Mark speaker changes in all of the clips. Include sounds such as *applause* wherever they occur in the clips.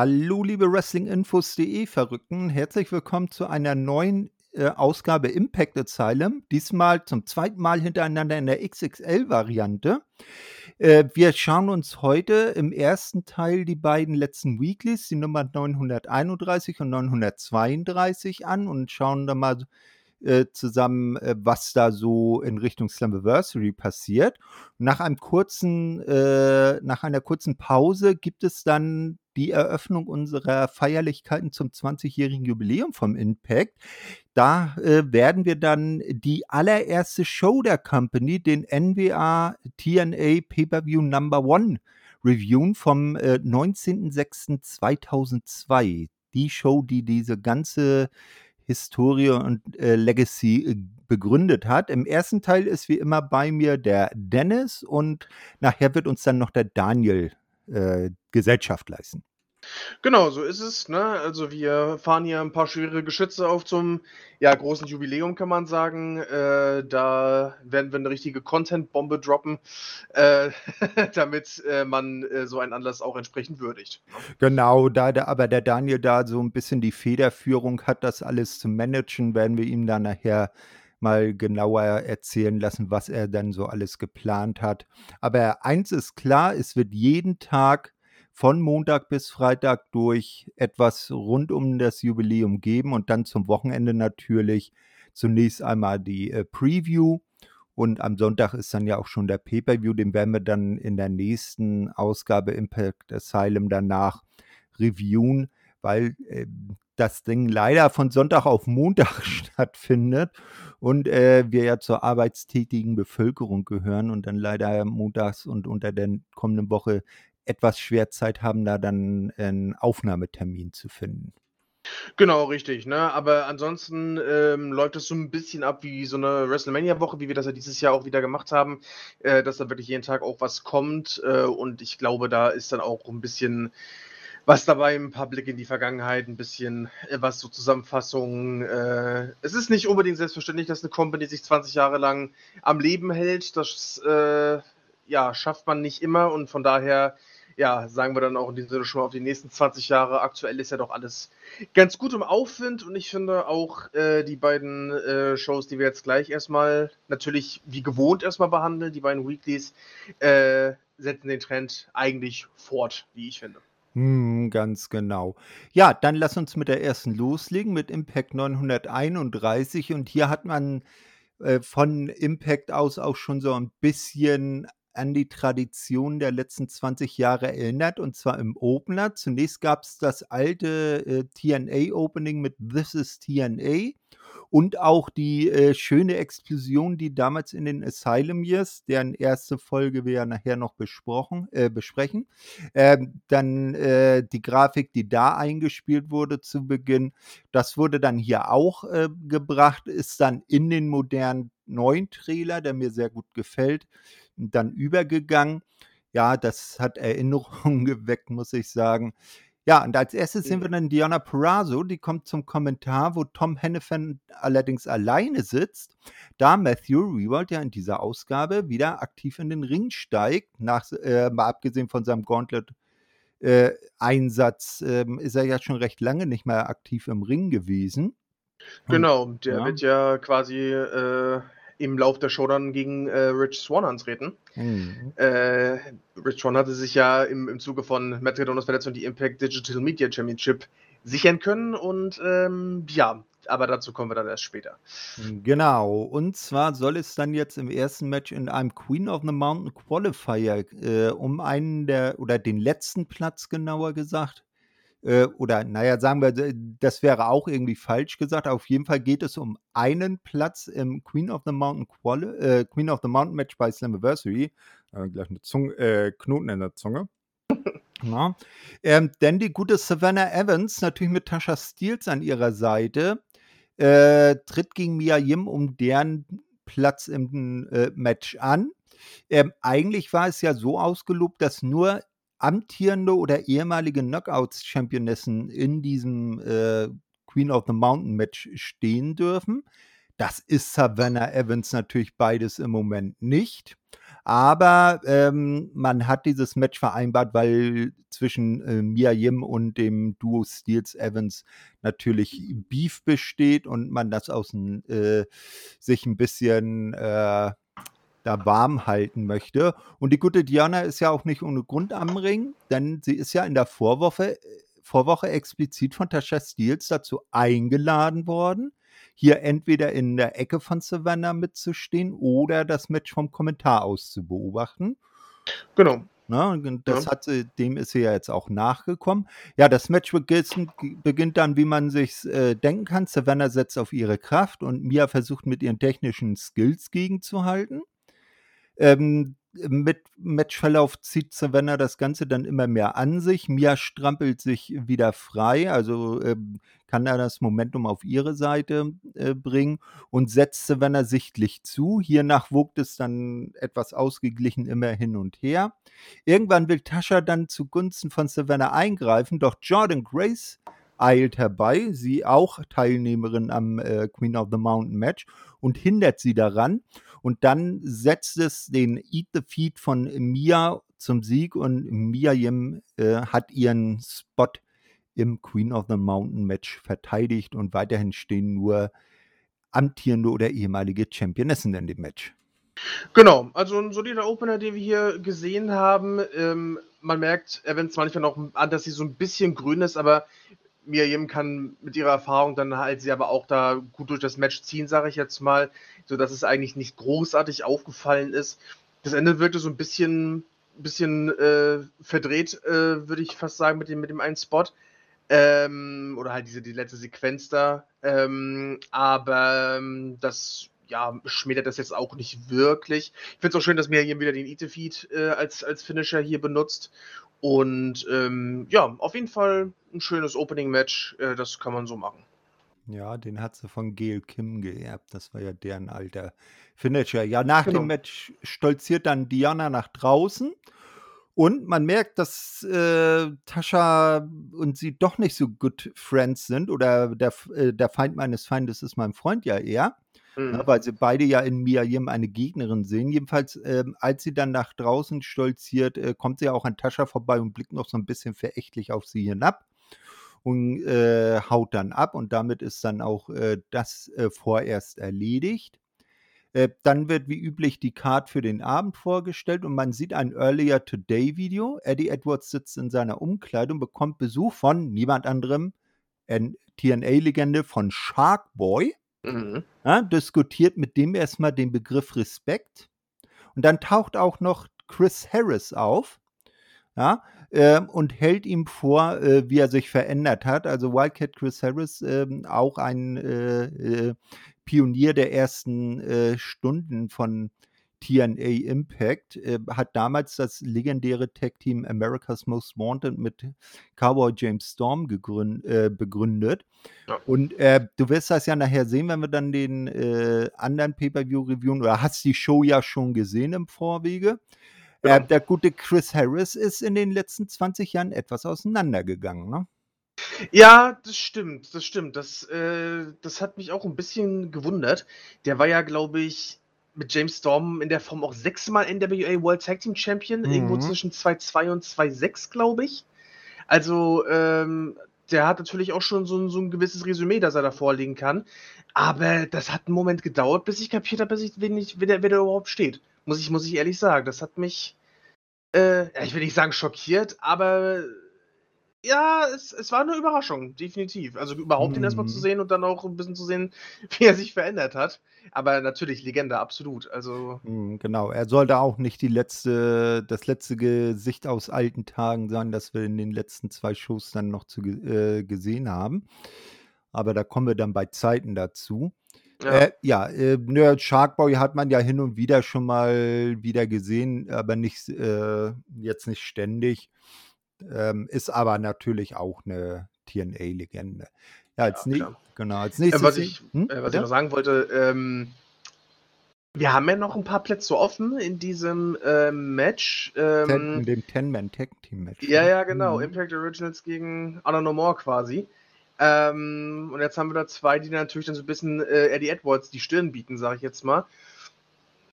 Speaker 1: Hallo, liebe Wrestlinginfos.de Verrückten. Herzlich willkommen zu einer neuen äh, Ausgabe Impact Asylum. Diesmal zum zweiten Mal hintereinander in der XXL-Variante. Äh, wir schauen uns heute im ersten Teil die beiden letzten Weeklies, die Nummer 931 und 932 an und schauen da mal äh, zusammen, äh, was da so in Richtung Slammiversary passiert. Nach einem kurzen, äh, nach einer kurzen Pause gibt es dann die Eröffnung unserer Feierlichkeiten zum 20-jährigen Jubiläum vom Impact. Da äh, werden wir dann die allererste Show der Company, den NWA TNA Pay-Per-View Number One reviewen vom äh, 19.06.2002. Die Show, die diese ganze Historie und äh, Legacy äh, begründet hat. Im ersten Teil ist wie immer bei mir der Dennis und nachher wird uns dann noch der Daniel äh, Gesellschaft leisten.
Speaker 2: Genau, so ist es, ne? Also, wir fahren hier ein paar schwere Geschütze auf zum, ja, großen Jubiläum, kann man sagen. Äh, da werden wir eine richtige Content-Bombe droppen, äh, *laughs* damit, äh, man, äh, so einen Anlass auch entsprechend würdigt?
Speaker 1: Genau, da der aber der Daniel da so ein bisschen die Federführung hat, das alles zu managen, werden wir ihm dann nachher mal genauer erzählen lassen, was er dann so alles geplant hat. Aber eins ist klar, es wird jeden Tag von Montag bis Freitag durch etwas rund um das Jubiläum geben und dann zum Wochenende natürlich zunächst einmal die äh, Preview. Und am Sonntag ist dann ja auch schon der Pay-per-View, den werden wir dann in der nächsten Ausgabe Impact Asylum danach reviewen, weil äh, das Ding leider von Sonntag auf Montag *laughs* stattfindet und äh, wir ja zur arbeitstätigen Bevölkerung gehören und dann leider montags und unter der kommenden Woche etwas schwer Zeit haben, da dann einen Aufnahmetermin zu finden.
Speaker 2: Genau, richtig, ne? Aber ansonsten ähm, läuft es so ein bisschen ab wie so eine WrestleMania-Woche, wie wir das ja dieses Jahr auch wieder gemacht haben, äh, dass da wirklich jeden Tag auch was kommt. Äh, und ich glaube, da ist dann auch ein bisschen was dabei, ein paar Blicke in die Vergangenheit, ein bisschen äh, was so Zusammenfassungen. Äh, es ist nicht unbedingt selbstverständlich, dass eine Company sich 20 Jahre lang am Leben hält. Das äh, ja, schafft man nicht immer und von daher ja, sagen wir dann auch in diesem Sinne schon mal auf die nächsten 20 Jahre. Aktuell ist ja doch alles ganz gut im Aufwind und ich finde auch äh, die beiden äh, Shows, die wir jetzt gleich erstmal natürlich wie gewohnt erstmal behandeln, die beiden Weeklies, äh, setzen den Trend eigentlich fort, wie ich finde.
Speaker 1: Hm, ganz genau. Ja, dann lass uns mit der ersten loslegen, mit Impact 931. Und hier hat man äh, von Impact aus auch schon so ein bisschen an die Tradition der letzten 20 Jahre erinnert, und zwar im Opener. Zunächst gab es das alte äh, TNA-Opening mit This is TNA und auch die äh, schöne Explosion, die damals in den Asylum Years, deren erste Folge wir ja nachher noch besprochen, äh, besprechen, ähm, dann äh, die Grafik, die da eingespielt wurde zu Beginn, das wurde dann hier auch äh, gebracht, ist dann in den modernen neuen Trailer, der mir sehr gut gefällt, dann übergegangen. Ja, das hat Erinnerungen *laughs* geweckt, muss ich sagen. Ja, und als erstes sehen wir dann Diana Perazzo, die kommt zum Kommentar, wo Tom Hennefan allerdings alleine sitzt, da Matthew Rewald ja in dieser Ausgabe wieder aktiv in den Ring steigt, nach, äh, mal abgesehen von seinem Gauntlet-Einsatz, äh, äh, ist er ja schon recht lange nicht mehr aktiv im Ring gewesen.
Speaker 2: Genau, der ja. wird ja quasi äh, im Lauf der Show dann gegen äh, Rich Swan antreten. Mhm. Äh, Rich Swan hatte sich ja im, im Zuge von Matt Redonos Verletzung die Impact Digital Media Championship sichern können und ähm, ja, aber dazu kommen wir dann erst später.
Speaker 1: Genau, und zwar soll es dann jetzt im ersten Match in einem Queen of the Mountain Qualifier äh, um einen der, oder den letzten Platz genauer gesagt, äh, oder naja, sagen wir, das wäre auch irgendwie falsch gesagt. Auf jeden Fall geht es um einen Platz im Queen of the Mountain Quali äh, Queen of the Mountain Match bei Slammiversary. Äh, gleich eine Zunge, äh, Knoten in der Zunge. *laughs* Ja. Ähm, denn die gute Savannah Evans, natürlich mit Tasha Steels an ihrer Seite, äh, tritt gegen Mia Yim um deren Platz im äh, Match an. Ähm, eigentlich war es ja so ausgelobt, dass nur amtierende oder ehemalige Knockouts-Championessen in diesem äh, Queen of the Mountain Match stehen dürfen. Das ist Savannah Evans natürlich beides im Moment nicht. Aber ähm, man hat dieses Match vereinbart, weil zwischen äh, Mia Yim und dem Duo Steels Evans natürlich Beef besteht und man das aus äh, sich ein bisschen äh, da warm halten möchte. Und die gute Diana ist ja auch nicht ohne Grund am Ring, denn sie ist ja in der Vorwoche, Vorwoche explizit von Tasha Steels dazu eingeladen worden, hier entweder in der Ecke von Savannah mitzustehen oder das Match vom Kommentar aus zu beobachten.
Speaker 2: Genau.
Speaker 1: Ne, das ja. hat sie, dem ist sie ja jetzt auch nachgekommen. Ja, das Match beginnt, beginnt dann, wie man sich äh, denken kann. Savannah setzt auf ihre Kraft und Mia versucht mit ihren technischen Skills gegenzuhalten. Ähm, mit Matchverlauf zieht Savannah das Ganze dann immer mehr an sich. Mia strampelt sich wieder frei, also ähm, kann er das Momentum auf ihre Seite äh, bringen und setzt Savannah sichtlich zu. Hiernach wogt es dann etwas ausgeglichen immer hin und her. Irgendwann will Tascha dann zugunsten von Savannah eingreifen, doch Jordan Grace eilt herbei, sie auch Teilnehmerin am äh, Queen of the Mountain Match und hindert sie daran. Und dann setzt es den Eat the Feed von Mia zum Sieg und Mia Yim äh, hat ihren Spot im Queen of the Mountain Match verteidigt und weiterhin stehen nur amtierende oder ehemalige Championessen in dem Match.
Speaker 2: Genau, also ein solider Opener, den wir hier gesehen haben. Ähm, man merkt Evans manchmal noch an, dass sie so ein bisschen grün ist, aber Miriam kann mit ihrer Erfahrung dann halt sie aber auch da gut durch das Match ziehen, sage ich jetzt mal, sodass es eigentlich nicht großartig aufgefallen ist. Das Ende wirkte so ein bisschen, bisschen äh, verdreht, äh, würde ich fast sagen, mit dem, mit dem einen Spot. Ähm, oder halt diese die letzte Sequenz da. Ähm, aber ähm, das ja, schmälert das jetzt auch nicht wirklich. Ich finde es auch schön, dass Miriam wieder den Eat-Feed äh, als, als Finisher hier benutzt. Und ähm, ja, auf jeden Fall ein schönes Opening-Match. Äh, das kann man so machen.
Speaker 1: Ja, den hat sie von Gail Kim geerbt. Das war ja deren alter Finisher. Ja, nach genau. dem Match stolziert dann Diana nach draußen. Und man merkt, dass äh, Tascha und sie doch nicht so good friends sind. Oder der, äh, der Feind meines Feindes ist mein Freund ja eher. Mhm. Ja, weil sie beide ja in Mia Yim eine Gegnerin sehen. Jedenfalls, äh, als sie dann nach draußen stolziert, äh, kommt sie auch an Tascha vorbei und blickt noch so ein bisschen verächtlich auf sie hinab und äh, haut dann ab. Und damit ist dann auch äh, das äh, vorerst erledigt. Äh, dann wird wie üblich die Card für den Abend vorgestellt und man sieht ein Earlier Today Video. Eddie Edwards sitzt in seiner Umkleidung, bekommt Besuch von niemand anderem, TNA-Legende von Sharkboy. Mhm. Ja, diskutiert mit dem erstmal den Begriff Respekt. Und dann taucht auch noch Chris Harris auf. Ja, äh, und hält ihm vor, äh, wie er sich verändert hat. Also Wildcat Chris Harris, äh, auch ein äh, äh, Pionier der ersten äh, Stunden von TNA Impact, äh, hat damals das legendäre Tag-Team America's Most Wanted mit Cowboy James Storm gegründ, äh, begründet. Ja. Und äh, du wirst das ja nachher sehen, wenn wir dann den äh, anderen Pay-Per-View reviewen, oder hast die Show ja schon gesehen im Vorwege. Ja. Äh, der gute Chris Harris ist in den letzten 20 Jahren etwas auseinandergegangen, ne?
Speaker 2: Ja, das stimmt, das stimmt. Das, äh, das hat mich auch ein bisschen gewundert. Der war ja, glaube ich, mit James Storm in der Form auch sechsmal NWA World Tag Team Champion, mhm. irgendwo zwischen 2-2 und 2-6, glaube ich. Also, ähm, der hat natürlich auch schon so ein, so ein gewisses Resümee, das er da vorlegen kann. Aber das hat einen Moment gedauert, bis ich kapiert habe, bis wer, der, wer der überhaupt steht. Muss ich, muss ich ehrlich sagen. Das hat mich, äh, ich will nicht sagen schockiert, aber ja, es, es war eine Überraschung, definitiv. Also überhaupt ihn erstmal zu mhm. sehen und dann auch ein bisschen zu sehen, *laughs* wie er sich verändert hat. Aber natürlich Legende, absolut. Also.
Speaker 1: Mhm, genau, er sollte auch nicht die letzte, das letzte Gesicht aus alten Tagen sein, das wir in den letzten zwei Shows dann noch zu, äh, gesehen haben. Aber da kommen wir dann bei Zeiten dazu. Ja, äh, ja äh, Sharkboy hat man ja hin und wieder schon mal wieder gesehen, aber nicht äh, jetzt nicht ständig. Ähm, ist aber natürlich auch eine TNA-Legende. Ja, als, ja, ne genau, als nächstes.
Speaker 2: Äh, was ich, hm? äh, was ich noch sagen wollte, ähm, wir haben ja noch ein paar Plätze offen in diesem äh, Match.
Speaker 1: Ähm, in dem Ten-Man-Tag-Team-Match.
Speaker 2: Ja, ne? ja, genau. Mhm. Impact Originals gegen Honor No More quasi. Ähm, und jetzt haben wir da zwei, die natürlich dann so ein bisschen äh, Eddie Edwards die Stirn bieten, sage ich jetzt mal.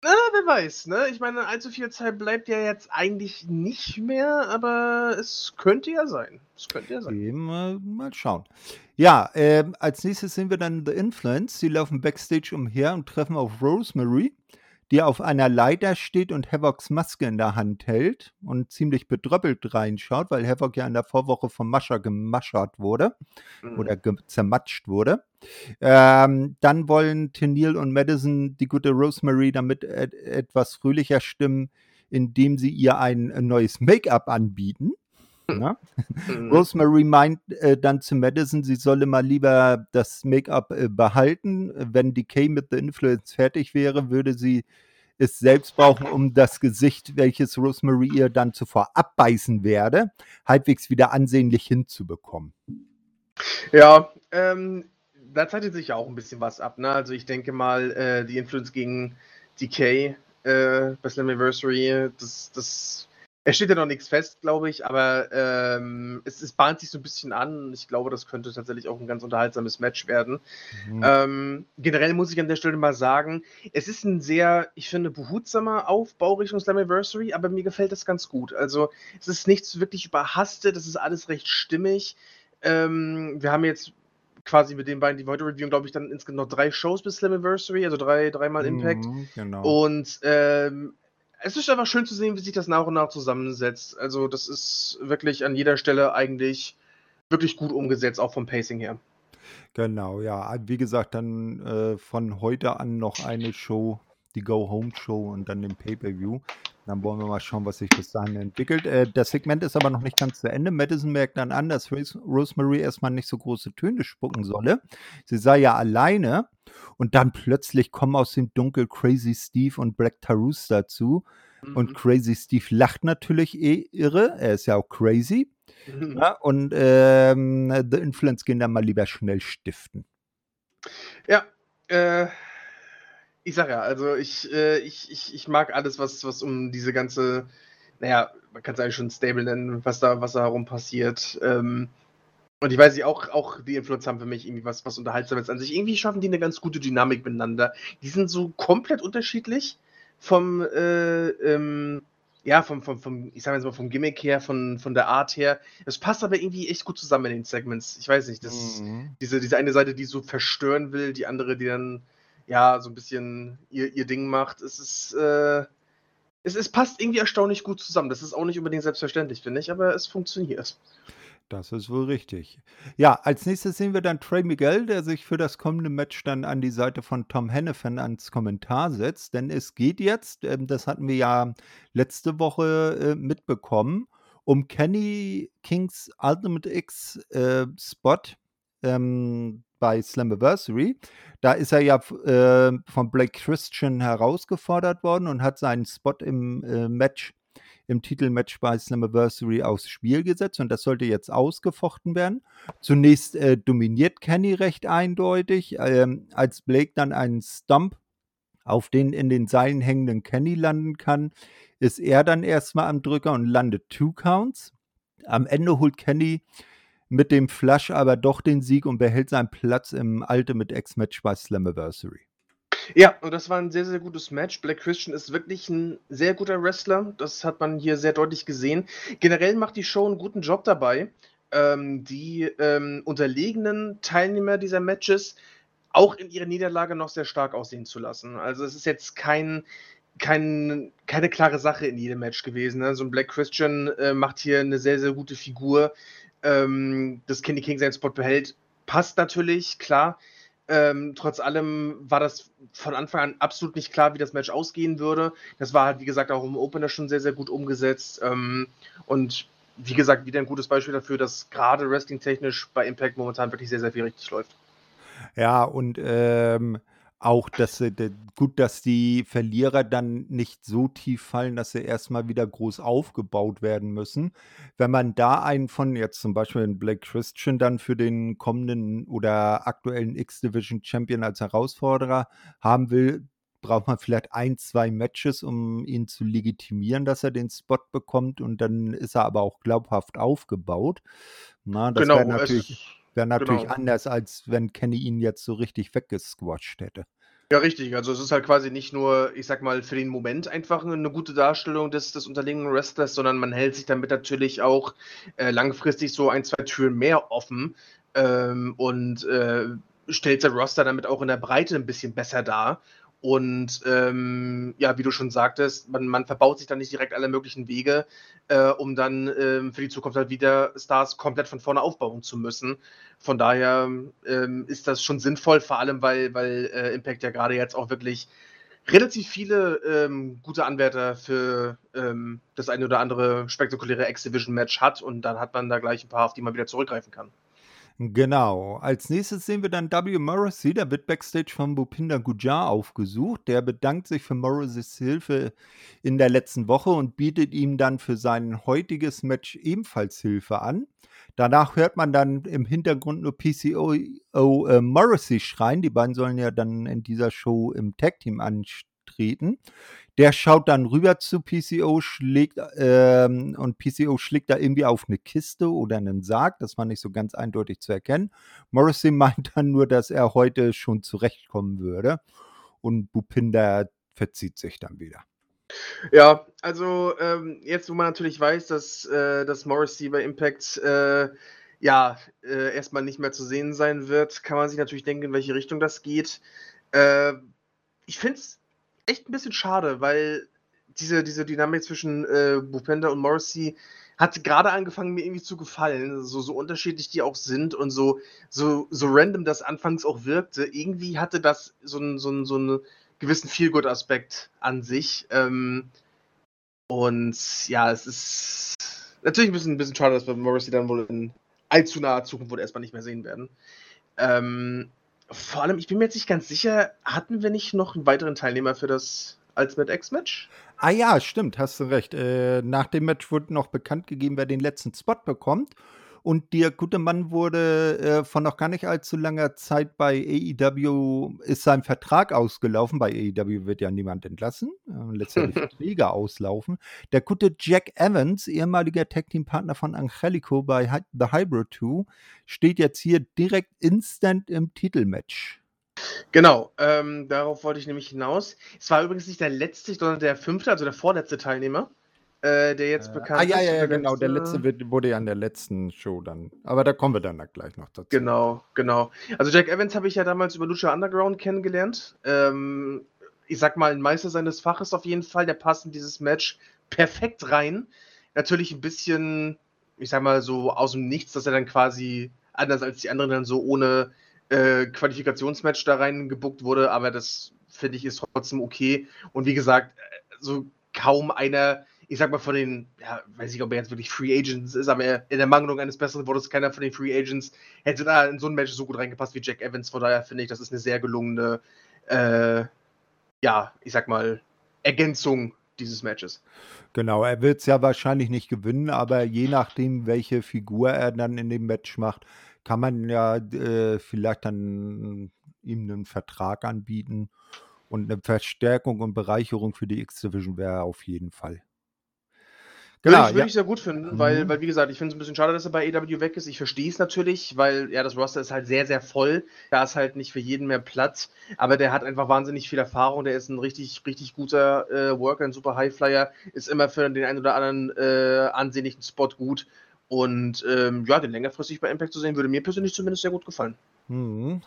Speaker 2: Äh, wer wer weiß, ne? Ich meine, allzu viel Zeit bleibt ja jetzt eigentlich nicht mehr, aber es könnte ja sein. Es könnte ja sein.
Speaker 1: Mal, mal schauen. Ja, ähm, als nächstes sehen wir dann The Influence. Sie laufen backstage umher und treffen auf Rosemary die auf einer Leiter steht und Havocs Maske in der Hand hält und ziemlich bedröppelt reinschaut, weil Havok ja in der Vorwoche vom Mascher gemaschert wurde mhm. oder zermatscht wurde. Ähm, dann wollen Tennille und Madison die gute Rosemary damit et etwas fröhlicher stimmen, indem sie ihr ein neues Make-up anbieten. Ja? Mhm. Rosemary meint äh, dann zu Madison, sie solle mal lieber das Make-up äh, behalten. Wenn Decay mit The Influence fertig wäre, würde sie es selbst brauchen, um das Gesicht, welches Rosemary ihr dann zuvor abbeißen werde, halbwegs wieder ansehnlich hinzubekommen.
Speaker 2: Ja, ähm, da zeichnet sich ja auch ein bisschen was ab. Ne? Also ich denke mal, äh, die Influence gegen Decay äh, bei Slammiversary, das, das es steht ja noch nichts fest, glaube ich, aber ähm, es, es, bahnt sich so ein bisschen an. Ich glaube, das könnte tatsächlich auch ein ganz unterhaltsames Match werden. Mhm. Ähm, generell muss ich an der Stelle mal sagen, es ist ein sehr, ich finde, behutsamer Aufbau Richtung Slammiversary, aber mir gefällt das ganz gut. Also es ist nichts wirklich überhastet, es ist alles recht stimmig. Ähm, wir haben jetzt quasi mit den beiden, die wir heute reviewen, glaube ich, dann insgesamt noch drei Shows bis Slammiversary, also drei, dreimal Impact. Mhm, genau. Und ähm, es ist einfach schön zu sehen, wie sich das nach und nach zusammensetzt. Also, das ist wirklich an jeder Stelle eigentlich wirklich gut umgesetzt, auch vom Pacing her.
Speaker 1: Genau, ja. Wie gesagt, dann äh, von heute an noch eine Show, die Go-Home-Show und dann den Pay-Per-View. Dann wollen wir mal schauen, was sich bis dahin entwickelt. Äh, das Segment ist aber noch nicht ganz zu Ende. Madison merkt dann an, dass Rosemary erstmal nicht so große Töne spucken solle. Sie sei ja alleine und dann plötzlich kommen aus dem Dunkel Crazy Steve und Black Taroos dazu. Mhm. Und Crazy Steve lacht natürlich eh irre. Er ist ja auch crazy. Mhm. Ja, und ähm, The Influence gehen dann mal lieber schnell stiften.
Speaker 2: Ja, äh, ich sag ja, also ich, äh, ich, ich, ich mag alles, was, was um diese ganze, naja, man kann es eigentlich schon Stable nennen, was da, was da herum passiert. Ähm, und ich weiß nicht, auch, auch die Influencer haben für mich irgendwie was, was Unterhaltsames an sich. Irgendwie schaffen die eine ganz gute Dynamik miteinander. Die sind so komplett unterschiedlich vom, äh, ähm, ja, vom, vom, vom, ich sag jetzt mal vom Gimmick her, von, von der Art her. Es passt aber irgendwie echt gut zusammen in den Segments. Ich weiß nicht, das, mhm. diese, diese eine Seite, die so verstören will, die andere, die dann ja, so ein bisschen ihr, ihr Ding macht. Es ist, äh, es, es passt irgendwie erstaunlich gut zusammen. Das ist auch nicht unbedingt selbstverständlich, finde ich, aber es funktioniert.
Speaker 1: Das ist wohl richtig. Ja, als nächstes sehen wir dann Trey Miguel, der sich für das kommende Match dann an die Seite von Tom Hennefan ans Kommentar setzt. Denn es geht jetzt, ähm, das hatten wir ja letzte Woche äh, mitbekommen, um Kenny Kings Ultimate X äh, Spot. Bei Slammiversary. Da ist er ja äh, von Blake Christian herausgefordert worden und hat seinen Spot im äh, Match, im Titelmatch bei Slammiversary aufs Spiel gesetzt und das sollte jetzt ausgefochten werden. Zunächst äh, dominiert Kenny recht eindeutig, ähm, als Blake dann einen Stump auf den in den Seilen hängenden Kenny landen kann, ist er dann erstmal am Drücker und landet Two Counts. Am Ende holt Kenny mit dem Flush aber doch den Sieg und behält seinen Platz im Ultimate X-Match bei Slammiversary.
Speaker 2: Ja, und das war ein sehr, sehr gutes Match. Black Christian ist wirklich ein sehr guter Wrestler. Das hat man hier sehr deutlich gesehen. Generell macht die Show einen guten Job dabei, ähm, die ähm, unterlegenen Teilnehmer dieser Matches auch in ihrer Niederlage noch sehr stark aussehen zu lassen. Also es ist jetzt kein, kein, keine klare Sache in jedem Match gewesen. Ne? So ein Black Christian äh, macht hier eine sehr, sehr gute Figur ähm, dass Kenny King seinen Spot behält, passt natürlich, klar. Ähm, trotz allem war das von Anfang an absolut nicht klar, wie das Match ausgehen würde. Das war halt, wie gesagt, auch im Opener schon sehr, sehr gut umgesetzt. Ähm, und wie gesagt, wieder ein gutes Beispiel dafür, dass gerade wrestling-technisch bei Impact momentan wirklich sehr, sehr viel richtig läuft.
Speaker 1: Ja, und ähm, auch, dass sie, gut, dass die Verlierer dann nicht so tief fallen, dass sie erstmal wieder groß aufgebaut werden müssen. Wenn man da einen von jetzt zum Beispiel einen Black Christian dann für den kommenden oder aktuellen X-Division Champion als Herausforderer haben will, braucht man vielleicht ein, zwei Matches, um ihn zu legitimieren, dass er den Spot bekommt und dann ist er aber auch glaubhaft aufgebaut. Na, das genau, wäre natürlich, wär natürlich genau. anders, als wenn Kenny ihn jetzt so richtig weggesquasht hätte.
Speaker 2: Ja, richtig. Also, es ist halt quasi nicht nur, ich sage mal, für den Moment einfach 'ne gute Darstellung des des unterlegenen Wrestlers, sondern man hält sich damit natürlich auch, äh, langfristig so 1, 2 Türen mehr offen, ähm, und, äh, stellt sein Roster damit auch in der Breite 'n bisschen besser dar. Und, ähm, ja, wie du schon sagtest, man man verbaut sich da nicht direkt alle möglichen Wege, äh, um dann, ähm, für die Zukunft halt wieder Stars komplett von vorne aufbauen zu müssen. Von daher, ähm, ist das schon sinnvoll, vor allem, weil weil, äh, Impact ja grade jetzt auch wirklich relativ viele, ähm, gute Anwärter für, ähm, das eine oder andere spektakuläre X-Division-Match hat und dann hat man da gleich 'n paar, auf die man wieder zurückgreifen kann.
Speaker 1: Genau. Als Nächstes sehen wir dann W. Morrissey, der wird backstage von Bhupinder Gujjar aufgesucht. Der bedankt sich für Morrisseys Hilfe in der letzten Woche und bietet ihm dann für sein heutiges Match ebenfalls Hilfe an. Danach hört man dann im Hintergrund nur PCO äh, Morrissey schreien. Die beiden sollen ja dann in dieser Show im Tag-Team antreten. Der schaut dann rüber zu PCO, schlägt, ähm, und PCO schlägt da irgendwie auf eine Kiste oder einen Sarg. Das war nicht so ganz eindeutig zu erkennen. Morrissey *laughs* meint dann nur, dass er heute schon zurechtkommen würde. Und Bupinder verzieht sich dann wieder.
Speaker 2: Ja, also, ähm, jetzt, wo man natürlich weiß, dass, äh, dass Morrissey bei Impact, äh, ja, äh, erst nicht mehr zu sehen sein wird, kann man sich natürlich denken, in welche Richtung das geht. Äh, ich finde es echt ein bisschen schade, weil diese diese Dynamik zwischen, äh, Bhupender und Morrissey hat gerade angefangen, mir irgendwie zu gefallen, so so unterschiedlich die auch sind und so so so random das anfangs auch wirkte. Irgendwie hatte das so 'n so 'n so 'n gewissen Feel-Good-Aspekt an sich. Ähm, und ja, es ist natürlich ein bisschen 'n bisschen schade, dass wir Morrissey dann wohl in allzu naher Zukunft wohl erst nicht mehr sehen werden. Ähm vor allem, ich bin mir jetzt nicht ganz sicher, hatten wir nicht noch 'n weiteren Teilnehmer für das Ultimate X-Match?
Speaker 1: Ah ja, stimmt, hast du recht. Äh, nach dem Match wurde noch bekannt gegeben, wer den letzten Spot bekommt. Und der gute Mann wurde äh, vor noch gar nicht allzu langer Zeit bei AEW ist sein Vertrag ausgelaufen. Bei AEW wird ja niemand entlassen. Äh, letztendlich *laughs* Verträge auslaufen. Der gute Jack Evans, ehemaliger Tag-Team-Partner von Angelico bei Hy The Hybrid 2, steht jetzt hier direkt instant im Titelmatch.
Speaker 2: Genau, ähm, darauf wollte ich nämlich hinaus. Es war übrigens nicht der letzte, sondern der fünfte, also der vorletzte Teilnehmer äh, der jetzt
Speaker 1: Äh,
Speaker 2: bekannt
Speaker 1: ah, ja,
Speaker 2: ist.
Speaker 1: ja, ja, genau. Der letzte wird wurde ja in der letzten Show dann aber da kommen wir dann da gleich noch dazu.
Speaker 2: Genau, genau. Also, Jack Evans habe ich ja damals über Lucha Underground kennengelernt. Ähm, ich sage mal, 'n Meister seines Faches auf jeden Fall. Der passt in dieses Match perfekt rein. Natürlich 'n bisschen, ich sage mal, so aus'm Nichts, dass er dann quasi anders als die anderen dann so ohne, äh, Qualifikationsmatch da reingebuckt wurde, aber das finde ich, ist trotzdem okay. Und wie gesagt, äh, so kaum einer ich sage mal, von den, ja, weiß nicht, ob er jetzt wirklich Free Agents ist, aber in der Mangelung eines besseren Wortes, keiner von den Free Agents hätte da in so 'n Match so gut reingepasst wie Jack Evans. Von daher finde ich, das ist 'ne sehr gelungene, äh, ja, ich sage mal, Ergänzung dieses Matches.
Speaker 1: Genau, er wird's ja wahrscheinlich nicht gewinnen, aber je nachdem, welche Figur er dann in dem Match macht, kann man ja, äh, vielleicht dann ihm 'nen Vertrag anbieten und 'ne Verstärkung und Bereicherung für die X-Division wäre auf jeden Fall.
Speaker 2: Würde
Speaker 1: Genau,
Speaker 2: ich würde
Speaker 1: ja.
Speaker 2: ich sehr gut finden, weil
Speaker 1: Mhm.
Speaker 2: weil wie gesagt, ich finde es 'n bisschen schade, dass er bei AEW weg ist. Ich verstehe es natürlich, weil, ja, das Roster ist halt sehr, sehr voll. Da ist halt nicht für jeden mehr Platz, aber der hat einfach wahnsinnig viel Erfahrung. Der ist 'n richtig, richtig guter, äh, Worker, 'n super Highflyer, ist immer für den einen oder anderen, äh, ansehnlichen Spot gut. Und, ähm, ja, den längerfristig bei Impact zu sehen, würde mir persönlich zumindest sehr gut gefallen.
Speaker 1: Mhm.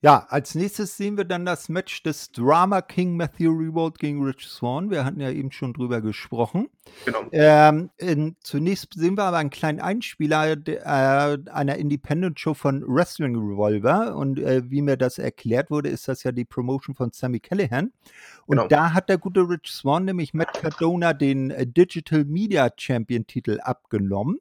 Speaker 1: Ja, als Nächstes sehen wir dann das Match des Drama King Matthew Rehwoldt gegen Rich Swann. Wir hatten ja eben schon drüber gesprochen.
Speaker 2: Genau.
Speaker 1: Ähm, in zunächst sehen wir aber einen kleinen Einspieler de äh, einer Independent-Show von Wrestling Revolver und, äh, wie mir das erklärt wurde, ist das ja die Promotion von Sami Callihan. Und
Speaker 2: Genau.
Speaker 1: da hat der gute Rich Swann nämlich Matt Cardona den, äh, Digital Media Champion-Titel abgenommen.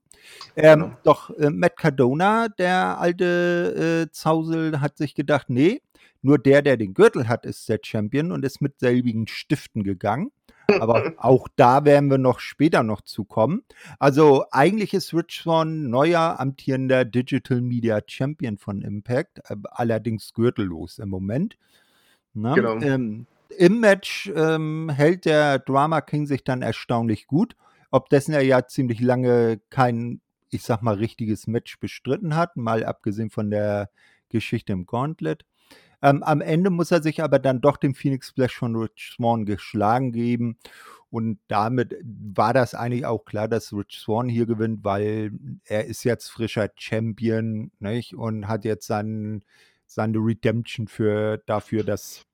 Speaker 1: Ähm,
Speaker 2: Genau.
Speaker 1: doch, äh, Matt Cardona, der alte, äh, Zausel, hat sich gedacht: „Ne, nur der, der den Gürtel hat, ist der Champion“ und ist mit selbigen Stiften gegangen. Aber *laughs* auch da werden wir noch später noch zu kommen. Also, eigentlich ist Rich Swann neuer amtierender Digital Media Champion von Impact, allerdings gürtellos im Moment, ne?
Speaker 2: Genau.
Speaker 1: Ähm, im Match, ähm, hält der Drama King sich dann erstaunlich gut, obdessen er ja ziemlich lange kein, ich sage mal, richtiges Match bestritten hat, mal abgesehen von der Geschichte im Gauntlet. Ähm, am Ende muss er sich aber dann doch dem Phoenix Splash von Rich Swan geschlagen geben. Und damit war das eigentlich auch klar, dass Rich Swan hier gewinnt, weil er ist jetzt frischer Champion nicht? und hat jetzt seinen, seine Redemption für, dafür, dass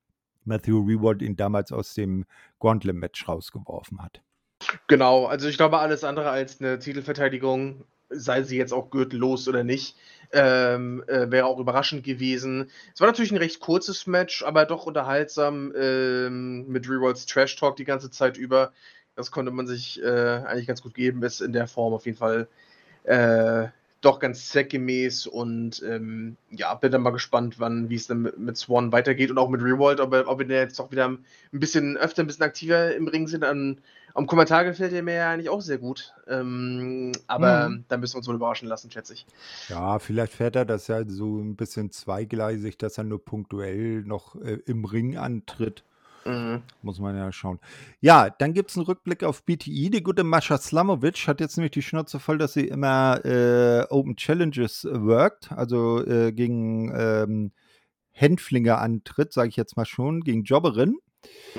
Speaker 1: Matthew Reward ihn damals aus dem Gauntlet-Match rausgeworfen hat.
Speaker 2: Genau, also ich glaube, alles andere als eine Titelverteidigung, sei sie jetzt auch gürtellos oder nicht, ähm, äh, wäre auch überraschend gewesen. Es war natürlich ein recht kurzes Match, aber doch unterhaltsam ähm, mit Rewalds Trash Talk die ganze Zeit über. Das konnte man sich äh, eigentlich ganz gut geben, ist in der Form auf jeden Fall äh, doch ganz zweckgemäß und ähm, ja, bin dann mal gespannt, wann, wie es dann mit, mit, Swan weitergeht und auch mit Revolt, ob, ob wir jetzt doch wieder ein bisschen öfter, ein bisschen aktiver im Ring sind. An, am Kommentar gefällt er mir ja eigentlich auch sehr gut. Ähm, aber mhm. da müssen wir uns wohl überraschen lassen, schätze ich.
Speaker 1: Ja, vielleicht fährt er das ja so ein bisschen zweigleisig, dass er nur punktuell noch äh, im Ring antritt. Mhm. Muss man ja schauen. Ja, dann gibt es einen Rückblick auf BTI. Die gute Mascha Slamovic hat jetzt nämlich die Schnauze voll, dass sie immer äh, Open Challenges worked, also äh, gegen ähm, Hänflinge antritt, sage ich jetzt mal schon, gegen Jobberin.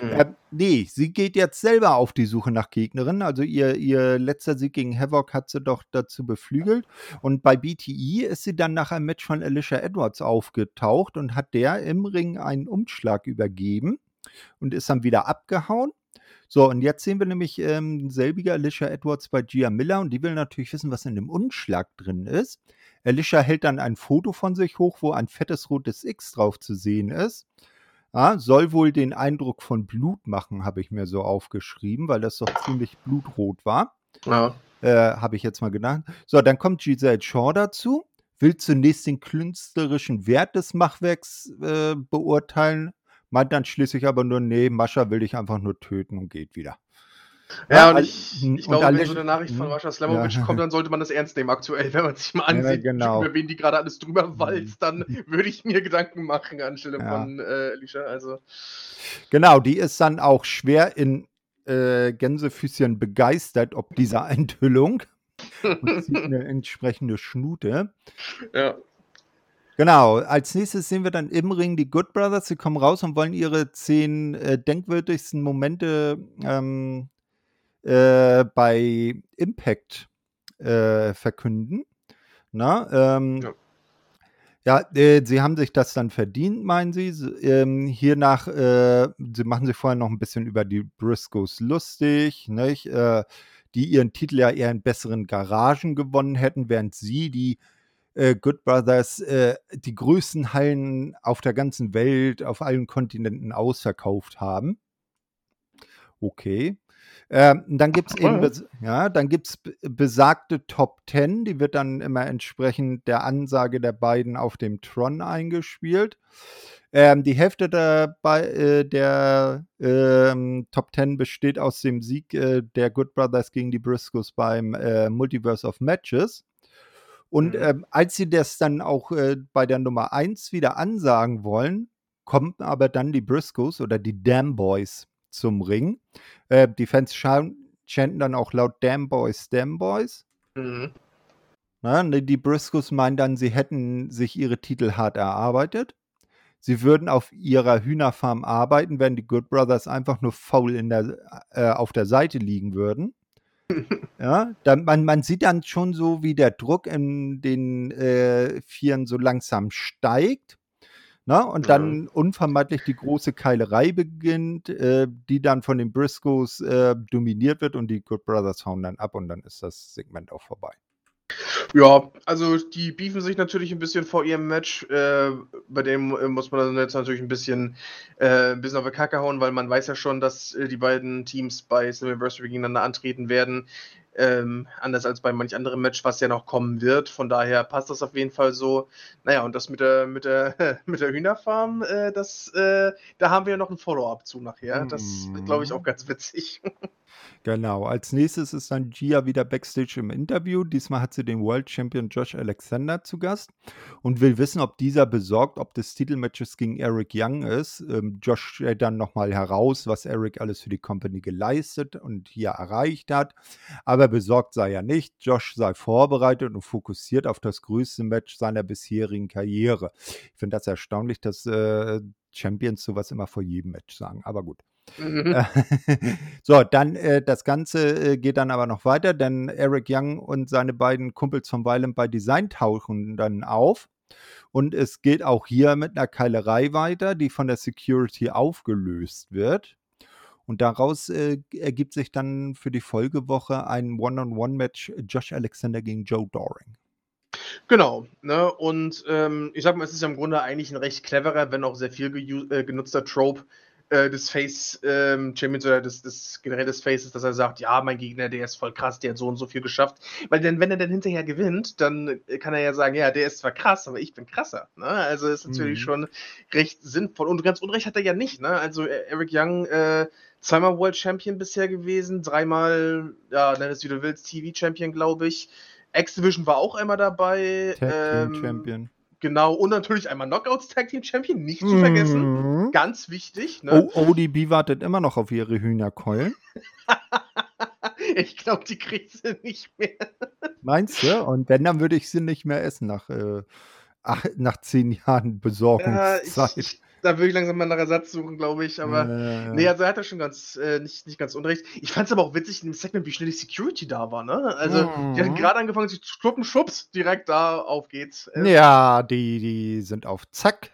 Speaker 1: Mhm. Äh, nee, sie geht jetzt selber auf die Suche nach Gegnerinnen. Also ihr, ihr letzter Sieg gegen Havoc hat sie doch dazu beflügelt. Und bei BTI ist sie dann nach einem Match von Alicia Edwards aufgetaucht und hat der im Ring einen Umschlag übergeben und ist dann wieder abgehauen. So, und jetzt sehen wir nämlich ähm, selbiger Alicia Edwards bei Gia Miller und die will natürlich wissen, was in dem Umschlag drin ist. Alicia hält dann ein Foto von sich hoch, wo ein fettes rotes X drauf zu sehen ist. Ja, soll wohl den Eindruck von Blut machen, habe ich mir so aufgeschrieben, weil das doch ziemlich blutrot war. Ja. Äh, habe ich jetzt mal gedacht. So, dann kommt Giselle Shaw dazu, will zunächst den künstlerischen Wert des Machwerks äh, beurteilen, meint dann schließlich aber nur, nee, Mascha will dich einfach nur töten und geht wieder.
Speaker 2: Ja, ja und ich, hm, ich glaube, wenn so eine Nachricht von hm, Mascha Slamovic ja. kommt, dann sollte man das ernst nehmen aktuell. Wenn man sich mal *laughs* ansieht, ja, genau. über wen die gerade alles drüber hm. walzt, dann würde ich mir Gedanken machen anstelle ja. von äh, Alicia. Also.
Speaker 1: Genau, die ist dann auch schwer in äh, Gänsefüßchen begeistert, ob dieser *laughs* Enthüllung. und zieht *laughs* eine entsprechende Schnute. Ja. Genau, als nächstes sehen wir dann im Ring die Good Brothers. Sie kommen raus und wollen ihre zehn äh, denkwürdigsten Momente ähm, äh, bei Impact äh, verkünden. Na, ähm, ja. Ja, äh, sie haben sich das dann verdient, meinen sie. Ähm, hiernach, äh, sie machen sich vorher noch ein bisschen über die Briscoes lustig, nicht? Äh, die ihren Titel ja eher in besseren Garagen gewonnen hätten, während sie die äh, Good Brothers äh, die größten Hallen auf der ganzen Welt, auf allen Kontinenten ausverkauft haben. Okay. Ähm, dann gibt es eben, ja, dann gibt's besagte Top 10, die wird dann immer entsprechend der Ansage der beiden auf dem Tron eingespielt. Ähm, die Hälfte der, äh, der ähm, Top 10 besteht aus dem Sieg äh, der Good Brothers gegen die Briscoes beim äh, Multiverse of Matches. Und mhm. ähm, als sie das dann auch äh, bei der Nummer 1 wieder ansagen wollen, kommen aber dann die Briscoes oder die Damn Boys zum Ring. Äh, die Fans chanten dann auch laut Damn Boys, Damn Boys. Mhm. Na, ne, die Briscoes meinen dann, sie hätten sich ihre Titel hart erarbeitet. Sie würden auf ihrer Hühnerfarm arbeiten, wenn die Good Brothers einfach nur faul in der, äh, auf der Seite liegen würden. Ja, dann, man, man sieht dann schon so, wie der Druck in den äh, Vieren so langsam steigt. Na, ne? und dann mhm. unvermeidlich die große Keilerei beginnt, äh, die dann von den Briscoes äh, dominiert wird und die Good Brothers hauen dann ab und dann ist das Segment auch vorbei.
Speaker 2: Ja, also die beefen sich natürlich ein bisschen vor ihrem Match. Äh, bei dem äh, muss man dann jetzt natürlich ein bisschen, äh, ein bisschen auf die Kacke hauen, weil man weiß ja schon, dass äh, die beiden Teams bei Slammiversary gegeneinander antreten werden. Ähm, anders als bei manch anderem Match, was ja noch kommen wird. Von daher passt das auf jeden Fall so. Naja, und das mit der, mit der, *laughs* mit der Hühnerfarm, äh, das, äh, da haben wir ja noch ein Follow-up zu nachher. Das mm. glaube ich auch ganz witzig. *laughs*
Speaker 1: Genau. Als nächstes ist dann Gia wieder backstage im Interview. Diesmal hat sie den World Champion Josh Alexander zu Gast und will wissen, ob dieser besorgt, ob des Titelmatches gegen Eric Young ist. Ähm, Josh stellt dann nochmal heraus, was Eric alles für die Company geleistet und hier erreicht hat. Aber Aber besorgt sei er nicht. Josh sei vorbereitet und fokussiert auf das größte Match seiner bisherigen Karriere. Ich finde das erstaunlich, dass äh, Champions sowas immer vor jedem Match sagen. Aber gut. Mhm. *laughs* so, dann äh, das Ganze äh, geht dann aber noch weiter, denn Eric Young und seine beiden Kumpels von Violent by Design tauchen dann auf. Und es geht auch hier mit einer Keilerei weiter, die von der Security aufgelöst wird. Und daraus äh, ergibt sich dann für die Folgewoche ein One-on-One-Match Josh Alexander gegen Joe Doring.
Speaker 2: Genau, ne? Und ähm, ich sag mal, es ist ja im Grunde eigentlich ein recht cleverer, wenn auch sehr viel äh, genutzter Trope, äh, des Face ähm, Champions oder des, des generell des Faces, dass er sagt, ja, mein Gegner, der ist voll krass, der hat so und so viel geschafft. Weil denn, wenn er dann hinterher gewinnt, dann kann er ja sagen, ja, der ist zwar krass, aber ich bin krasser. Ne? Also ist natürlich mhm. schon recht sinnvoll. Und ganz Unrecht hat er ja nicht. Ne? Also äh, Eric Young, äh, zweimal World Champion bisher gewesen, dreimal, ja, nenn es wie du willst, TV Champion, glaube ich. X-Division war auch einmal dabei.
Speaker 1: Tag Team ähm, Champion.
Speaker 2: Genau, und natürlich einmal Knockouts Tag Team Champion, nicht zu vergessen. Mhm. Ganz wichtig.
Speaker 1: Ne? Oh, ODB wartet immer noch auf ihre Hühnerkeulen. *laughs*
Speaker 2: ich glaube, die kriegt sie nicht mehr.
Speaker 1: Meinst du? Und wenn, dann würde ich sie nicht mehr essen nach, äh, ach, nach zehn Jahren Besorgungszeit.
Speaker 2: Ja, ich, da würde ich langsam mal nach Ersatz suchen, glaube ich. Aber äh, nee, also er hat ja schon ganz, äh, nicht, nicht ganz unrecht. Ich fand es aber auch witzig in dem Segment, wie schnell die Security da war, ne? Also, mhm. die hatten gerade angefangen zu schluppen, schubs, direkt da, auf geht's.
Speaker 1: Äh, ja, die, die sind auf Zack.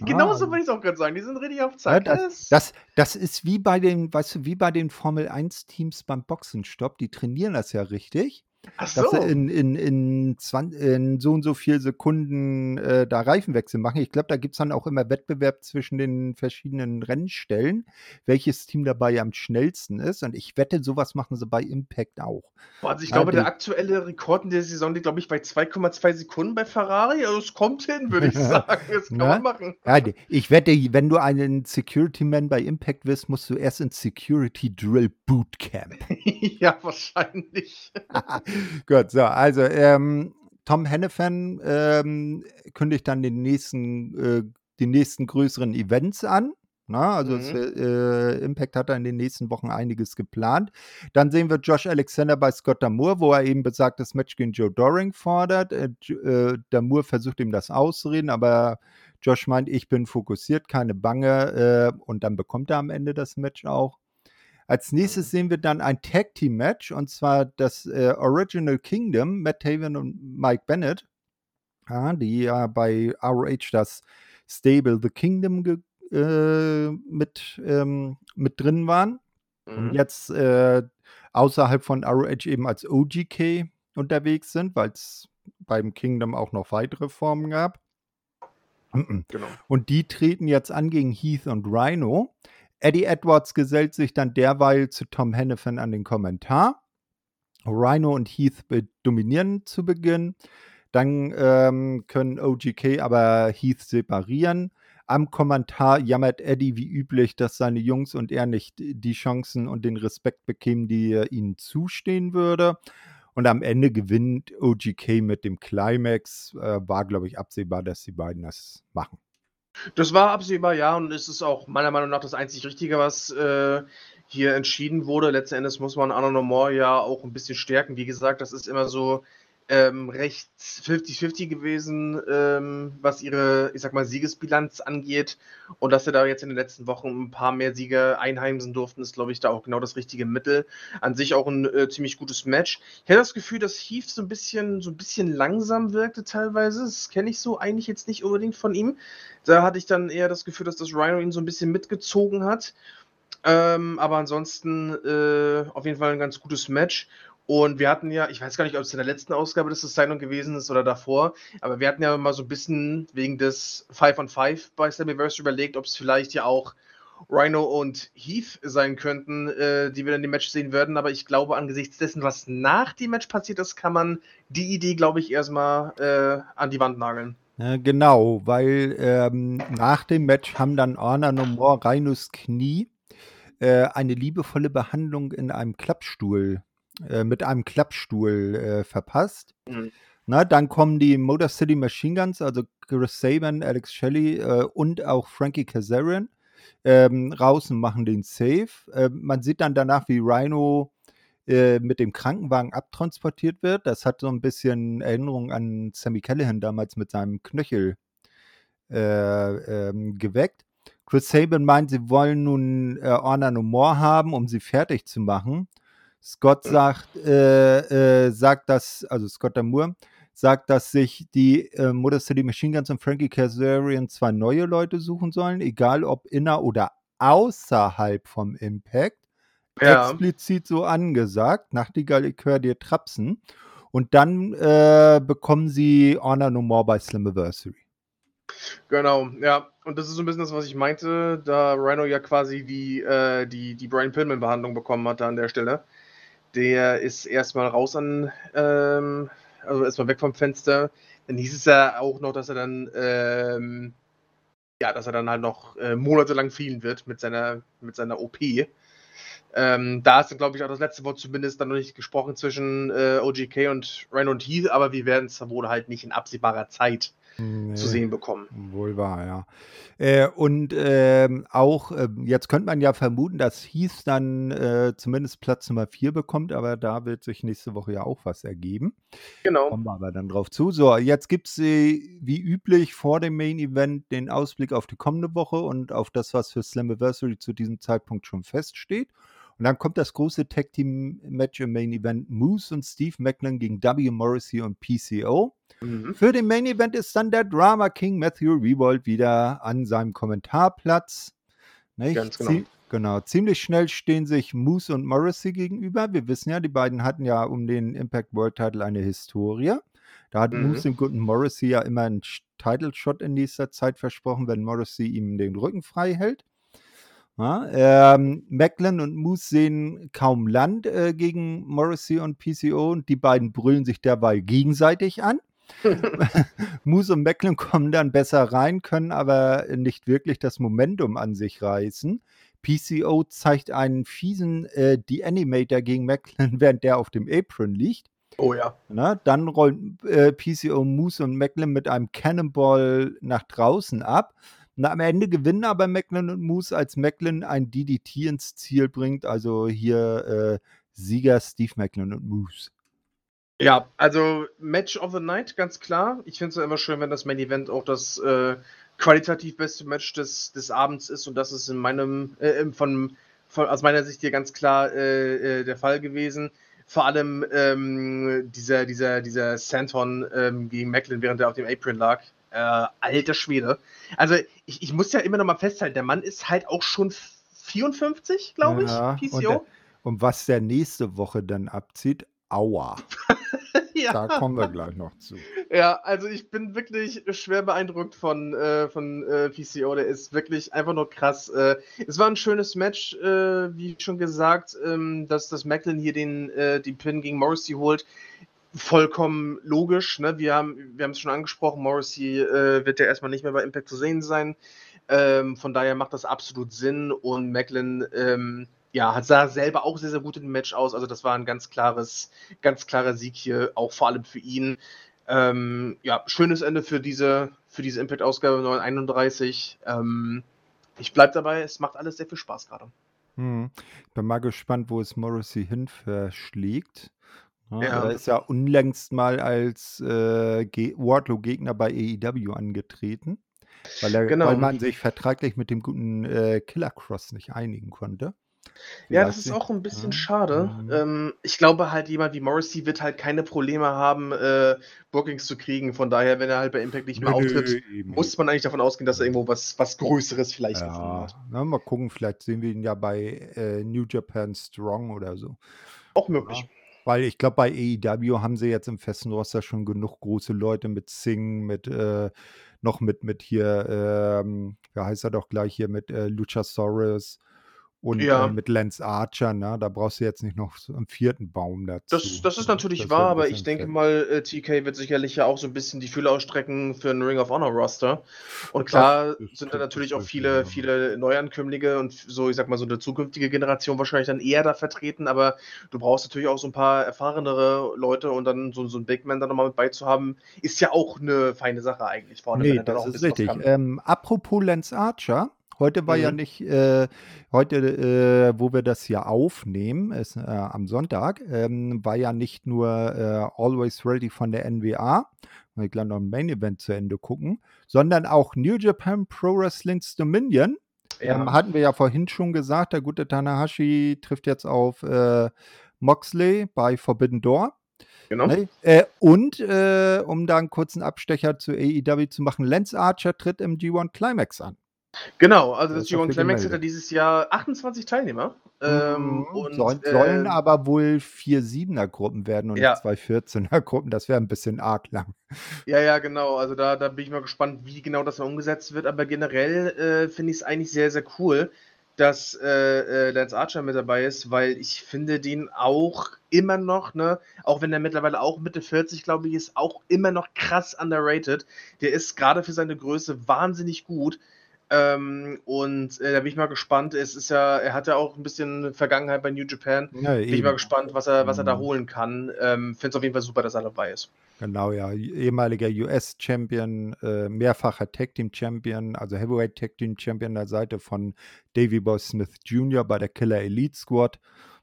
Speaker 2: Genauso ah. würde ich es auch gerade sagen. Die sind richtig auf
Speaker 1: Zack. Ja, das, das, das, ist wie bei den, weißt du, wie bei den Formel 1 Teams beim Boxenstopp. Die trainieren das ja richtig. Ach so. dass sie in, in, in, 20, in so und so viel Sekunden äh, da Reifenwechsel machen. Ich glaube, da gibt es dann auch immer Wettbewerb zwischen den verschiedenen Rennstellen, welches Team dabei am schnellsten ist. Und ich wette, sowas machen sie bei Impact auch.
Speaker 2: Also ich glaube, der aktuelle Rekord in der Saison liegt, glaube ich, bei 2,2 Sekunden bei Ferrari. Also es kommt hin, würde ich *laughs* sagen. Das kann man machen.
Speaker 1: Ja, ich wette, wenn du einen Security Man bei Impact wirst, musst du erst ins Security Drill Bootcamp. *laughs*
Speaker 2: ja, wahrscheinlich. *laughs*
Speaker 1: Gut, so, also ähm, Tom Hennefan ähm, kündigt dann den nächsten, äh, die nächsten größeren Events an. Na, also mhm. es, äh, Impact hat da in den nächsten Wochen einiges geplant. Dann sehen wir Josh Alexander bei Scott Damour, wo er eben besagtes Match gegen Joe Doring fordert. Äh, äh, Damour versucht ihm das auszureden, aber Josh meint, ich bin fokussiert, keine Bange. Äh, und dann bekommt er am Ende das Match auch. Als nächstes sehen wir dann ein Tag Team Match und zwar das äh, Original Kingdom, Matt Taven und Mike Bennett, ja, die ja bei ROH das Stable The Kingdom äh, mit, ähm, mit drin waren. Mhm. Und jetzt äh, außerhalb von ROH eben als OGK unterwegs sind, weil es beim Kingdom auch noch weitere Formen gab. Genau. Und die treten jetzt an gegen Heath und Rhino. Eddie Edwards gesellt sich dann derweil zu Tom Hennefan an den Kommentar. Rhino und Heath dominieren zu Beginn. Dann ähm, können OGK aber Heath separieren. Am Kommentar jammert Eddie wie üblich, dass seine Jungs und er nicht die Chancen und den Respekt bekämen, die ihnen zustehen würde. Und am Ende gewinnt OGK mit dem Climax. Äh, war, glaube ich, absehbar, dass die beiden das machen.
Speaker 2: Das war absehbar, ja, und es ist auch meiner Meinung nach das einzig Richtige, was äh, hier entschieden wurde. Letzten Endes muss man Anna ja auch ein bisschen stärken. Wie gesagt, das ist immer so ähm, recht 50-50 gewesen, ähm, was ihre, ich sag mal, Siegesbilanz angeht. Und dass sie da jetzt in den letzten Wochen ein paar mehr Siege einheimsen durften, ist, glaube ich, da auch genau das richtige Mittel. An sich auch ein äh, ziemlich gutes Match. Ich hatte das Gefühl, dass Heath so ein bisschen, so ein bisschen langsam wirkte teilweise. Das kenne ich so eigentlich jetzt nicht unbedingt von ihm. Da hatte ich dann eher das Gefühl, dass das Rhino ihn so ein bisschen mitgezogen hat. Ähm, aber ansonsten äh, auf jeden Fall ein ganz gutes Match. Und wir hatten ja, ich weiß gar nicht, ob es in der letzten Ausgabe des Assignment gewesen ist oder davor, aber wir hatten ja mal so ein bisschen wegen des 5 on 5 bei Slammiversary überlegt, ob es vielleicht ja auch Rhino und Heath sein könnten, äh, die wir dann im Match sehen würden. Aber ich glaube, angesichts dessen, was nach dem Match passiert ist, kann man die Idee, glaube ich, erstmal äh, an die Wand nageln.
Speaker 1: Ja, genau, weil ähm, nach dem Match haben dann Honor No More Rhinos Knie äh, eine liebevolle Behandlung in einem Klappstuhl äh, mit einem Klappstuhl äh, verpasst. Mhm. Na, dann kommen die Motor City Machine Guns, also Chris Saban, Alex Shelley äh, und auch Frankie Kazarian ähm, raus und machen den Safe. Äh, man sieht dann danach, wie Rhino äh, mit dem Krankenwagen abtransportiert wird. Das hat so ein bisschen Erinnerung an Sammy Callahan damals mit seinem Knöchel äh, ähm, geweckt. Chris Sabin meint, sie wollen nun äh, Honor No More haben, um sie fertig zu machen. Scott sagt, äh, äh, sagt dass, also Scott Damour, sagt, dass sich die äh, Motor City Machine Guns und Frankie Kazarian zwei neue Leute suchen sollen, egal ob inner oder außerhalb vom Impact.
Speaker 2: Ja.
Speaker 1: Explizit so angesagt. Nachtigall, ich höre dir trapsen. Und dann äh, bekommen sie Honor No More bei Slammiversary.
Speaker 2: Genau, ja. Und das ist so ein bisschen das, was ich meinte, da Rhino ja quasi die, äh, die, die Brian Pillman-Behandlung bekommen hatte an der Stelle. Der ist erstmal raus an, ähm, also erstmal weg vom Fenster. Dann hieß es ja auch noch, dass er dann, ähm, ja, dass er dann halt noch äh, monatelang fehlen wird mit seiner, mit seiner OP. Ähm, da ist dann, glaube ich, auch das letzte Wort zumindest dann noch nicht gesprochen zwischen äh, OGK und Rhino und Heath, aber wir werden es wohl halt nicht in absehbarer Zeit
Speaker 1: Nee,
Speaker 2: zu sehen bekommen.
Speaker 1: Wohl wahr, ja. Äh, und ähm, auch, äh, jetzt könnte man ja vermuten, dass Heath dann äh, zumindest Platz Nummer 4 bekommt, aber da wird sich nächste Woche ja auch was ergeben.
Speaker 2: Genau.
Speaker 1: Kommen wir aber dann drauf zu. So, jetzt gibt es wie üblich vor dem Main Event den Ausblick auf die kommende Woche und auf das, was für Slammiversary zu diesem Zeitpunkt schon feststeht. Und dann kommt das große Tag Team Match im Main Event Moose und Steve Macklin gegen W. Morrissey und PCO.
Speaker 2: Mhm.
Speaker 1: Für den Main Event ist dann der Drama King Matthew Revolt wieder an seinem Kommentarplatz. Nicht?
Speaker 2: Ganz genau.
Speaker 1: Zie- genau. Ziemlich schnell stehen sich Moose und Morrissey gegenüber. Wir wissen ja, die beiden hatten ja um den Impact World Title eine Historie. Da hat
Speaker 2: Mhm.
Speaker 1: Moose dem guten Morrissey ja immer einen Title Shot in nächster Zeit versprochen, wenn Morrissey ihm den Rücken frei hält. Ja, ähm, Macklin und Moose sehen kaum Land äh, gegen Morrissey und PCO und die beiden brüllen sich derweil gegenseitig an. *laughs* *laughs* Moose und Macklin kommen dann besser rein, können aber nicht wirklich das Momentum an sich reißen. PCO zeigt einen fiesen äh, De-Animator gegen Macklin, *laughs* während der auf dem Apron liegt.
Speaker 2: Oh ja.
Speaker 1: Na, dann rollen äh, PCO Moose und Macklin mit einem Cannonball nach draußen ab. Na, am Ende gewinnen aber Macklin und Moose, als Macklin ein DDT ins Ziel bringt. Also hier äh, Sieger Steve Macklin und Moose.
Speaker 2: Ja, also Match of the Night, ganz klar. Ich finde es ja immer schön, wenn das Main Event auch das äh, qualitativ beste Match des, des Abends ist und das ist in meinem, äh, von, von, aus meiner Sicht hier ganz klar äh, äh, der Fall gewesen. Vor allem ähm, dieser, dieser, dieser Santon ähm, gegen Macklin, während er auf dem Apron lag. Äh, alter Schwede. Also ich, ich muss ja immer noch mal festhalten, der Mann ist halt auch schon 54, glaube ich,
Speaker 1: Ja, und
Speaker 2: PCO.
Speaker 1: der- Und was der nächste Woche dann abzieht, aua. *laughs*
Speaker 2: ja.
Speaker 1: Da kommen wir gleich noch zu.
Speaker 2: Ja, also ich bin wirklich schwer beeindruckt von, äh, von äh, PCO. Der ist wirklich einfach nur krass. Äh, es war ein schönes Match, äh, wie schon gesagt, ähm, dass das Macklin hier den, äh, den Pin gegen Morrissey holt. Vollkommen logisch. Ne? Wir haben wir es schon angesprochen, Morrissey äh, wird ja erstmal nicht mehr bei Impact zu sehen sein. Ähm, von daher macht das absolut Sinn und Macklin ähm, ja, sah selber auch sehr, sehr gut dem Match aus. Also das war ein ganz klares, ganz klarer Sieg hier, auch vor allem für ihn. Ähm, ja, schönes Ende für diese, für diese Impact-Ausgabe 931. Ähm, ich bleibe dabei, es macht alles sehr viel Spaß gerade.
Speaker 1: Hm. Ich bin mal gespannt, wo es Morrissey hin verschlägt. Ja,
Speaker 2: Ja.
Speaker 1: Er ist ja unlängst mal als äh, Ge- Wardlow-Gegner bei AEW angetreten, weil, er,
Speaker 2: Genau.
Speaker 1: weil man sich vertraglich mit dem guten äh, Killer Cross nicht einigen konnte.
Speaker 2: Ja, das ist auch ein bisschen
Speaker 1: Ja.
Speaker 2: schade.
Speaker 1: Mhm.
Speaker 2: Ähm, ich glaube halt, jemand wie Morrissey wird halt keine Probleme haben, äh, Bookings zu kriegen. Von daher, wenn er halt bei Impact nicht mehr
Speaker 1: Nö,
Speaker 2: auftritt,
Speaker 1: eben
Speaker 2: muss man eigentlich davon ausgehen, dass er irgendwo was, was Größeres vielleicht gefunden
Speaker 1: Ja,
Speaker 2: hat.
Speaker 1: na, mal gucken, vielleicht sehen wir ihn ja bei äh, New Japan Strong oder so.
Speaker 2: Auch möglich.
Speaker 1: Weil ich glaube, bei AEW haben sie jetzt im festen Roster schon genug große Leute mit Singh, mit äh, noch mit, mit hier, ähm, wie heißt er doch gleich hier, mit äh, Luchasaurus und
Speaker 2: Ja.
Speaker 1: äh, mit Lance Archer, ne? Da brauchst du jetzt nicht noch so einen vierten Baum dazu.
Speaker 2: Das, das ist natürlich
Speaker 1: Das
Speaker 2: wahr, aber ich denke
Speaker 1: fett.
Speaker 2: mal, äh, TK wird sicherlich ja auch so ein bisschen die Fühler ausstrecken für einen Ring of Honor Roster. Und klar
Speaker 1: Das
Speaker 2: sind da natürlich auch viele,
Speaker 1: ja.
Speaker 2: viele Neuankömmlinge und so, ich sag mal, so eine zukünftige Generation wahrscheinlich dann eher da vertreten, aber du brauchst natürlich auch so ein paar erfahrenere Leute und dann so, so ein Big Man da nochmal mit beizuhaben, ist ja auch eine feine Sache eigentlich vorne,
Speaker 1: Nee, das ist richtig. Ähm, apropos Lance Archer, Heute war ja
Speaker 2: Mhm.
Speaker 1: nicht, äh, heute, äh, wo wir das hier aufnehmen, ist, äh, am Sonntag, ähm, war ja nicht nur äh, Always Ready von der NWA, weil ich gleich noch ein Main Event zu Ende gucken, sondern auch New Japan Pro Wrestling's Dominion. Ähm,
Speaker 2: Ja.
Speaker 1: hatten wir ja vorhin schon gesagt, der gute Tanahashi trifft jetzt auf äh, Moxley bei Forbidden Door.
Speaker 2: Genau.
Speaker 1: Ne? Äh, und äh, um da einen kurzen Abstecher zu AEW zu machen, Lance Archer tritt im G1 Climax an.
Speaker 2: Genau, also das
Speaker 1: ist dafür
Speaker 2: G1 Climax hat ja
Speaker 1: gemeldet.
Speaker 2: dieses Jahr 28 Teilnehmer. Ähm,
Speaker 1: Mhm.
Speaker 2: und
Speaker 1: Sollen, sollen
Speaker 2: äh,
Speaker 1: aber wohl vier Siebener-Gruppen werden und
Speaker 2: Ja.
Speaker 1: nicht zwei 14er-Gruppen. Das wäre ein bisschen arg lang.
Speaker 2: Ja, ja, genau. Also da, da bin ich mal gespannt, wie genau das dann umgesetzt wird. Aber generell äh, finde ich es eigentlich sehr, sehr cool, dass äh, äh, Lance Archer mit dabei ist, weil ich finde den auch immer noch, ne, auch wenn er mittlerweile auch Mitte 40, glaube ich, ist, auch immer noch krass underrated. Der ist gerade für seine Größe wahnsinnig gut. Ähm, und äh, da bin ich mal gespannt. Es ist ja, er hat ja auch ein bisschen Vergangenheit bei New Japan.
Speaker 1: Ja,
Speaker 2: Bin ich mal gespannt, was er, was er da
Speaker 1: Mhm.
Speaker 2: holen kann. Ähm, Finde es auf jeden Fall super, dass er dabei ist.
Speaker 1: Genau, ja. Ehemaliger US-Champion, äh, mehrfacher Tag-Team-Champion, also Heavyweight Tag-Team-Champion an der Seite von Davey Boy Smith Jr. bei der Killer Elite Squad.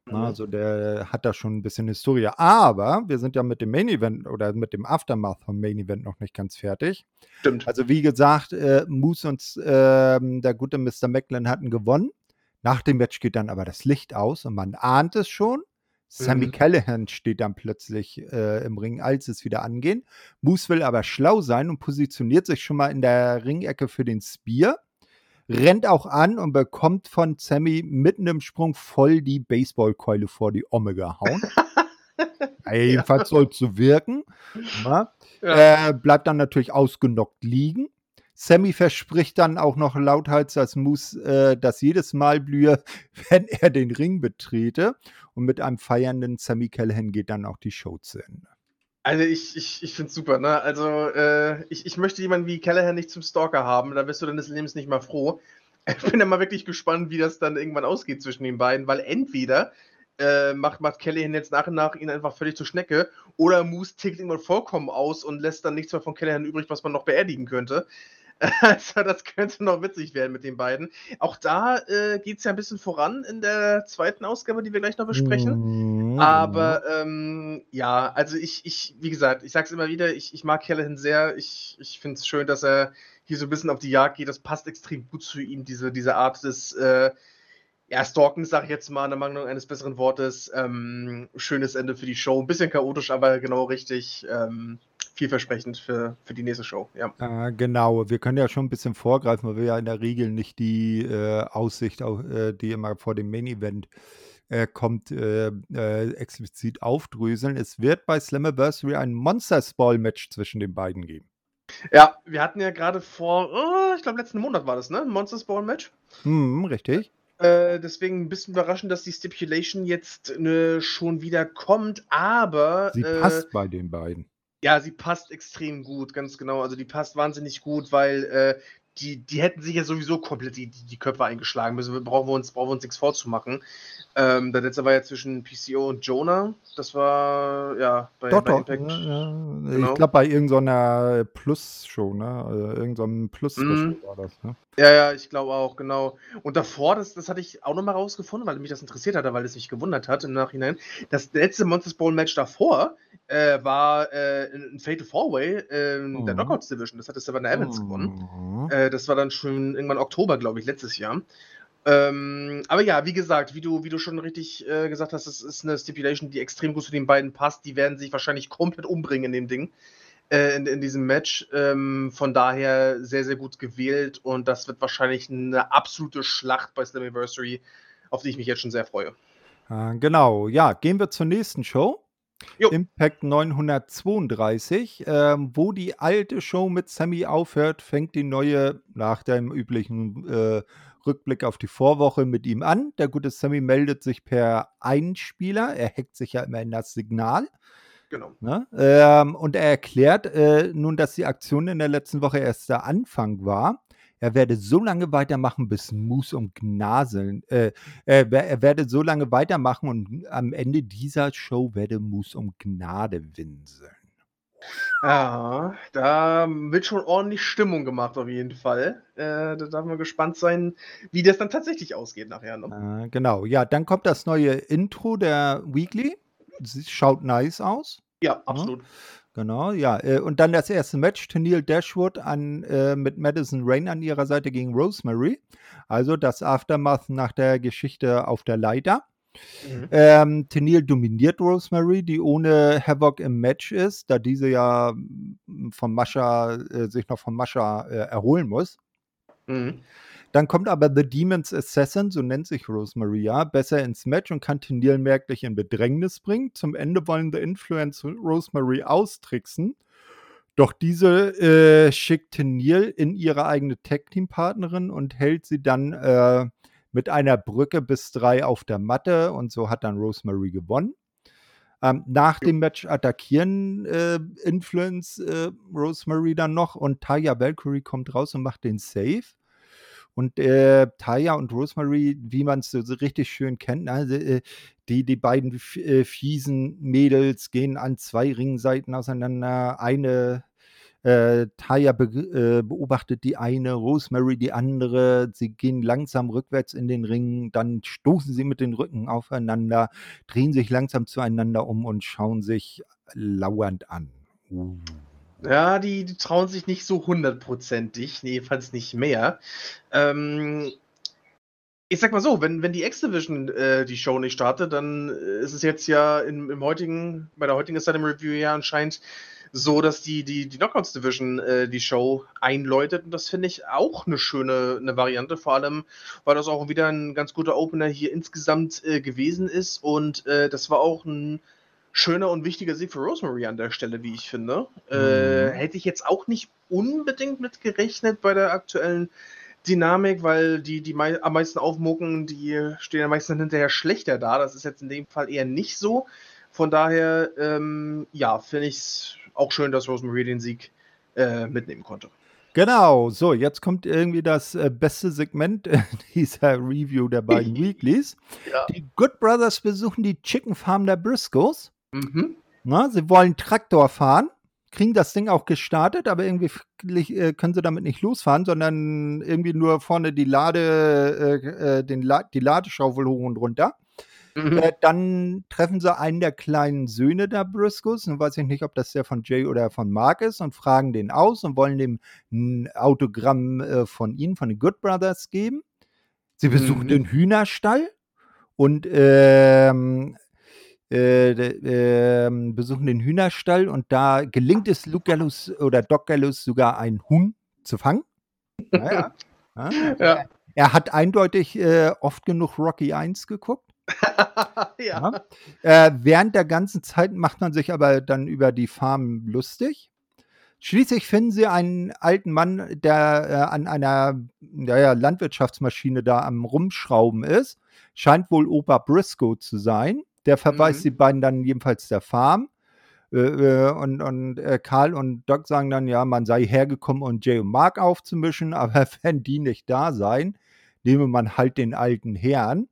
Speaker 1: Na,
Speaker 2: Mhm.
Speaker 1: also der hat da schon ein bisschen Historie. Aber wir sind ja mit dem Main Event oder mit dem Aftermath vom Main Event noch nicht ganz fertig.
Speaker 2: Stimmt.
Speaker 1: Also wie gesagt, äh, Moose und ähm, der gute Mr. Macklin hatten gewonnen. Nach dem Match geht dann aber das Licht aus und man ahnt es schon. Sammy
Speaker 2: Mhm.
Speaker 1: Callahan steht dann plötzlich äh, im Ring, als es wieder angehen. Moose will aber schlau sein und positioniert sich schon mal in der Ringecke für den Spear. Rennt auch an und bekommt von Sammy mitten im Sprung voll die Baseballkeule vor die Omme gehauen. *laughs* ja, jedenfalls soll es so wirken. Na?
Speaker 2: Ja.
Speaker 1: Äh, bleibt dann natürlich ausgenockt liegen. Sammy verspricht dann auch noch lauthals, dass Moose äh, das jedes Mal blühe, *laughs* wenn er den Ring betrete. Und mit einem feiernden Sammy Callahan geht dann auch die Show zu Ende.
Speaker 2: Also ich, ich, ich finde es super, ne? Also äh, ich, ich möchte jemanden wie Callahan nicht zum Stalker haben, da bist du deines Lebens nicht mal froh. *laughs* Ich bin ja mal wirklich gespannt, wie das dann irgendwann ausgeht zwischen den beiden, weil entweder äh, macht, macht Callahan jetzt nach und nach ihn einfach völlig zur Schnecke oder Moose tickt irgendwann vollkommen aus und lässt dann nichts mehr von Callahan übrig, was man noch beerdigen könnte. Also das könnte noch witzig werden mit den beiden. Auch da äh, geht es ja ein bisschen voran in der zweiten Ausgabe, die wir gleich noch besprechen.
Speaker 1: Mhm.
Speaker 2: Aber ähm, ja, also ich, ich, wie gesagt, ich sag's immer wieder, ich, ich mag Callahan sehr. Ich, ich finde es schön, dass er hier so ein bisschen auf die Jagd geht. Das passt extrem gut zu ihm, diese, diese Art des äh, ja, Stalkens, sag ich jetzt mal, in der Mangelung eines besseren Wortes. Ähm, schönes Ende für die Show. Ein bisschen chaotisch, aber genau richtig. Ähm, vielversprechend für, für die nächste Show. Ja.
Speaker 1: Äh, genau, wir können ja schon ein bisschen vorgreifen, weil wir ja in der Regel nicht die äh, Aussicht, äh, die immer vor dem Main Event äh, kommt, äh, äh, explizit aufdröseln. Es wird bei Slammiversary ein Monsters Ball Match zwischen den beiden geben.
Speaker 2: ja, wir hatten ja gerade vor, oh, ich glaube, letzten Monat war das, ne? Monsters Ball Match.
Speaker 1: Hm, richtig.
Speaker 2: Deswegen ein bisschen überraschend, dass die Stipulation jetzt ne, schon wieder kommt, aber
Speaker 1: Sie
Speaker 2: äh,
Speaker 1: passt bei den beiden.
Speaker 2: Ja, sie passt extrem gut, ganz genau. Also die passt wahnsinnig gut, weil äh, die, die hätten sich ja sowieso komplett die, die, die Köpfe eingeschlagen müssen. Wir brauchen wir uns, brauchen wir uns nichts vorzumachen. Ähm, das letzte war ja zwischen PCO und Jonah. Das war ja bei,
Speaker 1: Doch,
Speaker 2: bei
Speaker 1: doch.
Speaker 2: Impact.
Speaker 1: Ja, ja.
Speaker 2: Genau.
Speaker 1: Ich glaube, bei irgendeiner Plus-Show, ne? Äh, Irgendeinem Plus-Special
Speaker 2: Mhm.
Speaker 1: war das, ne?
Speaker 2: Ja, ja, ich glaube auch, genau. Und davor, das, das hatte ich auch nochmal rausgefunden, weil mich das interessiert hatte, weil es mich gewundert hat im Nachhinein. Das letzte Monsters Bowl Match davor äh, war äh, ein Fatal Four-Way äh, in der
Speaker 1: Mhm.
Speaker 2: Knockouts Division. Das hatte Savannah Evans gewonnen.
Speaker 1: Mhm.
Speaker 2: Äh, das war dann schon irgendwann Oktober, glaube ich, letztes Jahr. Ähm, aber ja, wie gesagt, wie du, wie du schon richtig äh, gesagt hast, es ist eine Stipulation, die extrem gut zu den beiden passt. Die werden sich wahrscheinlich komplett umbringen in dem Ding, äh, in, in diesem Match. Ähm, von daher sehr, sehr gut gewählt und das wird wahrscheinlich eine absolute Schlacht bei Slammiversary, auf die ich mich jetzt schon sehr freue.
Speaker 1: Äh, genau, ja, gehen wir zur nächsten Show.
Speaker 2: Jo.
Speaker 1: Impact 932, ähm, wo die alte Show mit Sammy aufhört, fängt die neue nach dem üblichen äh, Rückblick auf die Vorwoche mit ihm an. Der gute Sammy meldet sich per Einspieler. Er hackt sich ja immer in das Signal.
Speaker 2: Genau.
Speaker 1: Ne? Ähm, und er erklärt äh, nun, dass die Aktion in der letzten Woche erst der Anfang war. Er werde so lange weitermachen, bis Moose und Gnaseln, äh, äh, er werde so lange weitermachen und am Ende dieser Show werde Moose um Gnade winseln.
Speaker 2: Ja, da wird schon ordentlich Stimmung gemacht auf jeden Fall. Äh, da darf man gespannt sein, wie das dann tatsächlich ausgeht nachher,
Speaker 1: ne? Äh, genau. Ja, dann kommt das neue Intro der Weekly. Schaut nice aus.
Speaker 2: Ja, ne? absolut. Ja.
Speaker 1: Genau, ja. Äh, und dann das erste Match, Tennille Dashwood an, äh, mit Madison Rain an ihrer Seite gegen Rosemary. Also das Aftermath nach der Geschichte auf der Leiter. Mhm. Ähm, Tenil dominiert Rosemary, die ohne Havoc im Match ist, da diese ja mm, von Mascha, äh, sich noch von Mascha äh, erholen muss. Mhm. Dann kommt aber The Demon's Assassin, so nennt sich Rosemary ja, besser ins Match und kann Tenil merklich in Bedrängnis bringen. Zum Ende wollen The Influence Rosemary austricksen. Doch diese äh, schickt Tenil in ihre eigene Tag-Team-Partnerin und hält sie dann äh, mit einer Brücke bis drei auf der Matte und so hat dann Rosemary gewonnen. Ähm, nach dem Match attackieren äh, Influence äh, Rosemary dann noch und Taya Valkyrie kommt raus und macht den Save. Und äh, Taya und Rosemary, wie man es so, so, richtig schön kennt, also, äh, die, die beiden äh, fiesen Mädels gehen an zwei Ringseiten auseinander. Eine äh, Taya be äh, beobachtet die eine, Rosemary die andere. Sie gehen langsam rückwärts in den Ring, dann stoßen sie mit den Rücken aufeinander, drehen sich langsam zueinander um und schauen sich lauernd an.
Speaker 2: Uh. Ja, die, die, trauen sich nicht so hundertprozentig, jedenfalls nicht mehr. Ähm, ich sag mal so, wenn, wenn die X-Division äh, die Show nicht startet, dann ist es jetzt ja im, im heutigen, bei der heutigen Asylum Review ja anscheinend so, dass die, die, die Knockouts Division äh, die Show einläutet. Und das finde ich auch eine schöne eine Variante, vor allem, weil das auch wieder ein ganz guter Opener hier insgesamt äh, gewesen ist. Und äh, das war auch ein schöner und wichtiger Sieg für Rosemary an der Stelle, wie ich finde. Äh, mhm. hätte ich jetzt auch nicht unbedingt mit gerechnet bei der aktuellen Dynamik, weil die, die mei am meisten aufmucken, die stehen am meisten hinterher schlechter da. Das ist jetzt in dem Fall eher nicht so. Von daher, ähm, ja, finde ich es auch schön, dass Rosemary den Sieg äh, mitnehmen konnte.
Speaker 1: Genau, so, jetzt kommt irgendwie das äh, beste Segment äh, *laughs* dieser Review der beiden *laughs* Weeklies. Ja. Die Good Brothers besuchen die Chicken Farm der Briscoes. Mhm. Na, sie wollen Traktor fahren, kriegen das Ding auch gestartet, aber irgendwie äh, können sie damit nicht losfahren, sondern irgendwie nur vorne die Lade, äh, äh, den La die Ladeschaufel hoch und runter. Mhm. Äh, dann treffen sie einen der kleinen Söhne der Briscoes, und weiß ich nicht, ob das der von Jay oder von Mark ist, und fragen den aus und wollen dem ein Autogramm äh, von ihnen, von den Good Brothers geben. Sie besuchen mhm. den Hühnerstall und ähm, äh, äh, besuchen den Hühnerstall und da gelingt es Luke Gallus oder Doc Gallus sogar ein Huhn zu fangen. Naja. *laughs* ja. ja. Er hat eindeutig äh, oft genug Rocky 1 geguckt. *laughs* ja. Äh, während der ganzen Zeit macht man sich aber dann über die Farm lustig. Schließlich finden sie einen alten Mann, der äh, an einer ja, Landwirtschaftsmaschine da am Rumschrauben ist. Scheint wohl Opa Briscoe zu sein. Der verweist mhm. die beiden dann jedenfalls der Farm. Äh, äh und und äh, Karl und Doc sagen dann, ja, man sei hergekommen, um Jay und Mark aufzumischen, *laughs* aber wenn die nicht da seien, nehme man halt den alten Herrn.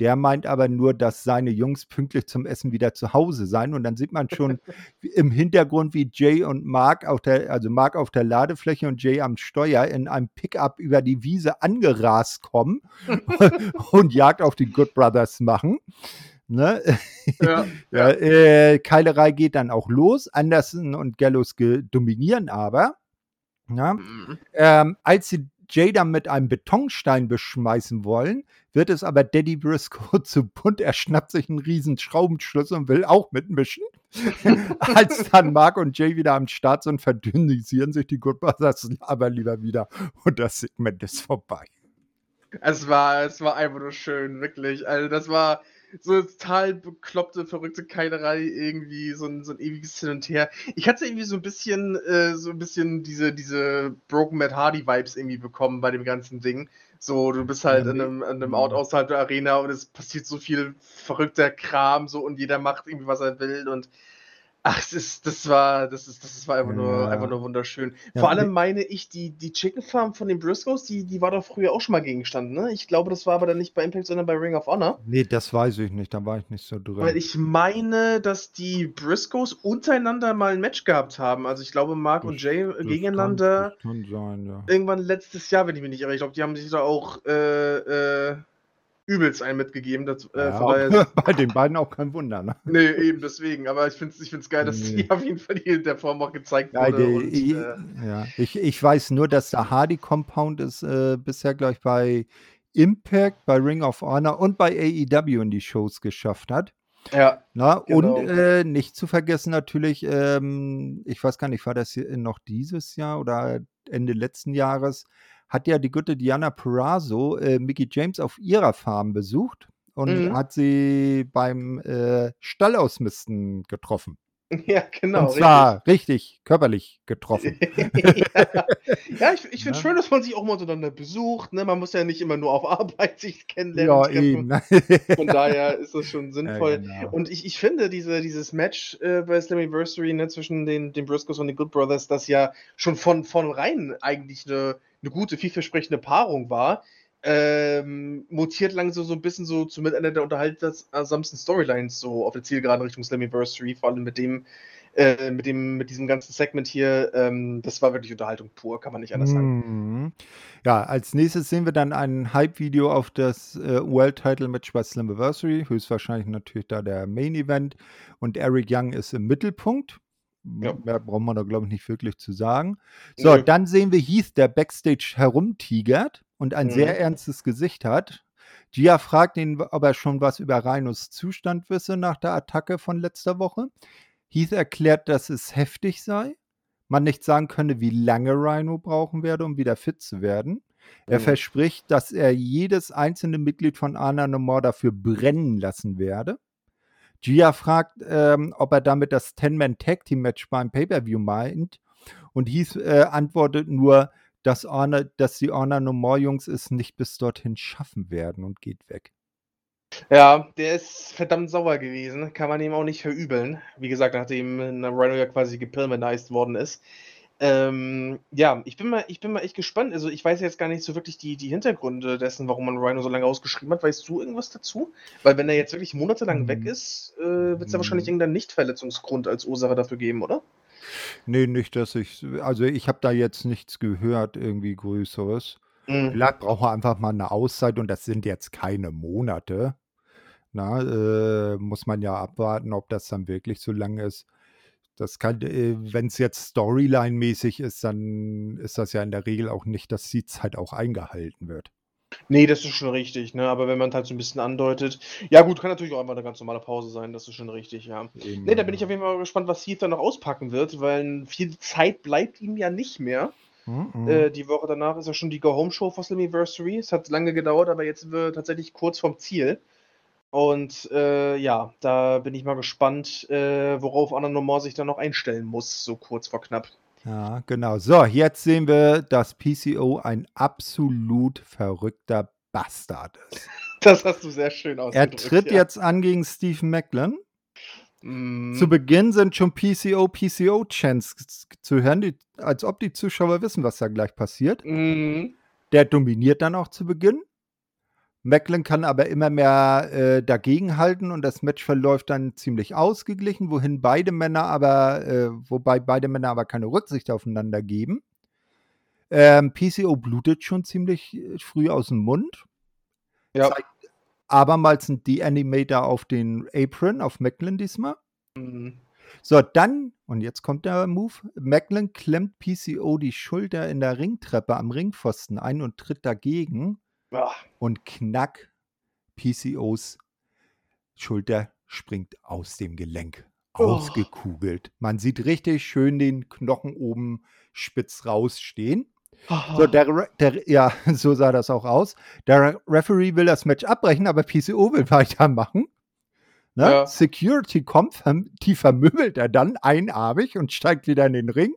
Speaker 1: Der meint aber nur, dass seine Jungs pünktlich zum Essen wieder zu Hause seien. Und dann sieht man schon *laughs* im Hintergrund, wie Jay und Mark auf der, also Mark auf der Ladefläche und Jay am Steuer in einem Pickup über die Wiese angerast kommen *laughs* und Jagd auf die Good Brothers machen. Ne? *laughs* Ja, ja. äh, Keilerei geht dann auch los. Anderson und Gallows dominieren aber. Ja? Mhm. Ähm, als sie Jada mit einem Betonstein beschmeißen wollen, wird es aber Daddy Briscoe *laughs* zu bunt. Er schnappt sich einen riesen Schraubenschlüssel und will auch mitmischen. *laughs* Als dann Mark und Jay wieder am Start sind, verdünnisieren sich die Good Brothers aber lieber wieder und das Segment ist vorbei.
Speaker 2: Es war, es war einfach nur schön, wirklich. Also das war, so total bekloppte, verrückte Keilerei, irgendwie so ein, so ein ewiges Hin und Her. Ich hatte irgendwie so ein bisschen, äh, so ein bisschen diese, diese Broken Matt Hardy Vibes irgendwie bekommen bei dem ganzen Ding. So, du bist halt ja, in einem, in einem Ort außerhalb der Arena und es passiert so viel verrückter Kram so und jeder macht irgendwie, was er will und Ach, es ist, das war, das ist, das war einfach nur,
Speaker 1: Ja.
Speaker 2: einfach nur wunderschön.
Speaker 1: Ja,
Speaker 2: Vor allem
Speaker 1: ne-
Speaker 2: meine ich, die, die Chicken Farm von den Briscoes, die, die war doch früher auch schon mal Gegenstand, ne? Ich glaube, das war aber dann nicht bei Impact, sondern bei Ring of Honor.
Speaker 1: Nee, das weiß ich nicht, da war ich nicht so drin.
Speaker 2: Weil ich meine, dass die Briscoes untereinander mal ein Match gehabt haben. Also ich glaube, Mark und Jay
Speaker 1: Das
Speaker 2: gegeneinander
Speaker 1: Kann, das kann sein, ja.
Speaker 2: irgendwann letztes Jahr, wenn ich mich nicht irre. Ich glaube, die haben sich da auch äh, äh, übelst einen mitgegeben. Das, äh,
Speaker 1: ja
Speaker 2: daher, *laughs*
Speaker 1: bei den beiden auch kein Wunder, ne?
Speaker 2: nee, eben deswegen. Aber ich finde es ich find's geil, dass
Speaker 1: Nee.
Speaker 2: die *laughs* auf jeden Fall in der Form auch gezeigt
Speaker 1: Ja,
Speaker 2: wurde. und,
Speaker 1: ich,
Speaker 2: äh,
Speaker 1: ja. Ich, ich weiß nur, dass der Hardy Compound ist äh, bisher gleich bei Impact, bei Ring of Honor und bei AEW in die Shows geschafft hat.
Speaker 2: ja.
Speaker 1: Na,
Speaker 2: Genau.
Speaker 1: Und äh, nicht zu vergessen natürlich, ähm, ich weiß gar nicht, war das hier noch dieses Jahr oder Ende letzten Jahres, hat ja die gute Diana Perazzo äh, Mickey James auf ihrer Farm besucht und
Speaker 2: Mhm.
Speaker 1: hat sie beim äh, Stallausmisten getroffen. *laughs*
Speaker 2: ja, genau.
Speaker 1: und zwar richtig, körperlich getroffen.
Speaker 2: ja. *laughs* ja, ich, ich finde
Speaker 1: Ja.
Speaker 2: schön, dass man sich auch mal untereinander besucht. Ne? Man muss ja nicht immer nur auf *laughs* Arbeit sich kennenlernen.
Speaker 1: ja, eben.
Speaker 2: Von daher ist das schon sinnvoll.
Speaker 1: genau.
Speaker 2: Und ich, ich finde, diese, dieses Match äh, bei Slammiversary ne, zwischen den, den Briscoes und den Good Brothers, das ja schon von vornherein eigentlich eine, eine gute, vielversprechende Paarung war, ähm, mutiert langsam so ein bisschen so zu mit der unterhaltsamsten Storylines so auf der Zielgeraden Richtung Slammiversary, vor allem mit dem, äh, mit dem, mit diesem ganzen Segment hier, ähm, das war wirklich Unterhaltung pur, kann man nicht anders sagen.
Speaker 1: Mhm. Ja, als nächstes sehen wir dann ein Hype-Video auf das äh, World Title Match bei Slammiversary. Höchstwahrscheinlich natürlich da der Main Event. Und Eric Young ist im Mittelpunkt.
Speaker 2: Ja.
Speaker 1: Mehr braucht man da, glaube ich, nicht wirklich zu sagen. So,
Speaker 2: Nö.
Speaker 1: dann sehen wir Heath, der Backstage herumtigert und ein
Speaker 2: Mhm.
Speaker 1: sehr ernstes Gesicht hat. Gia fragt ihn, ob er schon was über Rhinos Zustand wisse nach der Attacke von letzter Woche. Heath erklärt, dass es heftig sei, man nicht sagen könne, wie lange Rhino brauchen werde, um wieder fit zu werden. Er
Speaker 2: Mhm.
Speaker 1: verspricht, dass er jedes einzelne Mitglied von Anna No More dafür brennen lassen werde. Gia fragt, ähm, ob er damit das 10-Man-Tag-Team-Match beim Pay-Per-View meint. Und Heath äh, antwortet nur, dass, Honor, dass die Honor No More Jungs es nicht bis dorthin schaffen werden und geht weg.
Speaker 2: Ja, der ist verdammt sauer gewesen. Kann man ihm auch nicht verübeln. Wie gesagt, nachdem äh, Rhino ja quasi gepilmanized worden ist. Ähm, ja, ich bin, mal, ich bin mal echt gespannt. Also, ich weiß jetzt gar nicht so wirklich die, die Hintergründe dessen, warum man Rhino so lange ausgeschrieben hat. Weißt du irgendwas dazu? Weil, wenn er jetzt wirklich monatelang
Speaker 1: Hm.
Speaker 2: weg ist, äh, wird es ja wahrscheinlich
Speaker 1: Hm.
Speaker 2: irgendeinen Nichtverletzungsgrund als Ursache dafür geben, oder?
Speaker 1: Nee, nicht, dass ich. Also, ich habe da jetzt nichts gehört, irgendwie Größeres.
Speaker 2: Mhm.
Speaker 1: Vielleicht braucht er einfach mal eine Auszeit und das sind jetzt keine Monate. Na, äh, muss man ja abwarten, ob das dann wirklich so lang ist. Das kann, äh, wenn es jetzt Storyline-mäßig ist, dann ist das ja in der Regel auch nicht, dass die Zeit auch eingehalten wird.
Speaker 2: Nee, das ist schon richtig, ne? Aber wenn man halt so ein bisschen andeutet. Ja, gut, kann natürlich auch einfach eine ganz normale Pause sein. Das ist schon richtig, ja.
Speaker 1: Eben,
Speaker 2: Ne, da bin ich auf jeden Fall gespannt, was Heath dann noch auspacken wird, weil viel Zeit bleibt ihm ja nicht mehr.
Speaker 1: Mhm.
Speaker 2: Äh, die Woche danach ist ja schon die Go-Home-Show for Slammiversary. Es hat lange gedauert, aber jetzt sind wir tatsächlich kurz vorm Ziel. Und äh, ja, da bin ich mal gespannt, äh, worauf Anna sich dann noch einstellen muss, so kurz vor knapp.
Speaker 1: Ja, genau. So, jetzt sehen wir, dass PCO ein absolut verrückter Bastard ist. *laughs*
Speaker 2: Das hast du sehr schön
Speaker 1: Er
Speaker 2: ausgedrückt.
Speaker 1: tritt
Speaker 2: ja.
Speaker 1: jetzt an gegen Steve Macklin.
Speaker 2: Mhm.
Speaker 1: Zu Beginn sind schon PCO, PCO-Chants zu hören, die, als ob die Zuschauer wissen, was da gleich passiert.
Speaker 2: Mhm.
Speaker 1: Der dominiert dann auch zu Beginn. Macklin kann aber immer mehr äh, dagegenhalten und das Match verläuft dann ziemlich ausgeglichen, wohin beide Männer aber, äh, wobei beide Männer aber keine Rücksicht aufeinander geben. Ähm, PCO blutet schon ziemlich äh, früh aus dem Mund.
Speaker 2: Ja.
Speaker 1: Zeigt abermals ein De-Animator auf den Apron, auf Macklin diesmal.
Speaker 2: Mhm.
Speaker 1: So, dann, und jetzt kommt der Move. Macklin klemmt PCO die Schulter in der Ringtreppe am Ringpfosten ein und tritt dagegen und knack, PCOs Schulter springt aus dem Gelenk.
Speaker 2: Oh.
Speaker 1: Ausgekugelt. Man sieht richtig schön den Knochen oben spitz rausstehen.
Speaker 2: Ah.
Speaker 1: So, der, der, ja, *laughs* so sah das auch aus. Der Referee will das Match abbrechen, aber PCO will *laughs* weitermachen. Ne?
Speaker 2: Ja.
Speaker 1: Security kommt, die vermöbelt er dann einarmig und steigt wieder in den Ring.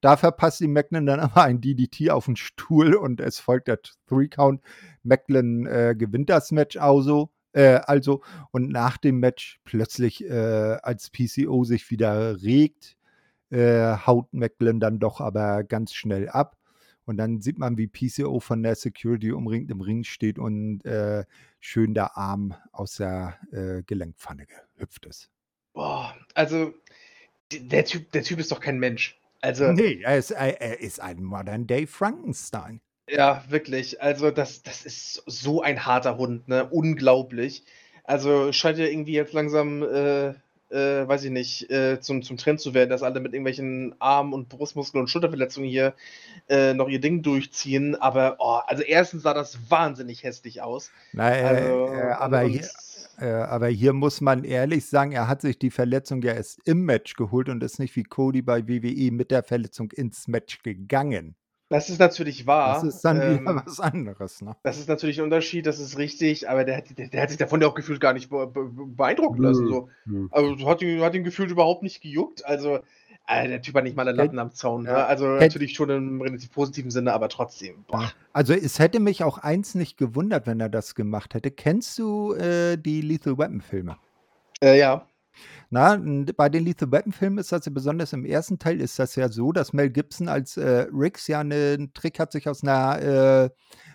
Speaker 1: Da verpasst die Macklin dann aber ein DDT auf den Stuhl und es folgt der Three-Count. Macklin äh, gewinnt das Match also. Äh, also, und nach dem Match plötzlich, äh, als PCO sich wieder regt, äh, haut Macklin dann doch aber ganz schnell ab. Und dann sieht man, wie PCO von der Security umringt im Ring steht und äh, schön der Arm aus der äh, Gelenkpfanne gehüpft ist.
Speaker 2: Boah, also der Typ, der Typ ist doch kein Mensch. Also,
Speaker 1: nee, er ist, er ist ein Modern Day Frankenstein.
Speaker 2: Ja, wirklich. Also das, das ist so ein harter Hund, ne? Unglaublich. Also scheint ja irgendwie jetzt langsam äh, äh, weiß ich nicht, äh, zum, zum Trend zu werden, dass alle mit irgendwelchen Arm- und Brustmuskeln und Schulterverletzungen hier äh, noch ihr Ding durchziehen. Aber, oh, also erstens sah das wahnsinnig hässlich aus.
Speaker 1: Na, äh, also, äh, aber, hier, äh, aber hier muss man ehrlich sagen, er hat sich die Verletzung ja erst im Match geholt und ist nicht wie Cody bei WWE mit der Verletzung ins Match gegangen.
Speaker 2: Das ist natürlich wahr.
Speaker 1: Das ist dann ähm, wieder was anderes. Ne?
Speaker 2: Das ist natürlich ein Unterschied, das ist richtig, aber der, der, der hat sich davon ja auch gefühlt gar nicht be be beeindrucken lassen. So. Also hat ihn, hat ihn gefühlt überhaupt nicht gejuckt. Also, äh, der Typ hat nicht mal eine Latten am Zaun. Ne? Also natürlich schon im relativ positiven Sinne, aber trotzdem. Boah.
Speaker 1: Also es hätte mich auch eins nicht gewundert, wenn er das gemacht hätte. Kennst du äh, die Lethal Weapon Filme?
Speaker 2: Äh, ja.
Speaker 1: Na, bei den Lethal Weapon Filmen ist das ja besonders im ersten Teil ist das ja so, dass Mel Gibson als äh, Riggs ja einen Trick hat, sich aus einer, äh,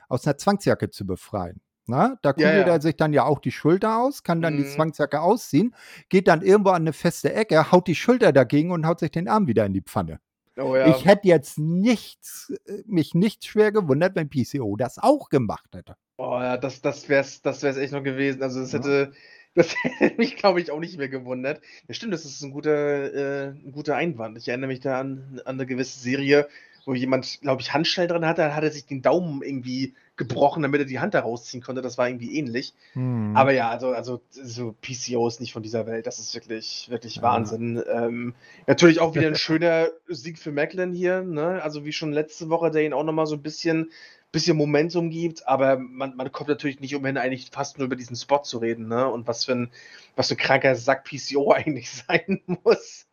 Speaker 1: aus einer Zwangsjacke zu befreien. Na, da kugelt ja, ja. er sich dann ja auch die Schulter aus, kann dann mhm. die Zwangsjacke ausziehen, geht dann irgendwo an eine feste Ecke, haut die Schulter dagegen und haut sich den Arm wieder in die Pfanne. Oh, ja. Ich hätte jetzt nichts, äh, mich nicht schwer gewundert, wenn PCO das auch gemacht hätte.
Speaker 2: Oh ja, das, das wäre es das wär's echt noch gewesen. Also es hätte, *laughs* das hätte mich, glaube ich, auch nicht mehr gewundert. Ja, stimmt, das ist ein guter, äh, ein guter Einwand. Ich erinnere mich da an, an eine gewisse Serie, wo jemand, glaube ich, Handschellen drin hatte, dann hat er sich den Daumen irgendwie gebrochen, damit er die Hand da rausziehen konnte. Das war irgendwie ähnlich. Hm. Aber ja, also, also so PCO ist nicht von dieser Welt. Das ist wirklich, wirklich ja. Wahnsinn. Ähm, natürlich auch wieder ein schöner *laughs* Sieg für Macklin hier. Ne? Also wie schon letzte Woche, der ihn auch nochmal so ein bisschen bisschen Momentum gibt, aber man, man kommt natürlich nicht umhin, eigentlich fast nur über diesen Spot zu reden, ne? Und was für ein, was für ein kranker Sack PCO *laughs* eigentlich sein muss.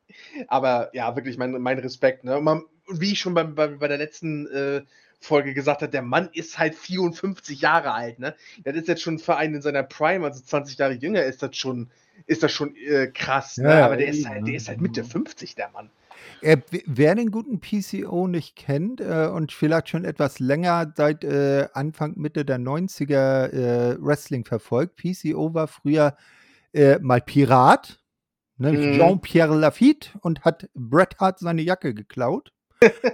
Speaker 2: Aber ja, wirklich mein, mein Respekt, ne? Man, wie ich schon bei, bei, bei der letzten äh, Folge gesagt habe, der Mann ist halt 54 Jahre alt, ne? Das ist jetzt schon ein Verein in seiner Prime, also 20 Jahre jünger ist das schon, ist das schon äh, krass, ne? Ja, Aber der ist halt, der ist halt Mitte 50, der Mann.
Speaker 1: Äh, wer den guten PCO nicht kennt äh, und vielleicht schon etwas länger seit äh, Anfang, Mitte der 90er äh, Wrestling verfolgt, PCO war früher äh, mal Pirat, ne, mhm. Jean-Pierre Lafitte und hat Bret Hart seine Jacke geklaut.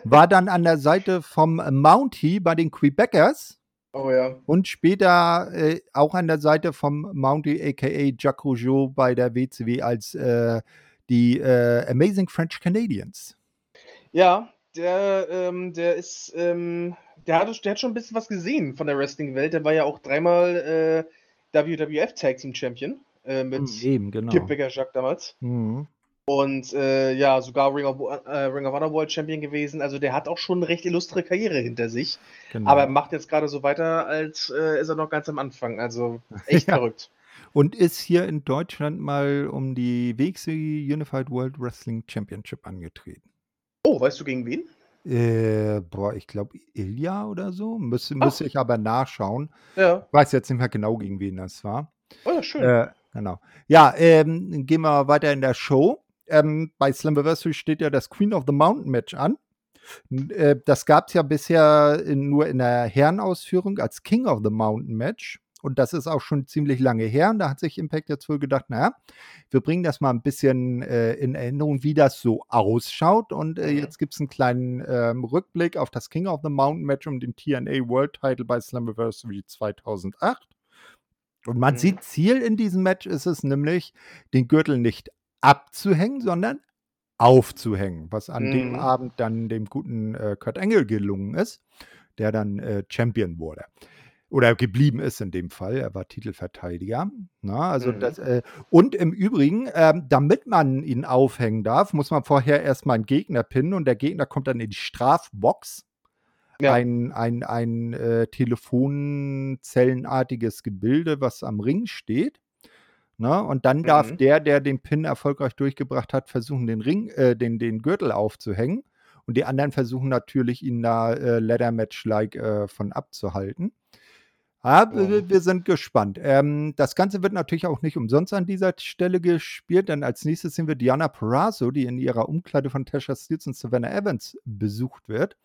Speaker 1: War dann an der Seite vom Mountie bei den Quebecers.
Speaker 2: Oh ja.
Speaker 1: Und später äh, auch an der Seite vom Mountie, aka Jacques Rougeau bei der WCW als die äh, Amazing French Canadians.
Speaker 2: Ja, der, ähm, der ist, ähm, der, hat, der hat schon ein bisschen was gesehen von der Wrestling-Welt. Der war ja auch dreimal äh, WWF Tag Team Champion äh, mit hm,
Speaker 1: Eben, genau.
Speaker 2: Kip Becker Jacques damals. Mhm. Und äh, ja, sogar Ring of, äh, Ring of Honor World Champion gewesen. Also der hat auch schon eine recht illustre Karriere hinter sich. Genau. Aber macht jetzt gerade so weiter, als äh, ist er noch ganz am Anfang. Also echt *laughs* ja. verrückt
Speaker 1: und ist hier in Deutschland mal um die WXW Unified World Wrestling Championship angetreten.
Speaker 2: Oh, weißt du gegen wen?
Speaker 1: Äh, boah, ich glaube Ilja oder so. Müsste, müsste ich aber nachschauen. Ja. Ich weiß jetzt nicht mehr genau, gegen wen das war.
Speaker 2: Oh ja, schön. Äh,
Speaker 1: genau. Ja, ähm, gehen wir weiter in der Show. Ähm, bei Slammiversary steht ja das Queen of the Mountain Match an. Äh, das gab es ja bisher in, nur in der Herrenausführung als King of the Mountain Match. Und das ist auch schon ziemlich lange her. Und da hat sich Impact jetzt wohl gedacht, naja, wir bringen das mal ein bisschen äh, in Erinnerung, wie das so ausschaut. Und äh, mhm. jetzt gibt es einen kleinen ähm, Rückblick auf das King of the Mountain Match um den TNA World Title bei Slammiversary 2008. Und man mhm. sieht, Ziel in diesem Match ist es nämlich, den Gürtel nicht abzuhängen, sondern aufzuhängen, was an mhm. dem Abend dann dem guten äh, Kurt Engel gelungen ist, der dann äh, Champion wurde oder geblieben ist in dem Fall. Er war Titelverteidiger. Na, ne? also mhm. das, äh, und im Übrigen, äh, damit man ihn aufhängen darf, muss man vorher erstmal einen Gegner pinnen und der Gegner kommt dann in die Strafbox. Ja. Ein, ein, ein äh, telefonzellenartiges Gebilde, was am Ring steht. Ne? und dann darf mhm. der, der den Pin erfolgreich durchgebracht hat, versuchen, den Ring, äh, den, den Gürtel aufzuhängen. Und die anderen versuchen natürlich, ihn da äh, Leather Match-like äh, von abzuhalten. Ja, wir, wir sind gespannt. Ähm, das Ganze wird natürlich auch nicht umsonst an dieser Stelle gespielt, denn als nächstes sehen wir Diana Perazzo, die in ihrer Umkleide von Tasha Steels und Savannah Evans besucht wird.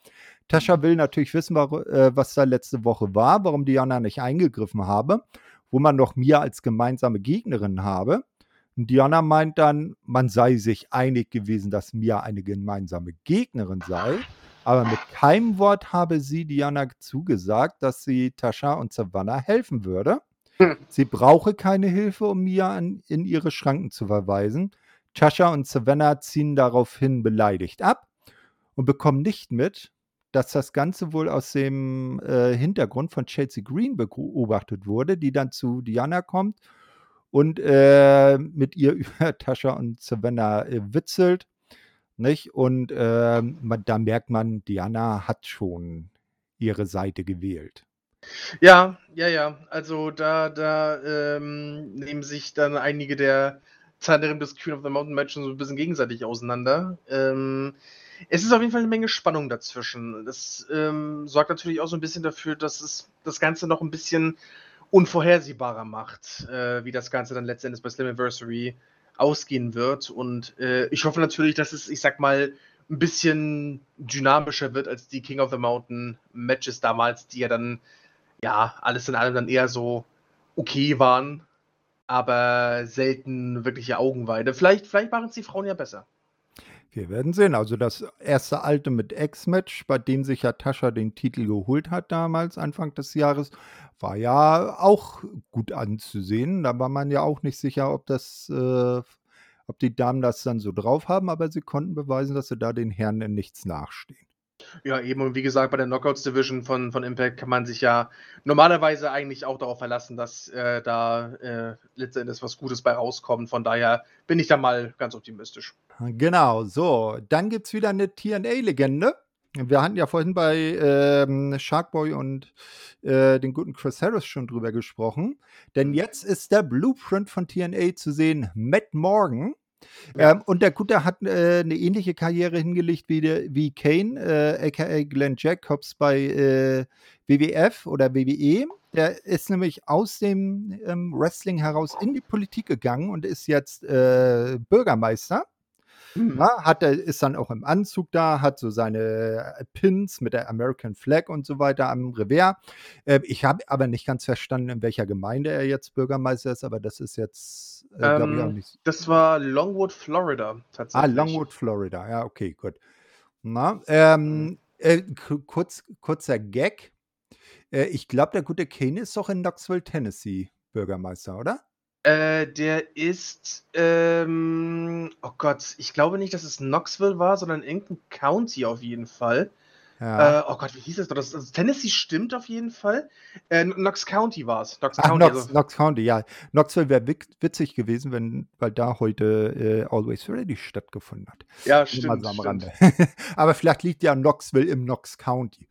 Speaker 1: Tasha will natürlich wissen, äh, was da letzte Woche war, warum Diana nicht eingegriffen habe, wo man noch Mia als gemeinsame Gegnerin habe. Und Diana meint dann, man sei sich einig gewesen, dass Mia eine gemeinsame Gegnerin sei. Aber mit keinem Wort habe sie Diana zugesagt, dass sie Tascha und Savannah helfen würde. Hm. Sie brauche keine Hilfe, um Mia an, in ihre Schranken zu verweisen. Tascha und Savannah ziehen daraufhin beleidigt ab und bekommen nicht mit, dass das Ganze wohl aus dem äh, Hintergrund von Chelsea Green beobachtet wurde, die dann zu Diana kommt und äh, mit ihr *laughs* über Tascha und Savannah äh, witzelt nicht? Und äh, man, da merkt man, Diana hat schon ihre Seite gewählt.
Speaker 2: Ja, ja, ja. Also da, da ähm, nehmen sich dann einige der Teilnehmer des Queen of the Mountain Match so ein bisschen gegenseitig auseinander. Ähm, es ist auf jeden Fall eine Menge Spannung dazwischen. Das ähm, sorgt natürlich auch so ein bisschen dafür, dass es das Ganze noch ein bisschen unvorhersehbarer macht, äh, wie das Ganze dann letztendlich bei Slammiversary ausgehen wird. Und äh, ich hoffe natürlich, dass es, ich sag mal, ein bisschen dynamischer wird als die King of the Mountain Matches damals, die ja dann, ja, alles in allem dann eher so okay waren, aber selten wirkliche Augenweide. Vielleicht, vielleicht machen es die Frauen ja besser.
Speaker 1: Wir werden sehen. Also das erste alte mit X-Match, bei dem sich ja Tascha den Titel geholt hat damals, Anfang des Jahres, war ja auch gut anzusehen. Da war man ja auch nicht sicher, ob das, äh, ob die Damen das dann so drauf haben, aber sie konnten beweisen, dass sie da den Herren in nichts nachstehen.
Speaker 2: Ja, eben, und wie gesagt, bei der Knockouts Division von, von Impact kann man sich ja normalerweise eigentlich auch darauf verlassen, dass äh, da äh, letztendlich was Gutes bei rauskommt. Von daher bin ich da mal ganz optimistisch.
Speaker 1: Genau, so. Dann gibt es wieder eine TNA-Legende. Wir hatten ja vorhin bei ähm, Sharkboy und äh, den guten Chris Harris schon drüber gesprochen. Denn mhm. jetzt ist der Blueprint von TNA zu sehen, Matt Morgan. Ja. Ähm, und der Gute hat äh, eine ähnliche Karriere hingelegt wie, der, wie Kane, äh, aka Glenn Jacobs bei äh, WWF oder WWE. Der ist nämlich aus dem ähm, Wrestling heraus in die Politik gegangen und ist jetzt äh, Bürgermeister. Mhm. Na, hat er, ist dann auch im Anzug da, hat so seine äh, Pins mit der American Flag und so weiter am Revers. Äh, ich habe aber nicht ganz verstanden, in welcher Gemeinde er jetzt Bürgermeister ist, aber das ist jetzt,
Speaker 2: äh, ähm, ich, auch nicht. Das war Longwood, Florida,
Speaker 1: ah, tatsächlich. Ah, Longwood, Florida, ja, okay, gut. Na, ähm, mhm. äh, kurz, kurzer Gag. Äh, ich glaube, der gute Kane ist doch in Knoxville, Tennessee Bürgermeister, oder?
Speaker 2: Äh, der ist, ähm, oh Gott, ich glaube nicht, dass es Knoxville war, sondern irgendein County auf jeden Fall. Ja. Äh, oh Gott, wie hieß doch? Das, also Tennessee stimmt auf jeden Fall. Äh, Knox County war es.
Speaker 1: Knox Ach, County. Knox, also. Knox County, ja. Knoxville wäre witzig gewesen, wenn, weil da heute äh, Always Ready stattgefunden hat.
Speaker 2: Ja, stimmt. stimmt. *laughs*
Speaker 1: Aber vielleicht liegt ja Knoxville im Knox County.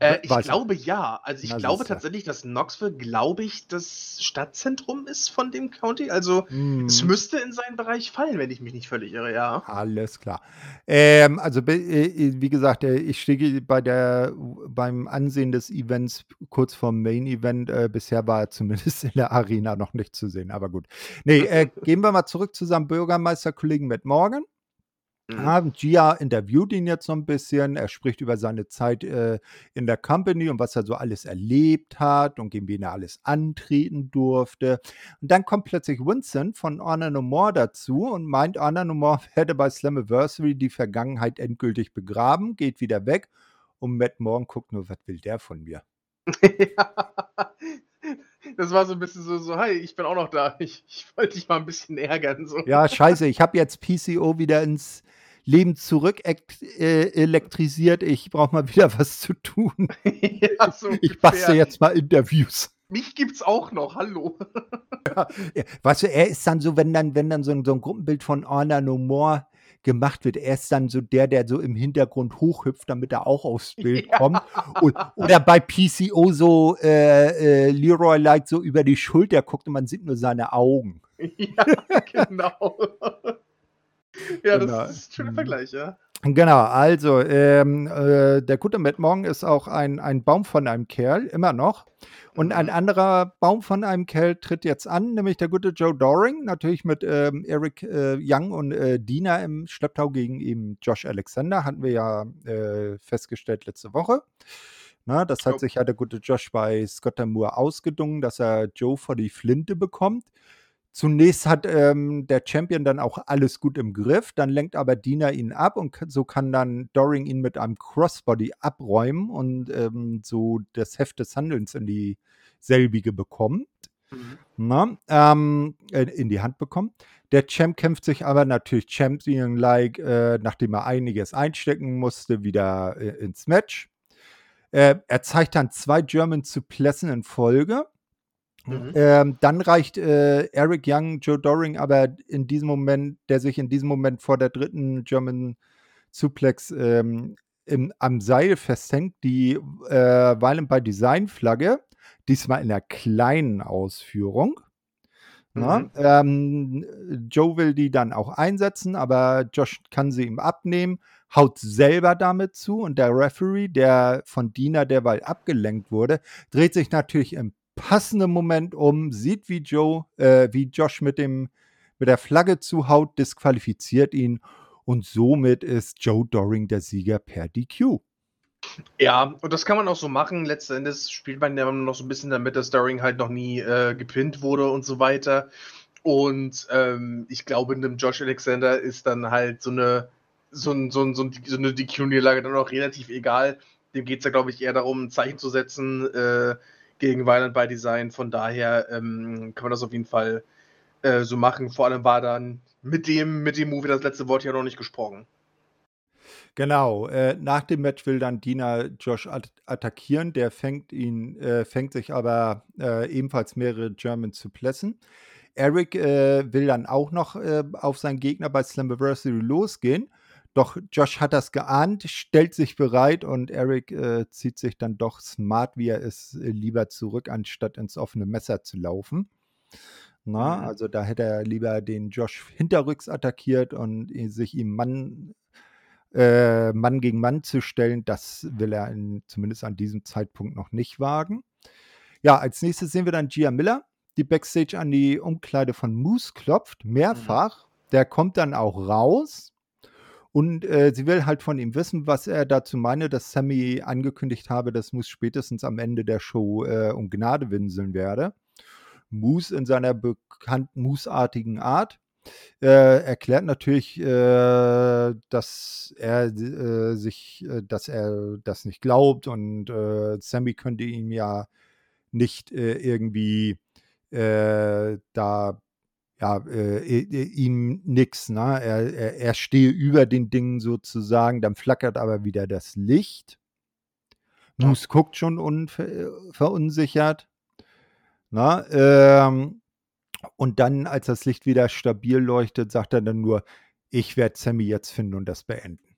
Speaker 2: Äh, ich glaube ja. Also ich Na, glaube tatsächlich, dass Knoxville, glaube ich, das Stadtzentrum ist von dem County. Also mm. es müsste in seinen Bereich fallen, wenn ich mich nicht völlig irre, ja.
Speaker 1: Alles klar. Ähm, also äh, wie gesagt, äh, ich stehe bei der beim Ansehen des Events kurz vorm Main Event. Äh, bisher war er zumindest in der Arena noch nicht zu sehen, aber gut. Nee, äh, *laughs* gehen wir mal zurück zu seinem Bürgermeisterkollegen Matt Morgan. Mhm. Ja, Gia interviewt ihn jetzt so ein bisschen. Er spricht über seine Zeit äh, in der Company und was er so alles erlebt hat und gegen wen er alles antreten durfte. Und dann kommt plötzlich Vincent von Honor No More dazu und meint, Honor No More *laughs* hätte bei Slammiversary die Vergangenheit endgültig begraben, geht wieder weg. Und Matt Morgan guckt nur, was will der von mir? *laughs*
Speaker 2: Das war so ein bisschen so, so hi, ich bin auch noch da. *laughs* Ich, ich wollte dich mal ein bisschen ärgern. So.
Speaker 1: Ja, scheiße, ich habe jetzt PCO wieder ins Leben zurück äh, elektrisiert. Ich brauche mal wieder was zu tun. *laughs* ja, so ich bastel jetzt mal Interviews.
Speaker 2: Mich gibt's auch noch, hallo. *laughs*
Speaker 1: ja, weißt du, er ist dann so, wenn dann, wenn dann so ein, so ein Gruppenbild von Honor No More gemacht wird, er ist dann so der, der so im Hintergrund hochhüpft, damit er auch aufs Bild ja. kommt. Und, oder bei PCO so äh, äh, Leroy like so über die Schulter guckt und man sieht nur seine Augen.
Speaker 2: Ja, *laughs* genau. Ja, das genau. ist ein schöner mhm. Vergleich, ja.
Speaker 1: Genau, also ähm, äh, der gute Matt Morgan ist auch ein, ein Baum von einem Kerl, immer noch. Und ein mhm. anderer Baum von einem Kerl tritt jetzt an, nämlich der gute Joe Doring, natürlich mit ähm, Eric äh, Young und äh, Dina im Schlepptau gegen eben Josh Alexander, hatten wir ja äh, festgestellt letzte Woche. Na, das hat sich ja der gute Josh bei Scott Moore ausgedungen, dass er Joe vor die Flinte bekommt. Zunächst hat ähm, der Champion dann auch alles gut im Griff, dann lenkt aber Dina ihn ab und so kann dann Doring ihn mit einem Crossbody abräumen und ähm, so das Heft des Handelns in die selbige bekommt. Mhm. Na, ähm, äh, in die Hand bekommt. Der Champ kämpft sich aber natürlich Champion-like, äh, nachdem er einiges einstecken musste, wieder äh, ins Match. Äh, er zeigt dann zwei German Suplessen in Folge. Mhm. Ähm, dann reicht äh, Eric Young, Joe Doring aber in diesem Moment, der sich in diesem Moment vor der dritten German Suplex ähm, im, am Seil festhängt, die äh, Violent by Design Flagge, diesmal in der kleinen Ausführung. Mhm. Ähm, Joe will die dann auch einsetzen, aber Josh kann sie ihm abnehmen, haut selber damit zu und der Referee, der von Dina derweil abgelenkt wurde, dreht sich natürlich im passenden Moment um, sieht, wie Joe, äh, wie Josh mit dem mit der Flagge zuhaut, disqualifiziert ihn und somit ist Joe Doring der Sieger per DQ.
Speaker 2: Ja, und das kann man auch so machen. Letzten Endes spielt man ja noch so ein bisschen damit, dass Doring halt noch nie äh, gepinnt wurde und so weiter. Und ähm, ich glaube, einem Josh Alexander ist dann halt so eine so, ein, so, ein, so, so eine DQ-Niederlage dann auch relativ egal. Dem geht es ja, glaube ich, eher darum, ein Zeichen zu setzen, äh, gegen Violent by Design. Von daher ähm, kann man das auf jeden Fall äh, so machen. Vor allem war dann mit dem, mit dem Movie das letzte Wort ja noch nicht gesprochen.
Speaker 1: Genau, äh, nach dem Match will dann Dina Josh at attackieren, der fängt ihn, äh, fängt sich aber äh, ebenfalls mehrere German zu plessen. Eric äh, will dann auch noch äh, auf seinen Gegner bei Slammiversary losgehen doch Josh hat das geahnt, stellt sich bereit und Eric äh, zieht sich dann doch smart, wie er ist, äh, lieber zurück, anstatt ins offene Messer zu laufen. Na, mhm. also da hätte er lieber den Josh hinterrücks attackiert und sich ihm Mann, äh, Mann gegen Mann zu stellen. Das will er in, zumindest an diesem Zeitpunkt noch nicht wagen. Ja, als nächstes sehen wir dann Gia Miller, die Backstage an die Umkleide von Moose klopft, mhm. mehrfach. Mhm. Der kommt dann auch raus und äh, sie will halt von ihm wissen, was er dazu meine, dass Sammy angekündigt habe, dass Moose spätestens am Ende der Show äh, um Gnade winseln werde. Moose in seiner bekannten Moose-artigen Art äh, erklärt natürlich, äh, dass er äh, sich, äh, dass er das nicht glaubt und Sammy könnte ihm ja nicht irgendwie da ja, äh, ihm nix, ne? Er, er, er stehe über den Dingen sozusagen, dann flackert aber wieder das Licht. Ja. Moose guckt schon unverunsichert. Na, ähm, und dann, als das Licht wieder stabil leuchtet, sagt er dann nur, ich werde Sammy jetzt finden und das beenden.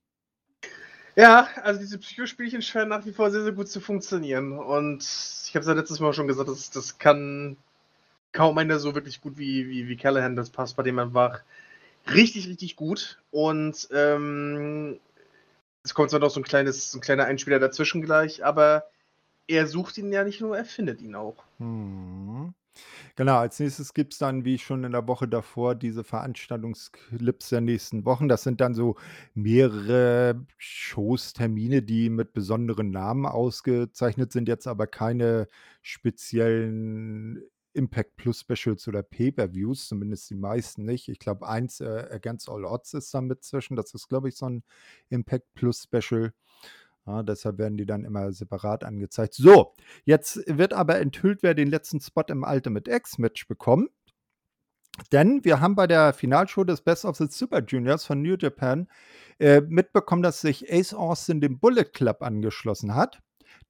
Speaker 2: Ja, also diese Psychospielchen scheinen nach wie vor sehr, sehr gut zu funktionieren. Und ich habe es ja letztes Mal schon gesagt, das, das kann kaum einer so wirklich gut wie, wie, wie Callahan. Das passt bei dem einfach richtig, richtig gut. Und ähm, es kommt zwar noch so ein kleines, ein kleiner Einspieler dazwischen gleich, aber er sucht ihn ja nicht nur, er findet ihn auch.
Speaker 1: Hm. Genau, als nächstes gibt es dann, wie schon in der Woche davor, diese Veranstaltungsclips der nächsten Wochen. Das sind dann so mehrere Shows, Termine, die mit besonderen Namen ausgezeichnet sind, jetzt aber keine speziellen Impact Plus Specials oder Pay-Per-Views, zumindest die meisten nicht. Ich glaube, eins äh, Against All Odds ist dann mit zwischen. Das ist, glaube ich, so ein Impact Plus Special. Ja, deshalb werden die dann immer separat angezeigt. So, jetzt wird aber enthüllt, wer den letzten Spot im Ultimate X-Match bekommt. Denn wir haben bei der Finalshow des Best of the Super Juniors von New Japan äh, mitbekommen, dass sich Ace Austin dem Bullet Club angeschlossen hat.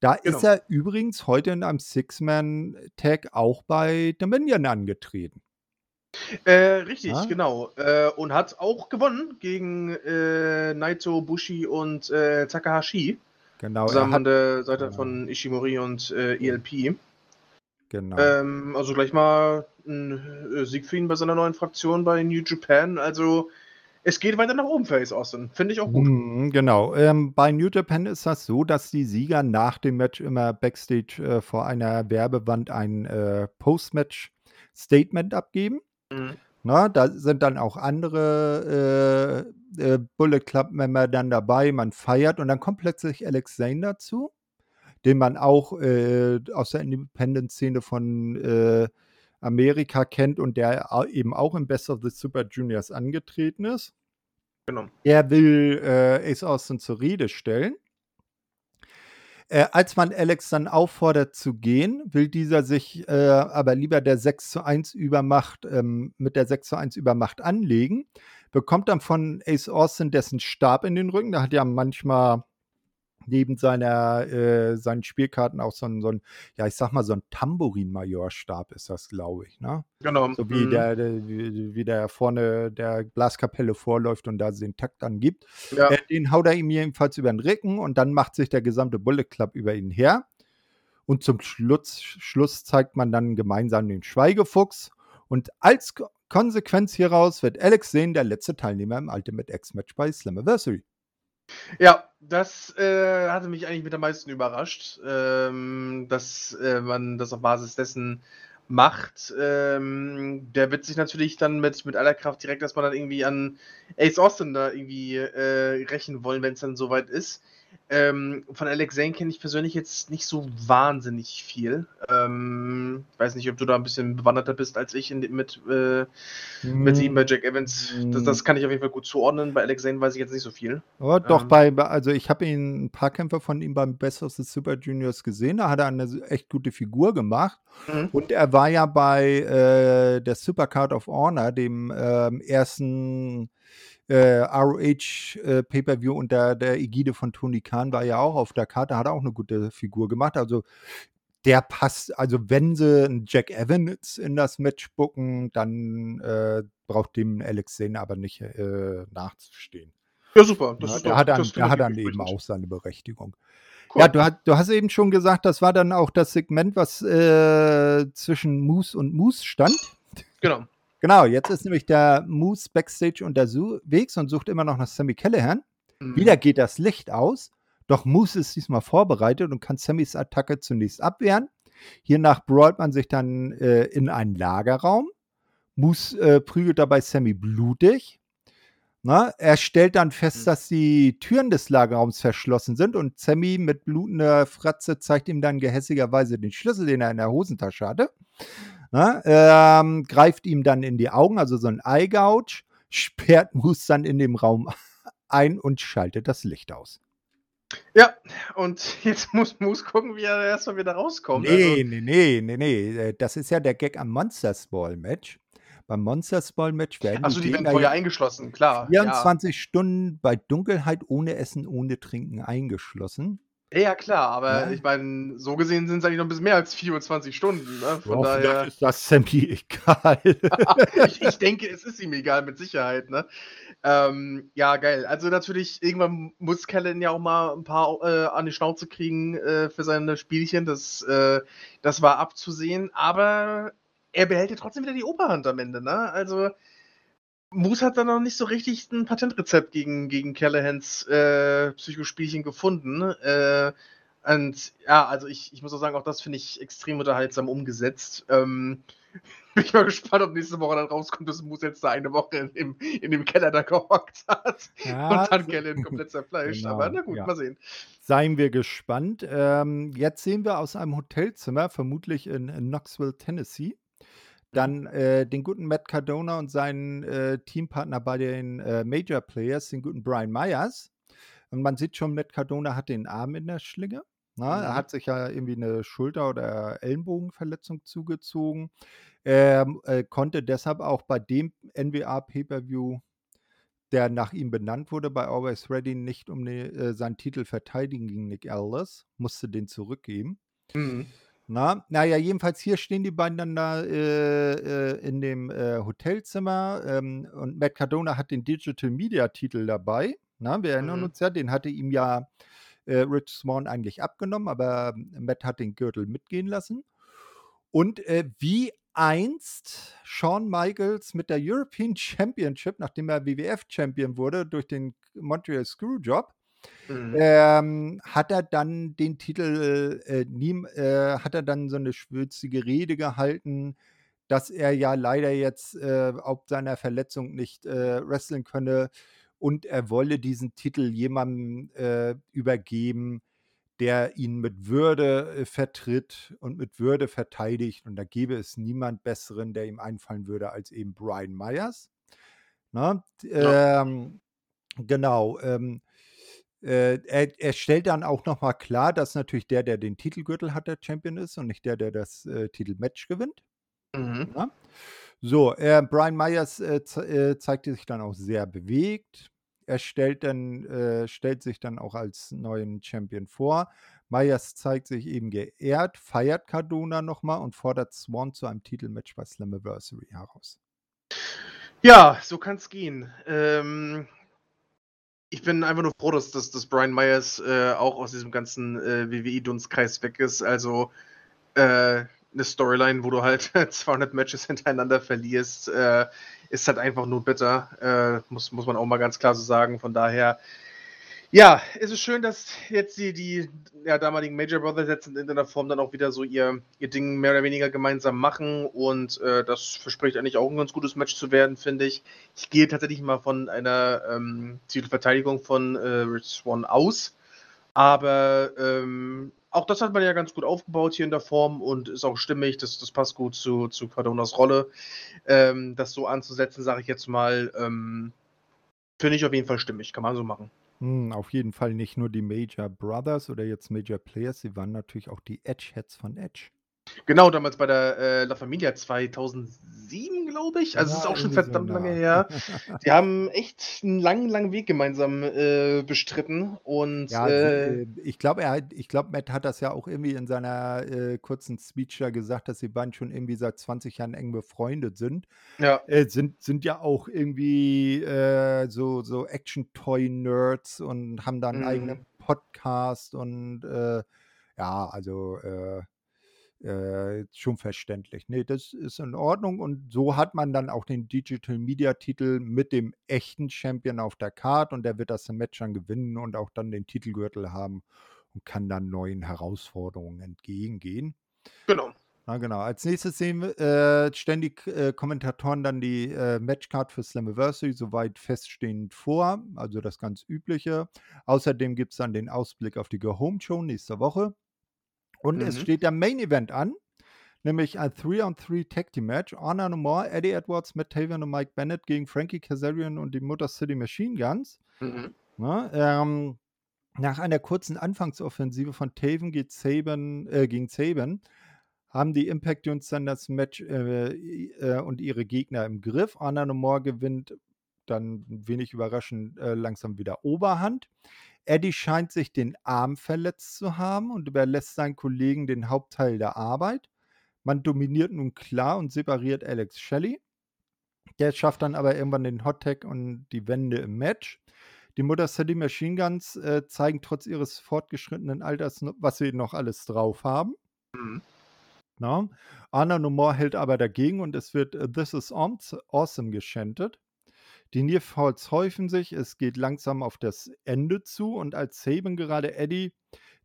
Speaker 1: Da genau. ist er übrigens heute in einem Six-Man-Tag auch bei Dominion angetreten.
Speaker 2: Äh, richtig, ja? genau. Äh, und hat auch gewonnen gegen äh, Naito, Bushi und äh, Takahashi.
Speaker 1: Genau.
Speaker 2: Zusammen an der Seite von Ishimori und äh, ELP. Genau. Ähm, also gleich mal ein Sieg für ihn bei seiner neuen Fraktion bei New Japan. Also es geht weiter nach oben für Ace Austin. Finde ich auch gut.
Speaker 1: Mhm, genau. Ähm, bei New Japan ist das so, dass die Sieger nach dem Match immer backstage äh, vor einer Werbewand ein äh, Post-Match-Statement abgeben.
Speaker 2: Mhm.
Speaker 1: Na, da sind dann auch andere äh, äh, Bullet Club-Member dann dabei. Man feiert und dann kommt plötzlich Alex Zane dazu, den man auch äh, aus der Independent-Szene von äh, Amerika kennt und der eben auch im Best of the Super Juniors angetreten ist.
Speaker 2: Genau.
Speaker 1: Er will äh, Ace Austin zur Rede stellen. Äh, als man Alex dann auffordert zu gehen, will dieser sich äh, aber lieber der 6 zu 1 Übermacht, ähm, mit der 6 zu 1 Übermacht anlegen, bekommt dann von Ace Austin dessen Stab in den Rücken. Da hat ja manchmal neben seiner, äh, seinen Spielkarten auch so ein, so ein, ja, ich sag mal, so ein Tambourin-Majorstab ist das, glaube ich, ne?
Speaker 2: Genau.
Speaker 1: So wie,
Speaker 2: Mhm.
Speaker 1: der, der, wie, der vorne der Blaskapelle vorläuft und da den Takt angibt.
Speaker 2: Ja.
Speaker 1: Äh, den haut er ihm jedenfalls über den Rücken und dann macht sich der gesamte Bullet Club über ihn her. Und zum Schluss, Schluss zeigt man dann gemeinsam den Schweigefuchs. Und als Ko- Konsequenz hieraus wird Alex Zane der letzte Teilnehmer im Ultimate X-Match bei Slammiversary.
Speaker 2: Ja, das äh, hatte mich eigentlich mit am meisten überrascht, ähm, dass äh, man das auf Basis dessen macht. Ähm, der wird sich natürlich dann mit, mit aller Kraft direkt erstmal dann irgendwie an Ace Austin da irgendwie äh, rächen wollen, wenn es dann soweit ist. Ähm, von Alex Zane kenne ich persönlich jetzt nicht so wahnsinnig viel. Ähm, ich weiß nicht, ob du da ein bisschen bewanderter bist als ich in, mit, äh, mit ihm bei Jack Evans. Das, das kann ich auf jeden Fall gut zuordnen. Bei Alex Zane weiß ich jetzt nicht so viel.
Speaker 1: Doch,
Speaker 2: Ähm.
Speaker 1: bei, bei- also ich habe ihn ein paar Kämpfe von ihm beim Best of the Super Juniors gesehen. Da hat er eine echt gute Figur gemacht.
Speaker 2: Mhm.
Speaker 1: Und er war ja bei äh, der Supercard of Honor, dem ähm, ersten äh, ROH äh, Pay-Per-View unter der Ägide von Tony Khan, war ja auch auf der Karte, hat auch eine gute Figur gemacht. Also der passt, also wenn sie einen Jack Evans in das Match bucken, dann äh, braucht dem Alex Zane aber nicht äh, nachzustehen.
Speaker 2: Ja, super. Das
Speaker 1: Ja,
Speaker 2: ist
Speaker 1: der
Speaker 2: doch,
Speaker 1: hat dann, der hat dann eben auch seine Berechtigung.
Speaker 2: Cool.
Speaker 1: Ja, du, hast, du hast eben schon gesagt, das war dann auch das Segment, was äh, zwischen Moose und Moose stand.
Speaker 2: Genau.
Speaker 1: Genau, jetzt ist nämlich der Moose Backstage unterwegs und sucht immer noch nach Sammy Callahan.
Speaker 2: Mhm.
Speaker 1: Wieder geht das Licht aus, doch Moose ist diesmal vorbereitet und kann Sammys Attacke zunächst abwehren. Hiernach brawlt man sich dann äh, in einen Lagerraum. Moose äh, prügelt dabei Sammy blutig. Na, er stellt dann fest,
Speaker 2: Mhm.
Speaker 1: dass die Türen des Lagerraums verschlossen sind und Sammy mit blutender Fratze zeigt ihm dann gehässigerweise den Schlüssel, den er in der Hosentasche hatte. Na, ähm, greift ihm dann in die Augen, also so ein Eye-Gouge, *laughs* sperrt Moose dann in dem Raum *laughs* ein und schaltet das Licht aus.
Speaker 2: Ja, und *laughs* jetzt muss Moose gucken, wie er erstmal wieder rauskommt.
Speaker 1: Nee,
Speaker 2: Also,
Speaker 1: nee, nee, nee, nee. äh, Das ist ja der Gag am Monsters Ball Match. Beim Monsters Ball Match werden
Speaker 2: achso, die werden
Speaker 1: Gegner
Speaker 2: vorher
Speaker 1: ja
Speaker 2: eingeschlossen, klar. Ja.
Speaker 1: 24 Stunden bei Dunkelheit ohne Essen, ohne Trinken eingeschlossen.
Speaker 2: ja, klar, aber
Speaker 1: Ja.
Speaker 2: ich meine, so gesehen sind es eigentlich noch ein bisschen mehr als 24 Stunden. Ne? Von
Speaker 1: Ja,
Speaker 2: daher,
Speaker 1: ist das Sammy *laughs* egal. *laughs*
Speaker 2: ich, ich denke, es ist ihm egal, mit Sicherheit. Ne? Ähm, ja, geil. Also natürlich, irgendwann muss Kellen ja auch mal ein paar äh, an die Schnauze kriegen äh, für seine Spielchen. Das, äh, das war abzusehen, aber er behält ja trotzdem wieder die Oberhand am Ende. Ne? Also Moose hat da noch nicht so richtig ein Patentrezept gegen, gegen Callahans äh, Psychospielchen gefunden. Äh, und ja, also ich, ich muss auch sagen, auch das finde ich extrem unterhaltsam umgesetzt. Ähm, *laughs* bin ich mal gespannt, ob nächste Woche dann rauskommt, dass Moose jetzt da eine Woche in dem, in dem Keller da gehockt hat
Speaker 1: Ja,
Speaker 2: und dann Callahan komplett zerfleischt.
Speaker 1: Genau,
Speaker 2: Aber na gut,
Speaker 1: ja.
Speaker 2: mal sehen.
Speaker 1: Seien wir gespannt. Ähm, jetzt sehen wir aus einem Hotelzimmer, vermutlich in, in Knoxville, Tennessee, dann äh, den guten Matt Cardona und seinen äh, Teampartner bei den äh, Major Players, den guten Brian Myers. Und man sieht schon, Matt Cardona hat den Arm in der Schlinge. Na, Er
Speaker 2: Mhm.
Speaker 1: hat sich ja irgendwie eine Schulter- oder Ellenbogenverletzung zugezogen. Er äh, konnte deshalb auch bei dem NWA Pay-Per-View, der nach ihm benannt wurde, bei Always Ready, nicht um ne, äh, seinen Titel verteidigen gegen Nick Aldis, musste den zurückgeben.
Speaker 2: Mhm.
Speaker 1: Na, naja, jedenfalls hier stehen die beiden dann da äh, äh, in dem äh, Hotelzimmer ähm, und Matt Cardona hat den Digital Media Titel dabei. Na, wir erinnern
Speaker 2: Mhm.
Speaker 1: uns ja, den hatte ihm ja äh, Rich Swan eigentlich abgenommen, aber Matt hat den Gürtel mitgehen lassen. Und äh, wie einst Shawn Michaels mit der European *laughs* Championship, nachdem er WWF-Champion wurde, durch den Montreal Screwjob,
Speaker 2: Mhm.
Speaker 1: ähm, hat er dann den Titel, äh, nie, äh, hat er dann so eine schwülzige Rede gehalten, dass er ja leider jetzt äh, ob seiner Verletzung nicht äh, wresteln könne und er wolle diesen Titel jemandem äh, übergeben, der ihn mit Würde äh, vertritt und mit Würde verteidigt. Und da gäbe es niemand Besseren, der ihm einfallen würde, als eben Brian Myers. Ne?
Speaker 2: Ja.
Speaker 1: Ähm, genau. Ähm, äh, er, er stellt dann auch nochmal klar, dass natürlich der, der den Titelgürtel hat, der Champion ist und nicht der, der das äh, Titelmatch gewinnt.
Speaker 2: Mhm.
Speaker 1: Ja? So, äh, Brian Myers äh, ze äh, zeigte sich dann auch sehr bewegt. Er stellt, dann, äh, stellt sich dann auch als neuen Champion vor. Myers zeigt sich eben geehrt, feiert Cardona nochmal und fordert Swan zu einem Titelmatch bei Slammiversary heraus.
Speaker 2: Ja, so kann es gehen. Ähm, ich bin einfach nur froh, dass, dass, dass Brian Myers äh, auch aus diesem ganzen äh, WWE-Dunstkreis weg ist. Also äh, eine Storyline, wo du halt *laughs* 200 Matches hintereinander verlierst, äh, ist halt einfach nur bitter. Äh, muss, muss man auch mal ganz klar so sagen. Von daher, ja, ist es schön, dass jetzt die, die ja, damaligen Major Brothers jetzt in irgendeiner Form dann auch wieder so ihr, ihr Ding mehr oder weniger gemeinsam machen. Und äh, das verspricht eigentlich auch ein ganz gutes Match zu werden, finde ich. Ich gehe tatsächlich mal von einer ähm, Titelverteidigung von äh, Rich Swan aus. Aber ähm, auch das hat man ja ganz gut aufgebaut hier in der Form und ist auch stimmig. Das, das passt gut zu, zu Cardonas Rolle. Ähm, das so anzusetzen, sage ich jetzt mal, ähm, finde ich auf jeden Fall stimmig. Kann man so machen.
Speaker 1: Hm, auf jeden Fall nicht nur die Major Brothers oder jetzt Major Players, sie waren natürlich auch die Edge-Heads von Edge.
Speaker 2: Genau, damals bei der äh, La Familia 2007, glaube ich. Also, es ist
Speaker 1: Ja,
Speaker 2: auch schon
Speaker 1: irgendwie so
Speaker 2: verdammt lange
Speaker 1: nah.
Speaker 2: her. *laughs* Die haben echt einen langen, langen Weg gemeinsam äh, bestritten und
Speaker 1: Ja,
Speaker 2: äh,
Speaker 1: äh, ich glaube, er glaube, Matt hat das ja auch irgendwie in seiner, äh, kurzen Speech da gesagt, dass sie beiden schon irgendwie seit 20 Jahren eng befreundet sind.
Speaker 2: ja.
Speaker 1: Äh, sind sind ja auch irgendwie, so so Action-Toy-Nerds und haben da 'n
Speaker 2: Mhm.
Speaker 1: eigenen Podcast und, ja, also, äh schon verständlich. Ne, das ist in Ordnung und so hat man dann auch den Digital-Media-Titel mit dem echten Champion auf der Card und der wird das Match dann gewinnen und auch dann den Titelgürtel haben und kann dann neuen Herausforderungen entgegengehen.
Speaker 2: Genau.
Speaker 1: Na genau. Als Nächstes sehen wir, äh, ständig äh, Kommentatoren dann die äh, Matchcard für Slammiversary soweit feststehend vor, also das ganz Übliche. Außerdem gibt es dann den Ausblick auf die Go Home Show nächste Woche. Und es
Speaker 2: Mhm.
Speaker 1: steht der Main Event an, nämlich ein 3-on-3 Tag Team Match. Honor No More, Eddie Edwards, Matt Taven und Mike Bennett gegen Frankie Kazarian und die Motor City Machine Guns.
Speaker 2: Mhm.
Speaker 1: Ne, ähm, nach einer kurzen Anfangsoffensive von Taven geht Saban, äh, gegen Saban haben die Impact Jungs dann das Match äh, äh, und ihre Gegner im Griff. Honor No More gewinnt dann wenig überraschend äh, langsam wieder Oberhand. Eddie scheint sich den Arm verletzt zu haben und überlässt seinen Kollegen den Hauptteil der Arbeit. Man dominiert nun klar und separiert Alex Shelley. Der schafft dann aber irgendwann den Hot Tag und die Wende im Match. Die Motor City Machine Guns äh, zeigen trotz ihres fortgeschrittenen Alters, was sie noch alles drauf haben.
Speaker 2: Mhm.
Speaker 1: Na? Anna No More hält aber dagegen und es wird äh, This is Awesome geschantet. Die Nearfalls häufen sich, es geht langsam auf das Ende zu und als Saban gerade Eddie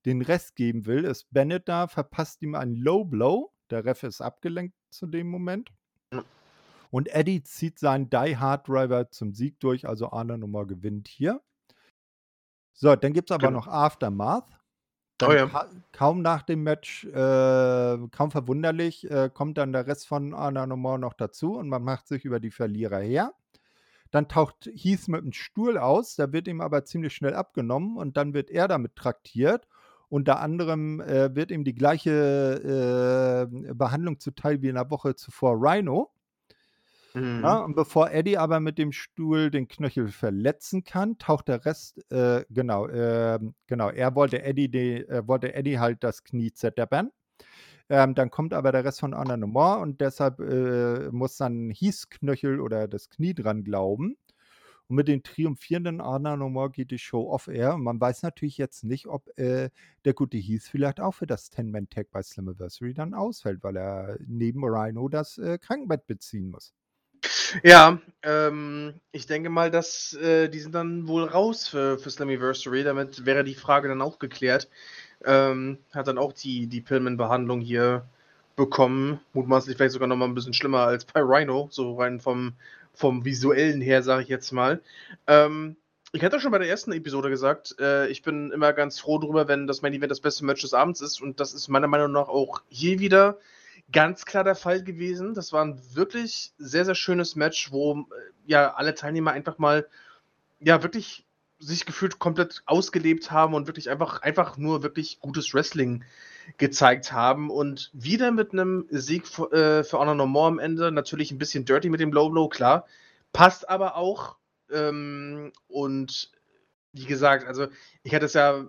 Speaker 1: den Rest geben will, ist Bennett da, verpasst ihm einen Low Blow. Der Ref ist abgelenkt zu dem Moment. Und Eddie zieht seinen Die Hard Driver zum Sieg durch, also Anna Nummer gewinnt hier. So, dann gibt es aber
Speaker 2: Genau.
Speaker 1: noch Aftermath.
Speaker 2: Oh ja.
Speaker 1: ka kaum nach dem Match, äh, kaum verwunderlich, äh, kommt dann der Rest von Anna Nummer noch dazu und man macht sich über die Verlierer her. Dann taucht Heath mit dem Stuhl aus, der wird ihm aber ziemlich schnell abgenommen und dann wird er damit traktiert. Unter anderem äh, wird ihm die gleiche äh, Behandlung zuteil wie in der Woche zuvor Rhino.
Speaker 2: Mhm.
Speaker 1: Ja, und bevor Eddie aber mit dem Stuhl den Knöchel verletzen kann, taucht der Rest, äh, genau, äh, genau, er wollte Eddie, die, äh, wollte Eddie halt das Knie zerdeppern. Ähm, dann kommt aber der Rest von More und deshalb äh, muss dann Heaths Knöchel oder das Knie dran glauben. Und mit den triumphierenden More geht die Show off-air. Und man weiß natürlich jetzt nicht, ob äh, der gute Heath vielleicht auch für das Ten-Man-Tag bei Slammiversary dann ausfällt, weil er neben Rhino das äh, Krankenbett beziehen muss.
Speaker 2: Ja, ähm, ich denke mal, dass äh, die sind dann wohl raus für, für Slammiversary. Damit wäre die Frage dann auch geklärt. Ähm, hat dann auch die, die Pillman-Behandlung hier bekommen. Mutmaßlich vielleicht sogar noch mal ein bisschen schlimmer als bei Rhino, so rein vom, vom visuellen her, sage ich jetzt mal. Ähm, ich hatte schon bei der ersten Episode gesagt, äh, ich bin immer ganz froh drüber, wenn das Main Event das beste Match des Abends ist. Und das ist meiner Meinung nach auch hier wieder ganz klar der Fall gewesen. Das war ein wirklich sehr, sehr schönes Match, wo äh, ja alle Teilnehmer einfach mal ja wirklich sich gefühlt komplett ausgelebt haben und wirklich einfach, einfach nur wirklich gutes Wrestling gezeigt haben. Und wieder mit einem Sieg für, äh, für Honor No More am Ende. Natürlich ein bisschen dirty mit dem Low Blow, klar. Passt aber auch. Ähm, und wie gesagt, also ich hatte es ja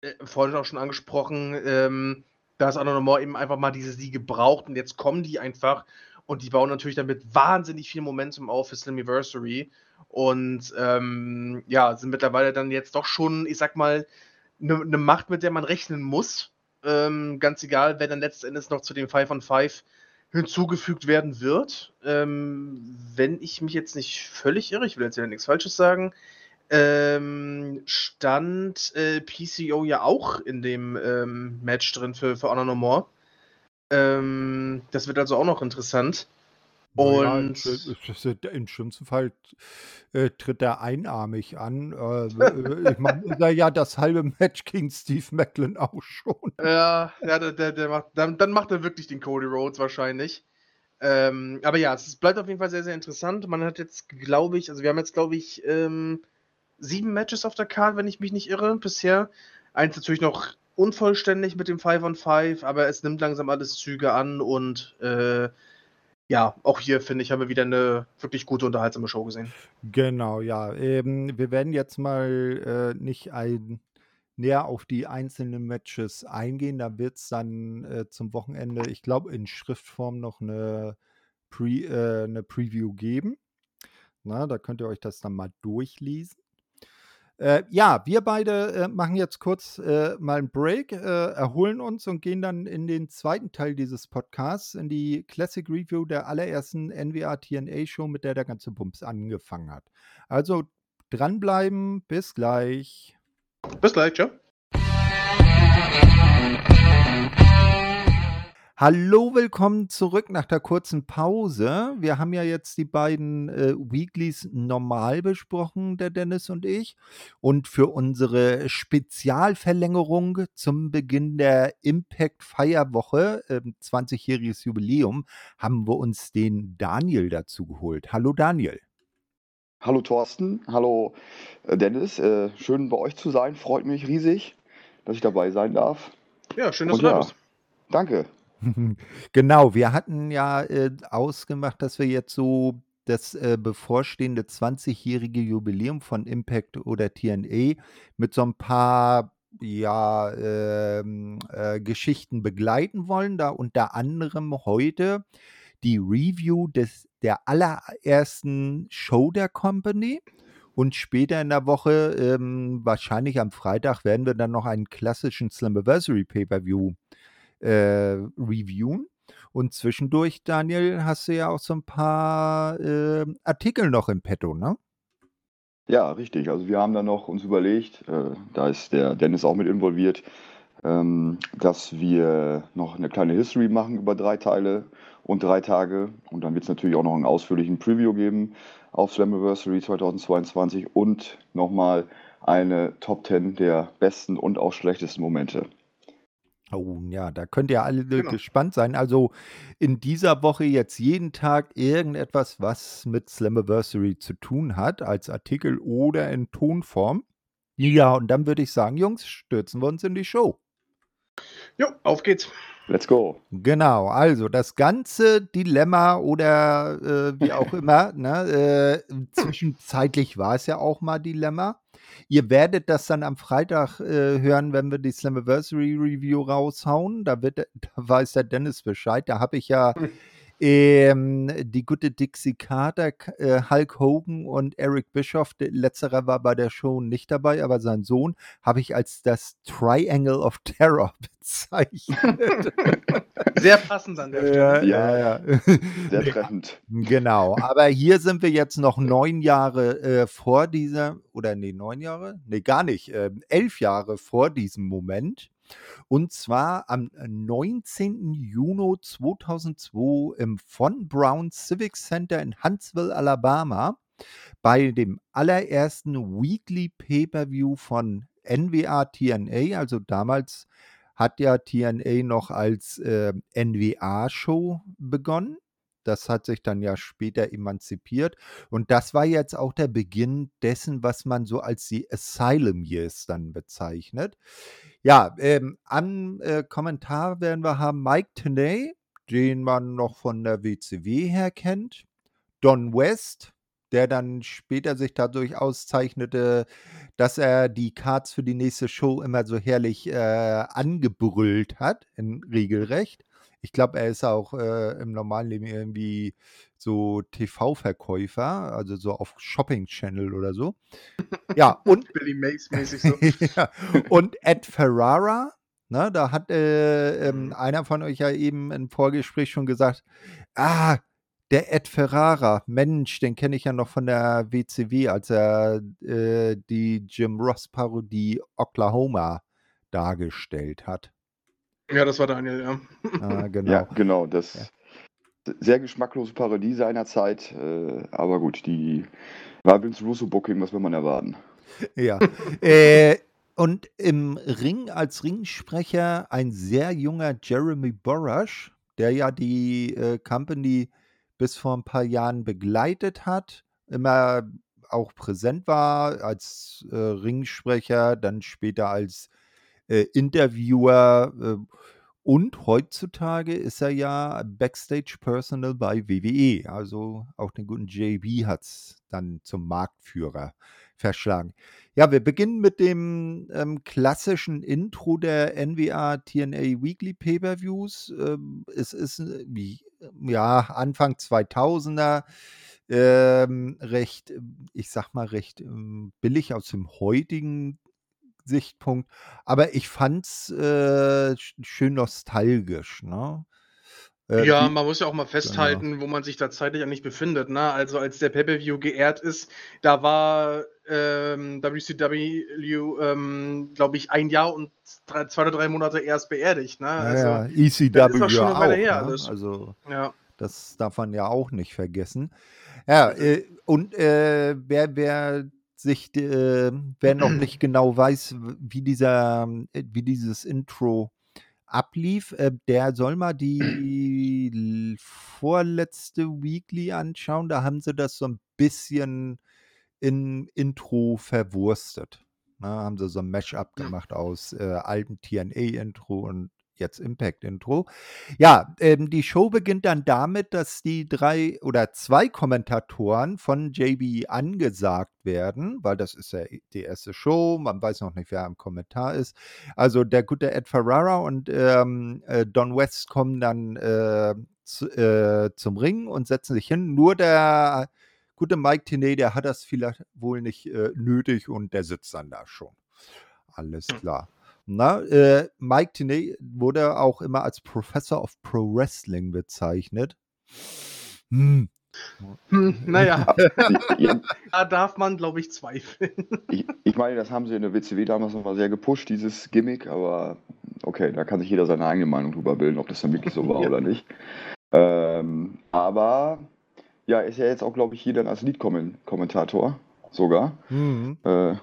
Speaker 2: äh, vorhin auch schon angesprochen, ähm, dass Honor No More eben einfach mal diese Siege braucht und jetzt kommen die einfach und die bauen natürlich damit wahnsinnig viel Momentum auf für Slammiversary und ähm, ja, sind mittlerweile dann jetzt doch schon, ich sag mal, eine ne Macht, mit der man rechnen muss. Ähm, ganz egal, wer dann letzten Endes noch zu dem 5 on 5 hinzugefügt werden wird. Ähm, wenn ich mich jetzt nicht völlig irre, ich will jetzt ja nichts Falsches sagen, ähm, stand äh, PCO ja auch in dem ähm, Match drin für, für Honor No More. Ähm, das wird also auch noch interessant. Und
Speaker 1: ja, im schlimmsten Fall äh, tritt er einarmig an. Äh, ich meine, ja das halbe Match gegen Steve Macklin auch schon.
Speaker 2: Ja, ja der, der, der macht, dann, dann, macht er wirklich den Cody Rhodes wahrscheinlich. Ähm, aber ja, es bleibt auf jeden Fall sehr, sehr interessant. Man hat jetzt, glaube ich, also wir haben jetzt, glaube ich, ähm, sieben Matches auf der Karte, wenn ich mich nicht irre, bisher. Eins natürlich noch unvollständig mit dem 5 on 5, aber es nimmt langsam alles Züge an und äh, ja, auch hier finde ich, haben wir wieder eine wirklich gute, unterhaltsame Show gesehen.
Speaker 1: Genau, ja. Ähm, wir werden jetzt mal äh, nicht ein, näher auf die einzelnen Matches eingehen. Da wird es dann äh, zum Wochenende, ich glaube, in Schriftform noch eine, Pre, äh, eine Preview geben. Na, da könnt ihr euch das dann mal durchlesen. Äh, ja, wir beide äh, machen jetzt kurz äh, mal einen Break, äh, erholen uns und gehen dann in den zweiten Teil dieses Podcasts, in die Classic Review der allerersten NWA TNA Show, mit der der ganze Bums angefangen hat. Also dranbleiben, bis gleich.
Speaker 2: Bis gleich, ciao.
Speaker 1: Hallo, willkommen zurück nach der kurzen Pause. Wir haben ja jetzt die beiden äh, Weeklies normal besprochen, der Dennis und ich. Und für unsere Spezialverlängerung zum Beginn der Impact Feierwoche, äh, 20-jähriges Jubiläum, haben wir uns den Daniel dazu geholt. Hallo Daniel.
Speaker 3: Hallo Thorsten, hallo äh, Dennis. Äh, schön bei euch zu sein. Freut mich riesig, dass ich dabei sein darf.
Speaker 2: Ja, schön, dass und du da bist.
Speaker 3: Danke. *laughs*
Speaker 1: Genau, wir hatten ja äh, ausgemacht, dass wir jetzt so das äh, bevorstehende 20-jährige Jubiläum von Impact oder TNA mit so ein paar ja, ähm, äh, Geschichten begleiten wollen. Da unter anderem heute die Review des, der allerersten Show der Company. Und später in der Woche, ähm, wahrscheinlich am Freitag, werden wir dann noch einen klassischen Slammiversary Pay-Per-View äh, reviewen. Und zwischendurch, Daniel, hast du ja auch so ein paar äh, Artikel noch im Petto, ne?
Speaker 3: Ja, richtig. Also wir haben da noch uns überlegt, äh, da ist der Dennis auch mit involviert, ähm, dass wir noch eine kleine History machen über drei Teile und drei Tage. Und dann wird es natürlich auch noch einen ausführlichen Preview geben auf Slammiversary 2022 und nochmal eine Top 10 der besten und auch schlechtesten Momente.
Speaker 1: Oh ja, da könnt ihr alle Genau. gespannt sein. Also in dieser Woche jetzt jeden Tag irgendetwas, was mit Slammiversary zu tun hat, als Artikel oder in Tonform. Ja, und dann würde ich sagen, Jungs, stürzen wir uns in die Show.
Speaker 2: Jo, auf geht's.
Speaker 3: Let's go.
Speaker 1: Genau, also das ganze Dilemma oder äh, wie auch *laughs* immer, ne, äh, zwischenzeitlich war es ja auch mal Dilemma. Ihr werdet das dann am Freitag äh, hören, wenn wir die Slammiversary Review raushauen. Da, wird, *laughs* da weiß der Dennis Bescheid. Da habe ich ja *laughs* Ähm, die gute Dixie Carter, äh, Hulk Hogan und Eric Bischoff, letzterer war bei der Show nicht dabei, aber sein Sohn habe ich als das Triangle of Terror *laughs* bezeichnet.
Speaker 2: Sehr passend an der
Speaker 3: Stelle. Ja, ja, ja. Sehr *laughs* treffend.
Speaker 1: Genau, aber hier sind wir jetzt noch neun Jahre äh, vor dieser, oder nee, neun Jahre? Nee, gar nicht, äh, elf Jahre vor diesem Moment. Und zwar am 19. Juni 2002 im Von Brown Civic Center in Huntsville, Alabama, bei dem allerersten Weekly Pay-per-View von NWA TNA. Also damals hat ja TNA noch als äh, NWA-Show begonnen. Das hat sich dann ja später emanzipiert. Und das war jetzt auch der Beginn dessen, was man so als die Asylum Years dann bezeichnet. Ja, ähm, am äh, Kommentar werden wir haben Mike Tenay, den man noch von der WCW her kennt. Don West, der dann später sich dadurch auszeichnete, dass er die Cards für die nächste Show immer so herrlich äh, angebrüllt hat, in Regelrecht. Ich glaube, er ist auch äh, im normalen Leben irgendwie so TV-Verkäufer, also so auf Shopping Channel oder so. Ja, *laughs* und
Speaker 2: Billy Mays mäßig so. *laughs*
Speaker 1: ja, und Ed Ferrara, ne, da hat äh, ähm, mhm. einer von euch ja eben im Vorgespräch schon gesagt, ah, der Ed Ferrara, Mensch, den kenne ich ja noch von der WCW, als er äh, die Jim Ross Parodie Oklahoma dargestellt hat.
Speaker 2: Ja, das war Daniel, ja.
Speaker 3: Ah, *laughs* genau. Ja, genau. Das ja. sehr geschmacklose Parodie seinerzeit, äh, aber gut, die war Vince Russo Booking, was will man erwarten?
Speaker 1: Ja. *laughs* äh, und im Ring als Ringsprecher ein sehr junger Jeremy Borash, der ja die äh, Company bis vor ein paar Jahren begleitet hat, immer auch präsent war als äh, Ringsprecher, dann später als äh, Interviewer. Äh, und heutzutage ist er ja Backstage Personal bei WWE. Also auch den guten JB hat es dann zum Marktführer verschlagen. Ja, wir beginnen mit dem ähm, klassischen Intro der NWA TNA Weekly Pay-Per-Views. Ähm, es ist äh, wie, ja Anfang 2000er ähm, recht, ich sag mal recht ähm, billig aus dem heutigen Sichtpunkt. Aber ich fand's äh, schön nostalgisch, ne?
Speaker 2: Äh, ja, man muss ja auch mal genau. festhalten, genau. wo man sich da zeitlich eigentlich befindet. Ne? Also als der Pay-Per-View geehrt ist, da war ähm, WCW, ähm, glaube ich, ein Jahr und drei, zwei oder drei Monate erst beerdigt. Ne?
Speaker 1: Also, ja, ECW das ist auch schon eine Weile her. Ne? Also ja. das darf man ja auch nicht vergessen. Ja, äh, und äh, wer, wer sich, äh, wer noch *clears throat* nicht genau weiß, wie dieser, äh, wie dieses Intro ablief, äh, der soll mal die *clears throat* vorletzte Weekly anschauen. Da haben sie das so ein bisschen in Intro verwurstet. Na, ne? haben sie so ein Mashup gemacht aus äh, altem TNA-Intro und jetzt Impact-Intro. Ja, ähm, die Show beginnt dann damit, dass die drei oder zwei Kommentatoren von JB angesagt werden, weil das ist ja die erste Show, man weiß noch nicht, wer im Kommentar ist. Also der gute Ed Ferrara und ähm, äh, Don West kommen dann äh, zu, äh, zum Ring und setzen sich hin. Nur der gute Mike Tenay, der hat das vielleicht wohl nicht äh, nötig und der sitzt dann da schon. Alles hm. Na, äh, Mike Tenay wurde auch immer als Professor of Pro Wrestling bezeichnet.
Speaker 2: Hm. Hm, naja, *laughs* da darf man, glaube ich, zweifeln.
Speaker 3: Ich, ich, meine, das haben sie in der WCW damals noch mal sehr gepusht, dieses Gimmick, aber okay, da kann sich jeder seine eigene Meinung drüber bilden, ob das dann wirklich so war ja. *laughs* oder nicht. Ähm, aber ja, ist ja jetzt auch, glaube ich, hier dann als Lead-Kommentator sogar. Mhm. Äh,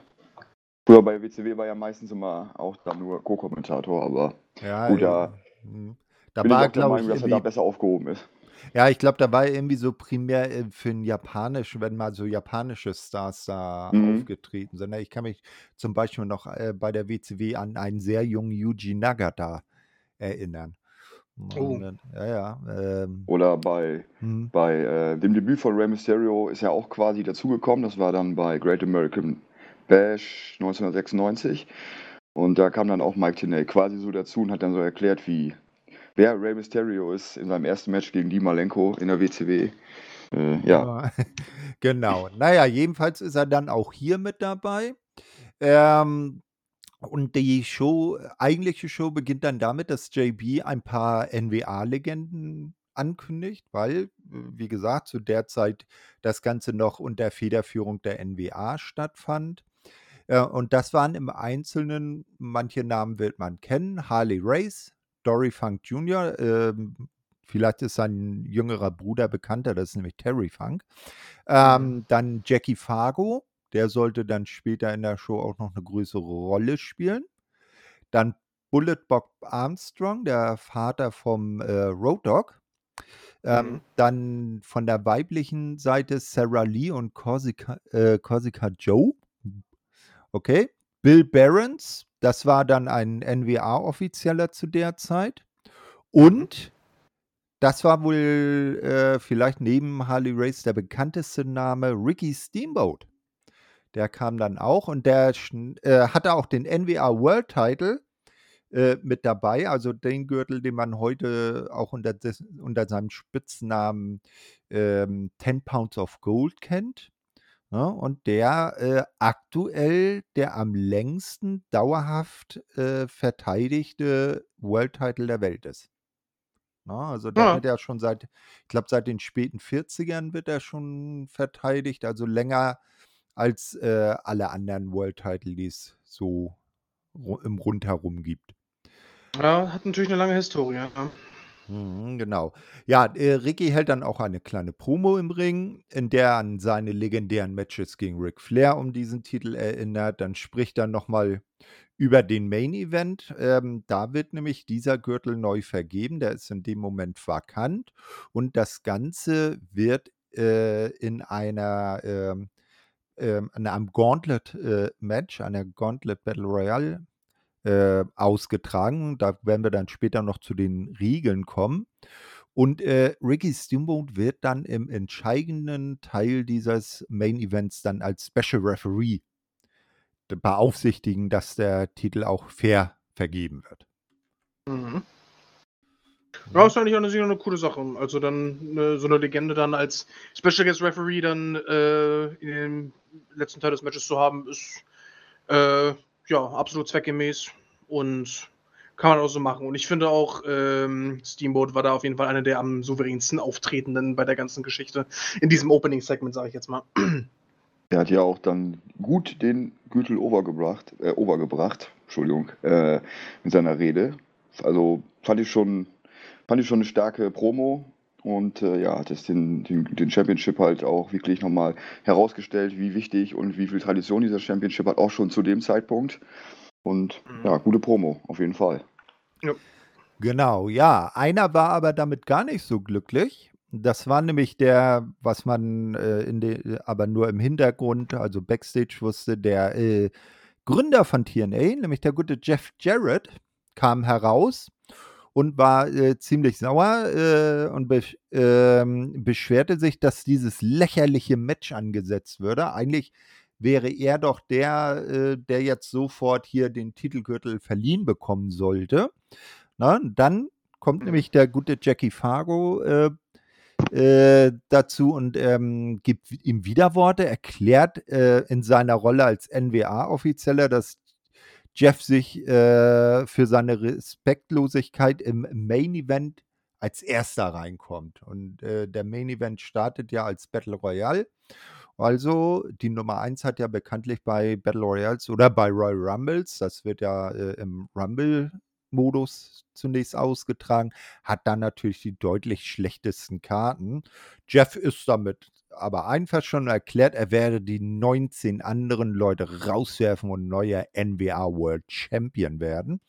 Speaker 3: Früher bei WCW war ja meistens immer auch dann nur Co-Kommentator, aber
Speaker 1: ja, gut,
Speaker 3: da
Speaker 1: mhm. da bin war, ich
Speaker 3: der Meinung, dass er da besser aufgehoben ist.
Speaker 1: Ja, ich glaube, da war irgendwie so primär äh, für ein japanisch, wenn mal so japanische Stars da mhm. aufgetreten sind. Ich kann mich zum Beispiel noch äh, bei der WCW an einen sehr jungen Yuji Nagata erinnern.
Speaker 3: Oh. Ja, ja. Ähm, Oder bei, hm. bei äh, dem Debüt von Rey Mysterio ist er auch quasi dazugekommen. Das war dann bei Great American Bash 1996. Und da kam dann auch Mike Tenay quasi so dazu und hat dann so erklärt, wie wer Rey Mysterio ist in seinem ersten Match gegen Di Malenko in der WCW. Äh, ja. *laughs*
Speaker 1: genau. Naja, jedenfalls ist er dann auch hier mit dabei. Ähm, und die Show, eigentliche Show beginnt dann damit, dass JB ein paar NWA-Legenden ankündigt, weil, wie gesagt, zu der Zeit das Ganze noch unter Federführung der NWA stattfand. Äh, und das waren im Einzelnen, manche Namen wird man kennen, Harley Race, Dory Funk Jr., ähm, vielleicht ist sein jüngerer Bruder bekannter, das ist nämlich Terry Funk. Ähm, dann Jackie Fargo, der sollte dann später in der Show auch noch eine größere Rolle spielen. Dann Bullet Bob Armstrong, der Vater vom äh, Road Dog. Ähm, mhm. Dann von der weiblichen Seite Sarah Lee und Corsica, äh, Corsica Joe. Okay. Bill Barons, das war dann ein NWA-Offizieller zu der Zeit. Und das war wohl äh, vielleicht neben Harley Race der bekannteste Name Ricky Steamboat. Der kam dann auch und der äh, hatte auch den NWA World Title äh, mit dabei, also den Gürtel, den man heute auch unter, des, unter seinem Spitznamen ähm, 10 Pounds of Gold kennt. Ja, ne? und der äh, aktuell der am längsten dauerhaft äh, verteidigte World Title der Welt ist. Ne? also der ja. wird ja schon seit, ich glaube, seit den späten 40ern wird er schon verteidigt, also länger als äh, alle anderen World Title, die es so im Rundherum gibt.
Speaker 2: Ja, hat natürlich eine lange Historie. Ja.
Speaker 1: Mhm, genau. Ja, äh, Ricky hält dann auch eine kleine Promo im Ring, in der er an seine legendären Matches gegen Ric Flair um diesen Titel erinnert. Dann spricht er nochmal über den Main Event. Ähm, da wird nämlich dieser Gürtel neu vergeben. Der ist in dem Moment vakant. Und das Ganze wird äh, in einer ähm, äh, an einem Gauntlet-Match, äh, einer Gauntlet Battle Royale äh, ausgetragen. Da werden wir dann später noch zu den Riegeln kommen. Und äh, Ricky Steamboat wird dann im entscheidenden Teil dieses Main Events dann als Special Referee beaufsichtigen, dass der Titel auch fair vergeben wird.
Speaker 2: Mhm. Ja, ist eigentlich auch eine, coole Sache. Also dann eine, so eine Legende dann als Special Guest Referee dann äh, in dem letzten Teil des Matches zu haben, ist äh, ja, absolut zweckgemäß und kann man auch so machen. Und ich finde auch, ähm, Steamboat war da auf jeden Fall einer der am souveränsten Auftretenden bei der ganzen Geschichte. In diesem Opening-Segment, sage ich jetzt mal.
Speaker 3: Er hat ja auch dann gut den Gürtel overgebracht, äh, overgebracht, Entschuldigung, äh, mit seiner Rede. Also fand ich schon, fand ich schon eine starke Promo und äh, ja, hat es den, den, den, Championship halt auch wirklich nochmal herausgestellt, wie wichtig und wie viel Tradition dieser Championship hat, auch schon zu dem Zeitpunkt. Und mhm. ja, gute Promo, auf jeden Fall.
Speaker 1: Ja. Genau, ja. Einer war aber damit gar nicht so glücklich. Das war nämlich der, was man äh, in de, aber nur im Hintergrund, also Backstage wusste, der äh, Gründer von TNA, nämlich der gute Jeff Jarrett, kam heraus und war äh, ziemlich sauer äh, und be äh, beschwerte sich, dass dieses lächerliche Match angesetzt würde. Eigentlich wäre er doch der, äh, der jetzt sofort hier den Titelgürtel verliehen bekommen sollte. Na, dann kommt mhm. nämlich der gute Jackie Fargo äh, äh, dazu und ähm, gibt ihm Widerworte, erklärt äh, in seiner Rolle als NWA-Offizieller, dass Jeff sich äh, für seine Respektlosigkeit im Main Event als erster reinkommt. Und äh, der Main Event startet ja als Battle Royale. Also die Nummer 1 hat ja bekanntlich bei Battle Royals oder bei Royal Rumbles, das wird ja äh, im Rumble-Modus zunächst ausgetragen, hat dann natürlich die deutlich schlechtesten Karten. Jeff ist damit aber einfach schon erklärt, er werde die 19 anderen Leute rauswerfen und neuer NBA World Champion werden.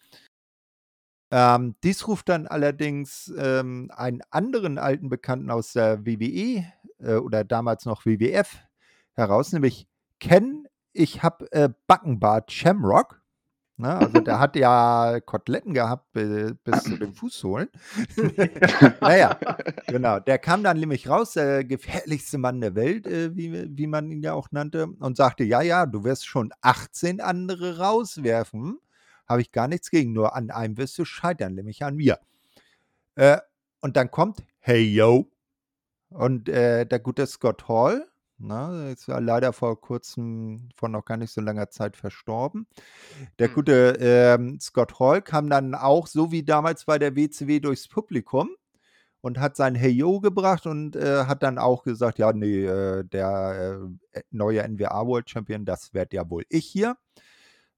Speaker 1: Ähm, dies ruft dann allerdings ähm, einen anderen alten Bekannten aus der WWE äh, oder damals noch WWF heraus, nämlich Ken, ich habe äh, Backenbart Shamrock. Ne? Also der hat ja Koteletten gehabt bis, zu den Fußsohlen. *laughs* naja, genau. Der kam dann nämlich raus, der gefährlichste Mann der Welt, äh, wie, wie man ihn ja auch nannte, und sagte, ja, ja, du wirst schon 18 andere rauswerfen. Habe ich gar nichts gegen, nur an einem wirst du scheitern, nämlich an mir. Äh, und dann kommt Hey Yo. Und äh, der gute Scott Hall, na, ist ja leider vor kurzem, vor noch gar nicht so langer Zeit verstorben. Der
Speaker 2: Hm.
Speaker 1: gute ähm, Scott Hall kam dann auch, so wie damals bei der WCW, durchs Publikum und hat sein Hey Yo gebracht und äh, hat dann auch gesagt, ja, nee, äh, der äh, neue NWA World Champion, das werd ja wohl ich hier.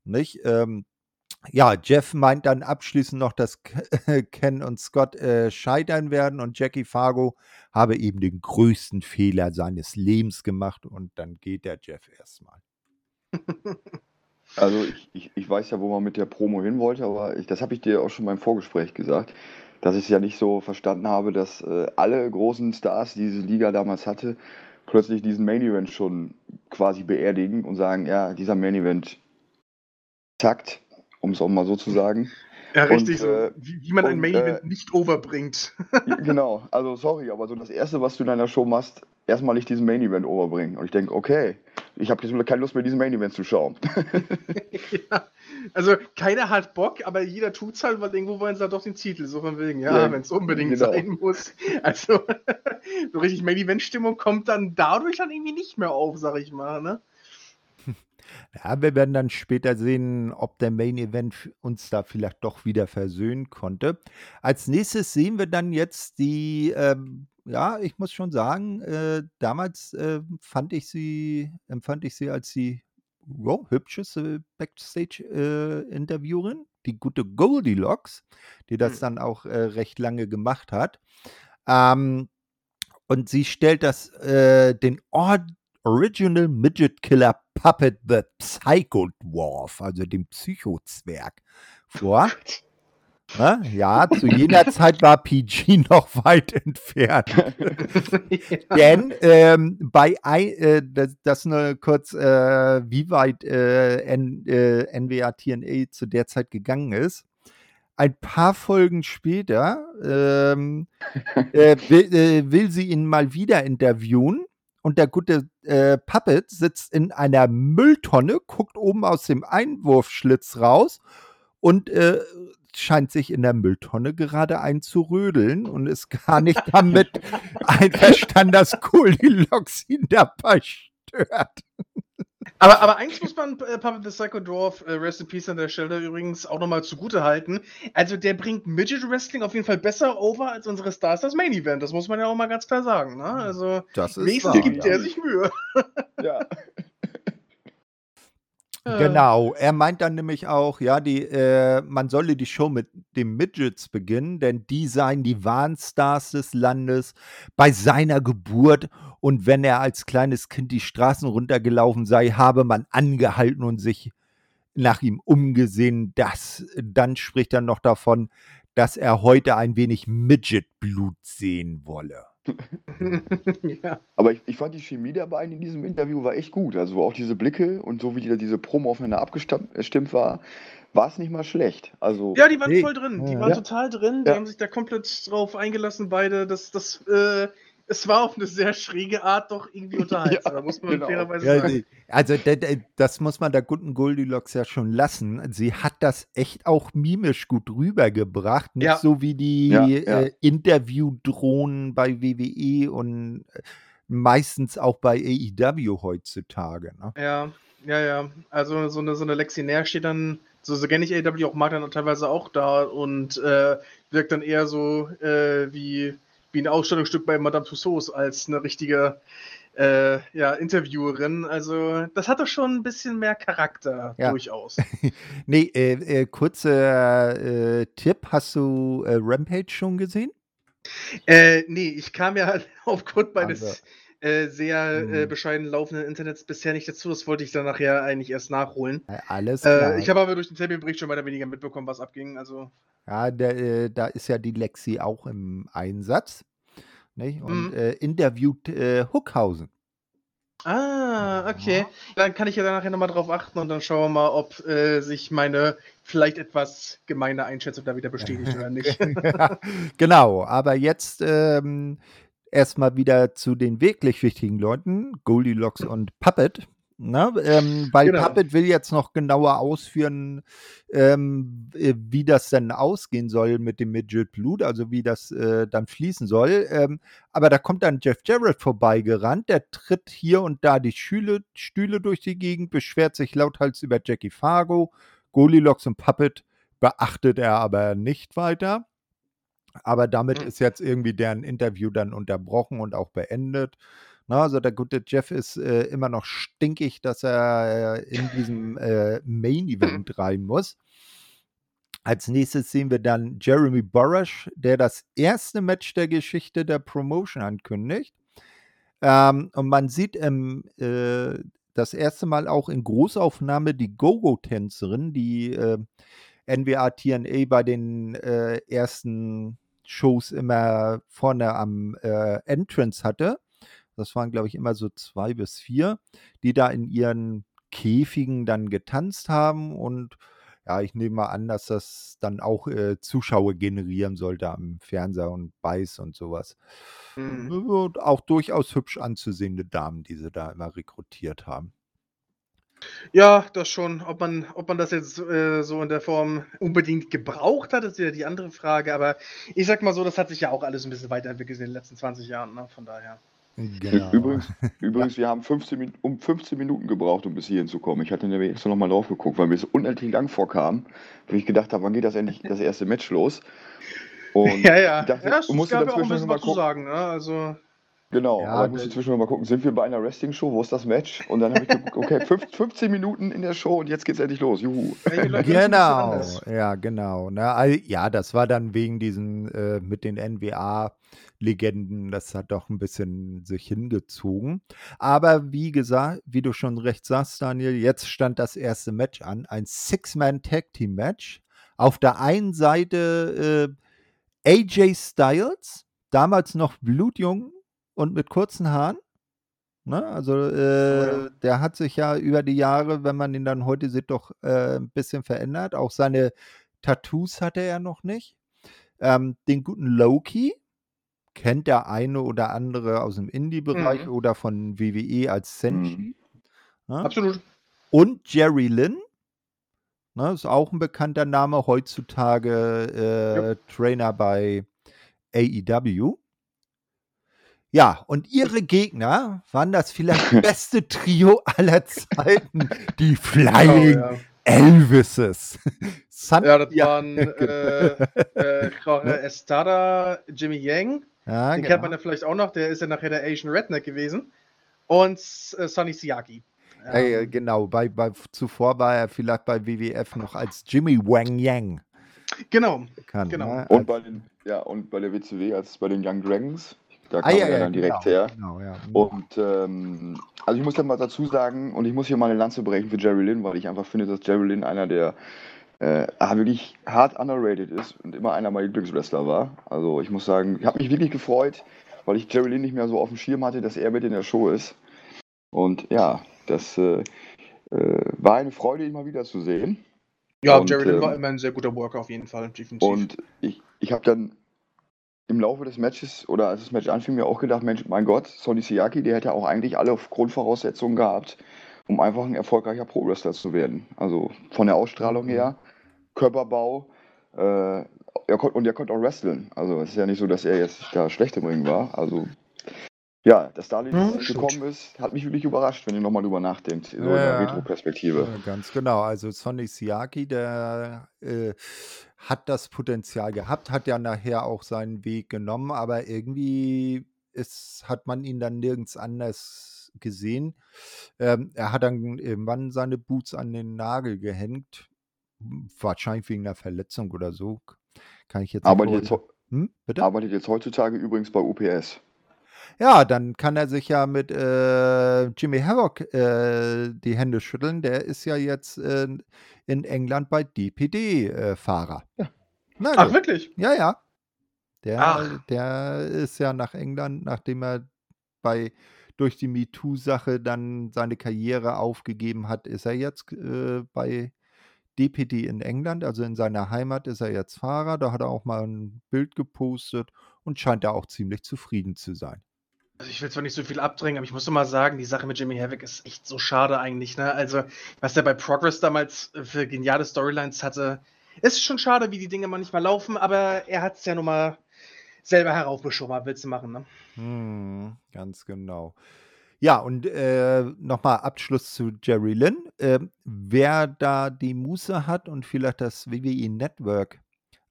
Speaker 1: Nicht? Ähm, ja, Jeff meint dann abschließend noch, dass K- Ken und Scott äh, scheitern werden und Jackie Fargo habe eben den größten Fehler seines Lebens gemacht und dann geht der Jeff erstmal.
Speaker 3: Also ich, ich, ich weiß ja, wo man mit der Promo hin wollte, aber ich, das habe ich dir auch schon beim Vorgespräch gesagt, dass ich es ja nicht so verstanden habe, dass äh, alle großen Stars, die diese Liga damals hatte, plötzlich diesen Main Event schon quasi beerdigen und sagen, ja, dieser Main Event takt, um es auch mal so zu sagen.
Speaker 2: Ja, richtig
Speaker 3: Und,
Speaker 2: so.
Speaker 3: äh,
Speaker 2: Wie, wie man ein
Speaker 3: und,
Speaker 2: Main
Speaker 3: äh,
Speaker 2: Event nicht overbringt. *laughs*
Speaker 3: Genau, also sorry, aber so das Erste, was du in deiner Show machst, erstmal nicht diesen Main Event overbringen. Und ich denke, okay, ich habe jetzt keine Lust mehr, diesen Main Event zu schauen. *laughs*
Speaker 2: ja. Also keiner hat Bock, aber jeder tut's halt, weil irgendwo wollen sie halt doch den Titel. So von wegen, ja,
Speaker 3: Ja,
Speaker 2: wenn es unbedingt
Speaker 3: genau.
Speaker 2: sein muss. Also *laughs* so richtig Main Event Stimmung kommt dann dadurch dann irgendwie nicht mehr auf, sag ich mal, ne?
Speaker 1: Ja, wir werden dann später sehen, ob der Main Event uns da vielleicht doch wieder versöhnen konnte. Als nächstes sehen wir dann jetzt die, ähm, ja, ich muss schon sagen, äh, damals äh, fand ich sie, empfand ich sie als die ja, hübscheste Backstage-Interviewerin, die gute Goldilocks, die das
Speaker 2: Hm.
Speaker 1: dann auch äh, recht lange gemacht hat. Ähm, und sie stellt das, äh, den Or Original Midget Killer Puppet The Psycho Dwarf, also den Psychozwerg, vor. Ne? Ja, zu jener *laughs* Zeit war PG *laughs* noch weit entfernt. *laughs*
Speaker 2: ja.
Speaker 1: Denn ähm, bei äh, das, das nur kurz, äh, wie weit äh, N, äh, NWA TNA zu der Zeit gegangen ist. Ein paar Folgen später ähm, äh, will, äh, will sie ihn mal wieder interviewen und der gute äh, Puppet sitzt in einer Mülltonne, guckt oben aus dem Einwurfschlitz raus und äh, scheint sich in der Mülltonne gerade einzurödeln und ist gar nicht *laughs* damit einverstanden, dass Goldilocks ihn dabei stört.
Speaker 2: Aber, aber eins muss man äh, Puppet the Psycho Dwarf, äh, Rest in Peace an der Stelle übrigens auch nochmal zugute halten. Also der bringt Midget Wrestling auf jeden Fall besser over als unsere Stars das Main Event. Das muss man ja auch mal ganz klar sagen. Ne? Also
Speaker 1: Das ist
Speaker 2: wenigstens
Speaker 1: wahr,
Speaker 2: gibt
Speaker 1: ja.
Speaker 2: er sich Mühe.
Speaker 3: ja. *laughs*
Speaker 1: Genau, er meint dann nämlich auch, ja, die, äh, man solle die Show mit den Midgets beginnen, denn die seien die wahren Stars des Landes bei seiner Geburt. Und wenn er als kleines Kind die Straßen runtergelaufen sei, habe man angehalten und sich nach ihm umgesehen. Das, dann spricht er noch davon, dass er heute ein wenig Midget-Blut sehen wolle. *laughs*
Speaker 2: ja.
Speaker 3: Aber ich, ich fand die Chemie der beiden in diesem Interview war echt gut. Also auch diese Blicke und so wie die, diese Promo aufeinander abgestimmt war, war es nicht mal schlecht. Also
Speaker 2: ja, die waren
Speaker 1: Nee.
Speaker 2: voll drin. Die waren
Speaker 3: Ja.
Speaker 2: total drin. Die
Speaker 3: Ja.
Speaker 2: haben sich da komplett drauf eingelassen, beide. Das, das, äh, es war auf eine sehr schräge Art doch irgendwie *laughs* unterhaltsam,
Speaker 3: Ja,
Speaker 2: muss man
Speaker 3: genau.
Speaker 2: fairerweise
Speaker 1: Ja,
Speaker 2: sagen.
Speaker 1: also das muss man der guten Goldilocks ja schon lassen. Sie hat das echt auch mimisch gut rübergebracht. Nicht
Speaker 2: Ja.
Speaker 1: so wie die
Speaker 3: Ja, ja.
Speaker 1: Äh, Interviewdrohnen bei WWE und äh, meistens auch bei AEW heutzutage. Ne?
Speaker 2: Ja, ja, ja. Also so eine, so eine Lexi Nair steht dann, so, so kenne ich AW auch, mag dann teilweise auch da und äh, wirkt dann eher so äh, wie, wie ein Ausstellungsstück bei Madame Tussauds als eine richtige äh, ja, Interviewerin. Also das hatte schon ein bisschen mehr Charakter,
Speaker 1: Ja.
Speaker 2: durchaus. *laughs*
Speaker 1: Nee, äh, äh, kurzer äh, Tipp. Hast du äh, Rampage schon gesehen?
Speaker 2: äh, nee, ich kam ja *laughs* aufgrund meines
Speaker 1: Also.
Speaker 2: Äh, sehr äh,
Speaker 1: Hm.
Speaker 2: bescheiden laufenden Internets bisher nicht dazu. Das wollte ich dann nachher eigentlich erst nachholen.
Speaker 1: Äh, alles klar.
Speaker 2: Äh, ich habe aber durch den Terminbericht schon oder weniger mitbekommen, was abging. Also
Speaker 1: Ja, der, äh, da ist ja die Lexi auch im Einsatz. Nicht? Und
Speaker 2: Mhm.
Speaker 1: äh, interviewt äh, Hookhausen.
Speaker 2: Ah, okay. Dann kann ich ja nachher nochmal drauf achten und dann schauen wir mal, ob äh, sich meine vielleicht etwas gemeine Einschätzung da wieder bestätigt *laughs* oder nicht.
Speaker 1: genau, aber jetzt ähm, erstmal wieder zu den wirklich wichtigen Leuten, Goldilocks und Puppet. Ne? Ähm, weil
Speaker 2: Genau.
Speaker 1: Puppet will jetzt noch genauer ausführen, ähm, äh, wie das denn ausgehen soll mit dem Midget Blut, also wie das äh, dann fließen soll. Ähm, aber da kommt dann Jeff Jarrett vorbeigerannt, der tritt hier und da die Schüle, Stühle durch die Gegend, beschwert sich lauthals über Jackie Fargo, Goldilocks und Puppet beachtet er aber nicht weiter. Aber damit
Speaker 2: Mhm.
Speaker 1: ist jetzt irgendwie deren Interview dann unterbrochen und auch beendet. Na, also der gute Jeff ist äh, immer noch stinkig, dass er äh, in diesem äh, Main *laughs* Event rein muss. Als nächstes sehen wir dann Jeremy Borash, der das erste Match der Geschichte der Promotion ankündigt. Ähm, und man sieht im, äh, das erste Mal auch in Großaufnahme die Go-Go-Tänzerin, die äh, NWA TNA bei den äh, ersten Shows immer vorne am äh, Entrance hatte. Das waren, glaube ich, immer so zwei bis vier, die da in ihren Käfigen dann getanzt haben. Und ja, ich nehme mal an, dass das dann auch äh, Zuschauer generieren sollte am Fernseher und Beiß und sowas.
Speaker 2: Mhm.
Speaker 1: Und auch durchaus hübsch anzusehende Damen, die sie da immer rekrutiert haben.
Speaker 2: Ja, das schon. Ob man, ob man das jetzt äh, so in der Form unbedingt gebraucht hat, ist ja die andere Frage. Aber ich sag mal so, das hat sich ja auch alles ein bisschen weiterentwickelt in den letzten 20 Jahren. Ne? Von daher.
Speaker 1: Genau.
Speaker 3: Übrigens, übrigens, wir haben 15, Min- um 15 Minuten gebraucht, um bis hierhin zu kommen. Ich hatte nämlich extra nochmal drauf geguckt, weil mir es unendlich lang vorkam, weil ich gedacht habe, wann geht das endlich das erste Match los? *laughs* Und
Speaker 2: ja, ja.
Speaker 3: ich dachte,
Speaker 2: ja es gab ja auch ein
Speaker 3: dazwischen
Speaker 2: bisschen
Speaker 3: mal
Speaker 2: was zu
Speaker 3: gucken.
Speaker 2: sagen. Ne? Also,
Speaker 3: Genau,
Speaker 1: Ja,
Speaker 3: aber ich musste zwischendurch mal gucken, sind wir bei einer Wrestling-Show? Wo ist das Match? Und dann habe ich geguckt, okay, fünf, 15 Minuten in der Show und jetzt geht's endlich los. Juhu.
Speaker 1: Genau, ja, genau. All- Ja, das war dann wegen diesen, äh, mit den NWA-Legenden, das hat doch ein bisschen sich hingezogen. Aber wie gesagt, wie du schon recht sagst, Daniel, jetzt stand das erste Match an, ein Six-Man-Tag-Team-Match. Auf der einen Seite äh, AJ Styles, damals noch blutjung und mit kurzen Haaren. Ne? Also äh,
Speaker 2: ja.
Speaker 1: der hat sich ja über die Jahre, wenn man ihn dann heute sieht, doch äh, ein bisschen verändert. Auch seine Tattoos hatte er noch nicht. Ähm, den guten Loki kennt der eine oder andere aus dem Indie-Bereich
Speaker 2: Mhm.
Speaker 1: oder von WWE als Senshi. Ne?
Speaker 2: Absolut.
Speaker 1: Und Jerry Lynn. Ne, ist auch ein bekannter Name heutzutage, äh, Trainer bei AEW. Ja, und ihre Gegner waren das vielleicht *laughs* beste Trio aller Zeiten, die *laughs*
Speaker 2: Genau,
Speaker 1: Flying
Speaker 2: ja.
Speaker 1: Elvises. *laughs* San
Speaker 2: ja, das waren äh, äh, Jorge Estada, Jimmy Yang.
Speaker 1: ja,
Speaker 2: Den
Speaker 1: genau.
Speaker 2: kennt man ja vielleicht auch noch. Der ist ja nachher der Asian Redneck gewesen. Und äh, Sonny Siaki.
Speaker 1: Ja, ja, genau. Bei, bei, zuvor war er vielleicht bei WWF noch als Jimmy Wang Yang
Speaker 2: Genau.
Speaker 1: bekannt.
Speaker 2: Genau.
Speaker 1: Ne?
Speaker 3: Und bei den, ja, und bei der WCW als bei den Young Dragons. Da
Speaker 1: ah,
Speaker 3: kam
Speaker 1: ja,
Speaker 3: er
Speaker 1: ja,
Speaker 3: dann direkt
Speaker 1: genau,
Speaker 3: her.
Speaker 1: Genau, ja.
Speaker 3: Und ähm, also ich muss dann mal dazu sagen, und ich muss hier mal eine Lanze brechen für Jerry Lynn, weil ich einfach finde, dass Jerry Lynn einer der äh, ah, wirklich hart underrated ist und immer einer meiner Lieblingswrestler war. Also ich muss sagen, ich habe mich wirklich gefreut, weil ich Jerry Lynn nicht mehr so auf dem Schirm hatte, dass er mit in der Show ist. Und ja, das äh, äh, war eine Freude, ihn mal wieder zu sehen.
Speaker 2: Ja,
Speaker 3: Und,
Speaker 2: Jerry Lynn
Speaker 3: ähm,
Speaker 2: war immer ein sehr guter Worker auf jeden Fall, definitiv.
Speaker 3: Und ich, ich habe dann im Laufe des Matches oder als das Match anfing, mir auch gedacht, Mensch, mein Gott, Sonny Siaki, der hätte auch eigentlich alle Grundvoraussetzungen gehabt, um einfach ein erfolgreicher Pro-Wrestler zu werden. Also von der Ausstrahlung her, Körperbau, äh, er und er konnte auch wresteln. Also es ist ja nicht so, dass er jetzt da schlecht im Ring war. Also ja, dass jetzt
Speaker 2: stimmt.
Speaker 3: gekommen ist, hat mich wirklich überrascht, wenn ihr nochmal drüber nachdenkt, so in
Speaker 1: Ja.
Speaker 3: der Retro-Perspektive.
Speaker 1: Ja, ganz genau. Also Sonny Siaki, der äh, hat das Potenzial gehabt, hat ja nachher auch seinen Weg genommen, aber irgendwie ist, hat man ihn dann nirgends anders gesehen. Ähm, er hat dann irgendwann seine Boots an den Nagel gehängt, wahrscheinlich wegen einer Verletzung oder so. Kann ich jetzt nicht
Speaker 3: Arbeitet jetzt,
Speaker 1: Hm,
Speaker 3: arbeitet jetzt heutzutage übrigens bei UPS.
Speaker 1: Ja, dann kann er sich ja mit äh, Jimmy Havoc äh, die Hände schütteln. Der ist ja jetzt äh, in England bei DPD-Fahrer.
Speaker 3: Ja.
Speaker 1: Na
Speaker 2: Ach, wirklich?
Speaker 1: Ja, ja. Der,
Speaker 2: Ach.
Speaker 1: der ist ja nach England, nachdem er bei durch die MeToo-Sache dann seine Karriere aufgegeben hat, ist er jetzt äh, bei DPD in England, also in seiner Heimat ist er jetzt Fahrer. Da hat er auch mal ein Bild gepostet und scheint da auch ziemlich zufrieden zu sein.
Speaker 2: Also ich will zwar nicht so viel abdrängen, aber ich muss mal sagen, die Sache mit Jimmy Havoc ist echt so schade eigentlich. Ne? Also, was er bei Progress damals für geniale Storylines hatte, ist schon schade, wie die Dinge manchmal laufen, aber er hat es ja nun mal selber heraufbeschworen, willst du machen, ne?
Speaker 1: Hm, ganz genau. Ja, und äh, nochmal Abschluss zu Jerry Lynn. Äh, wer da die Muße hat und vielleicht das WWE Network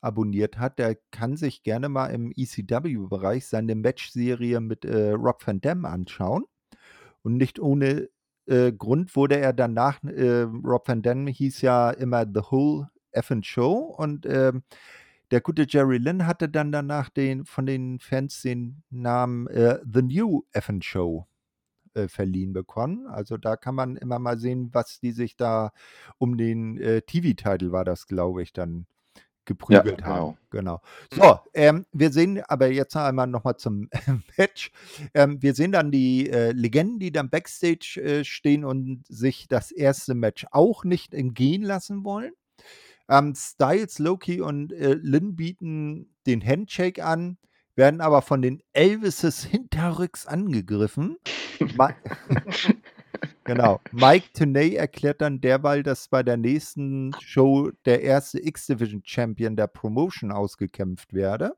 Speaker 1: abonniert hat, der kann sich gerne mal im ECW-Bereich seine Match-Serie mit äh, Rob Van Dam anschauen. Und nicht ohne äh, Grund wurde er danach, äh, Rob Van Dam hieß ja immer The Whole Effin' Show und ähm, der gute Jerry Lynn hatte dann danach den, von den Fans den Namen äh, The New Effin' Show äh, verliehen bekommen. Also da kann man immer mal sehen, was die sich da um den äh, TV-Titel war das, glaube ich, dann geprügelt ja, haben. Genau. genau. So, ähm, wir sehen aber jetzt einmal nochmal zum *laughs* Match. Ähm, wir sehen dann die äh, Legenden, die dann backstage äh, stehen und sich das erste Match auch nicht entgehen lassen wollen. Ähm, Styles, Loki und äh, Lynn bieten den Handshake an werden aber von den Elvises hinterrücks angegriffen. *laughs* *laughs* genau. Mike Tenay erklärt dann derweil, dass bei der nächsten Show der erste X-Division Champion der Promotion ausgekämpft werde.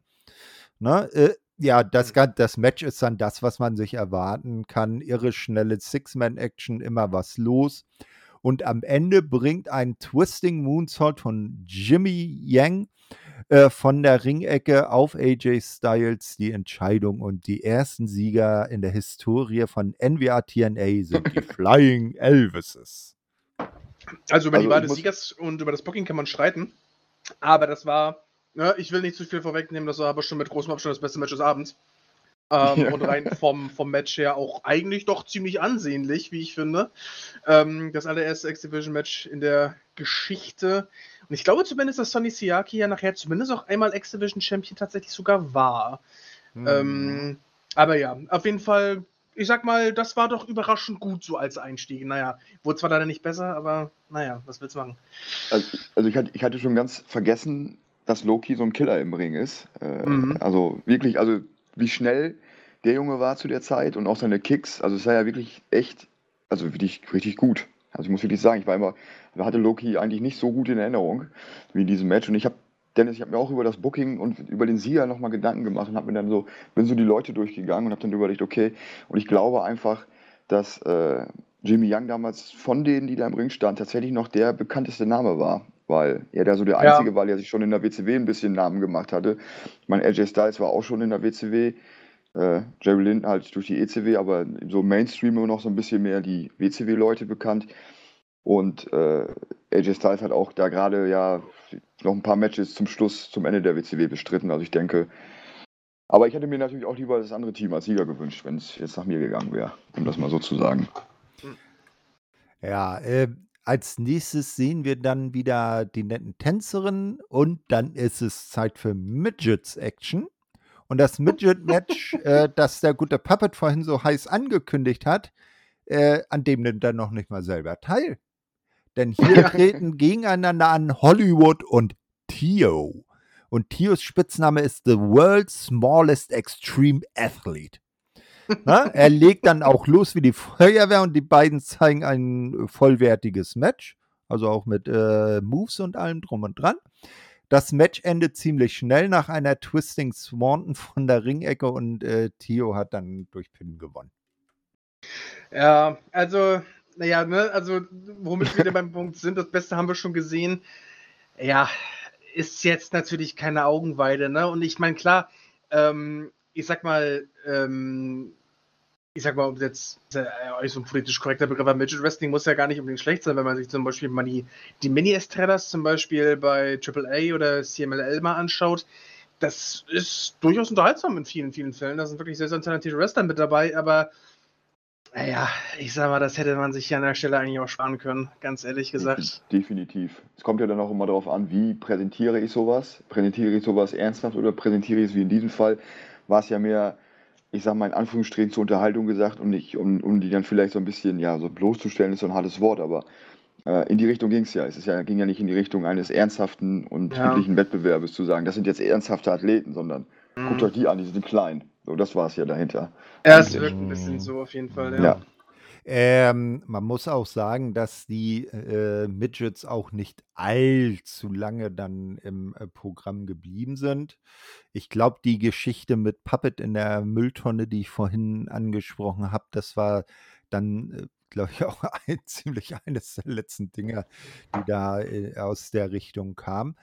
Speaker 1: Ne? Äh, ja, das, mhm. das Match ist dann das, was man sich erwarten kann. Irre schnelle Six-Man-Action, immer was los. Und am Ende bringt ein Twisting Moonsault von Jimmy Yang äh, von der Ringecke auf AJ Styles die Entscheidung und die ersten Sieger in der Historie von NWA TNA sind die *laughs* Flying Elvises.
Speaker 2: Also über also die Wahl des Siegers und über das Booking kann man streiten, aber das war, ne, ich will nicht zu viel vorwegnehmen, das war aber schon mit großem Abstand das beste Match des Abends. Ähm, ja. Und rein vom, vom Match her auch eigentlich doch ziemlich ansehnlich, wie ich finde. Ähm, das allererste X-Division-Match in der Geschichte. Und ich glaube zumindest, dass Sonny Siaki ja nachher zumindest auch einmal X-Division-Champion tatsächlich sogar war. Mhm. Ähm, aber ja, auf jeden Fall, ich sag mal, das war doch überraschend gut so als Einstieg. Naja, wurde zwar leider nicht besser, aber naja, was willst du machen?
Speaker 3: Also, also ich, hatte, ich hatte schon ganz vergessen, dass Loki so ein Killer im Ring ist. Äh, mhm. Also wirklich, also wie schnell der Junge war zu der Zeit und auch seine Kicks. Also es war ja wirklich echt, also wirklich richtig gut. Also ich muss wirklich sagen, ich war immer, hatte Loki eigentlich nicht so gut in Erinnerung wie in diesem Match. Und ich habe, Dennis, ich habe mir auch über das Booking und über den Sieger nochmal Gedanken gemacht und habe mir dann so, bin so die Leute durchgegangen und habe dann überlegt, okay, und ich glaube einfach, dass äh, Jimmy Young damals von denen, die da im Ring standen, tatsächlich noch der bekannteste Name war weil er da so der Einzige ja. war, der sich schon in der WCW ein bisschen Namen gemacht hatte. Ich meine, AJ Styles war auch schon in der WCW, äh, Jerry Lynn halt durch die ECW, aber so Mainstream immer noch so ein bisschen mehr die WCW-Leute bekannt. Und äh, AJ Styles hat auch da gerade ja noch ein paar Matches zum Schluss, zum Ende der WCW bestritten. Also ich denke, aber ich hätte mir natürlich auch lieber das andere Team als Sieger gewünscht, wenn es jetzt nach mir gegangen wäre, um das mal so zu sagen.
Speaker 1: Ja, äh, als nächstes sehen wir dann wieder die netten Tänzerinnen und dann ist es Zeit für Midgets-Action. Und das Midget-Match, *laughs* äh, das der gute Puppet vorhin so heiß angekündigt hat, äh, an dem nimmt er noch nicht mal selber teil. Denn *laughs* hier treten gegeneinander an Hollywood und Tio. Und Tios Spitzname ist The World's Smallest Extreme Athlete. *laughs* Na, er legt dann auch los wie die Feuerwehr und die beiden zeigen ein vollwertiges Match. Also auch mit äh, Moves und allem drum und dran. Das Match endet ziemlich schnell nach einer Twisting Swanton von der Ringecke und äh, Tio hat dann durch Pin gewonnen.
Speaker 2: Ja, also, naja, ne, also, womit wir *laughs* beim Punkt sind, das Beste haben wir schon gesehen. Ja, ist jetzt natürlich keine Augenweide, ne? Und ich meine, klar, ähm, ich sag mal, ähm, ich sag mal, ob jetzt äh, euch so ein politisch korrekter Begriff, aber Midget Wrestling muss ja gar nicht unbedingt schlecht sein, wenn man sich zum Beispiel mal die, die Mini-Estradas zum Beispiel bei AAA oder CMLL mal anschaut. Das ist durchaus unterhaltsam in vielen, vielen Fällen. Da sind wirklich sehr, sehr talentierte Wrestler mit dabei, aber naja, ich sag mal, das hätte man sich ja an der Stelle eigentlich auch sparen können, ganz ehrlich gesagt.
Speaker 3: Definitiv. Es kommt ja dann auch immer darauf an, wie präsentiere ich sowas? Präsentiere ich sowas ernsthaft oder präsentiere ich es wie in diesem Fall? War es ja mehr, ich sag mal in Anführungsstrichen zur Unterhaltung gesagt und nicht, um, um die dann vielleicht so ein bisschen, ja, so bloßzustellen, ist so ein hartes Wort, aber äh, in die Richtung ging es ja. Es ist ja, ging ja nicht in die Richtung eines ernsthaften und ja. friedlichen Wettbewerbes zu sagen, das sind jetzt ernsthafte Athleten, sondern mhm. guckt euch die an, die sind klein. So, das war es ja dahinter.
Speaker 2: Ja, es wirkt ein bisschen so auf jeden Fall, ja.
Speaker 3: Ja.
Speaker 1: Ähm, man muss auch sagen, dass die äh, Midgets auch nicht allzu lange dann im äh, Programm geblieben sind. Ich glaube, die Geschichte mit Puppet in der Mülltonne, die ich vorhin angesprochen habe, das war dann, äh, glaube ich, *laughs* auch ein, ziemlich eines der letzten Dinger, die da äh, aus der Richtung kamen.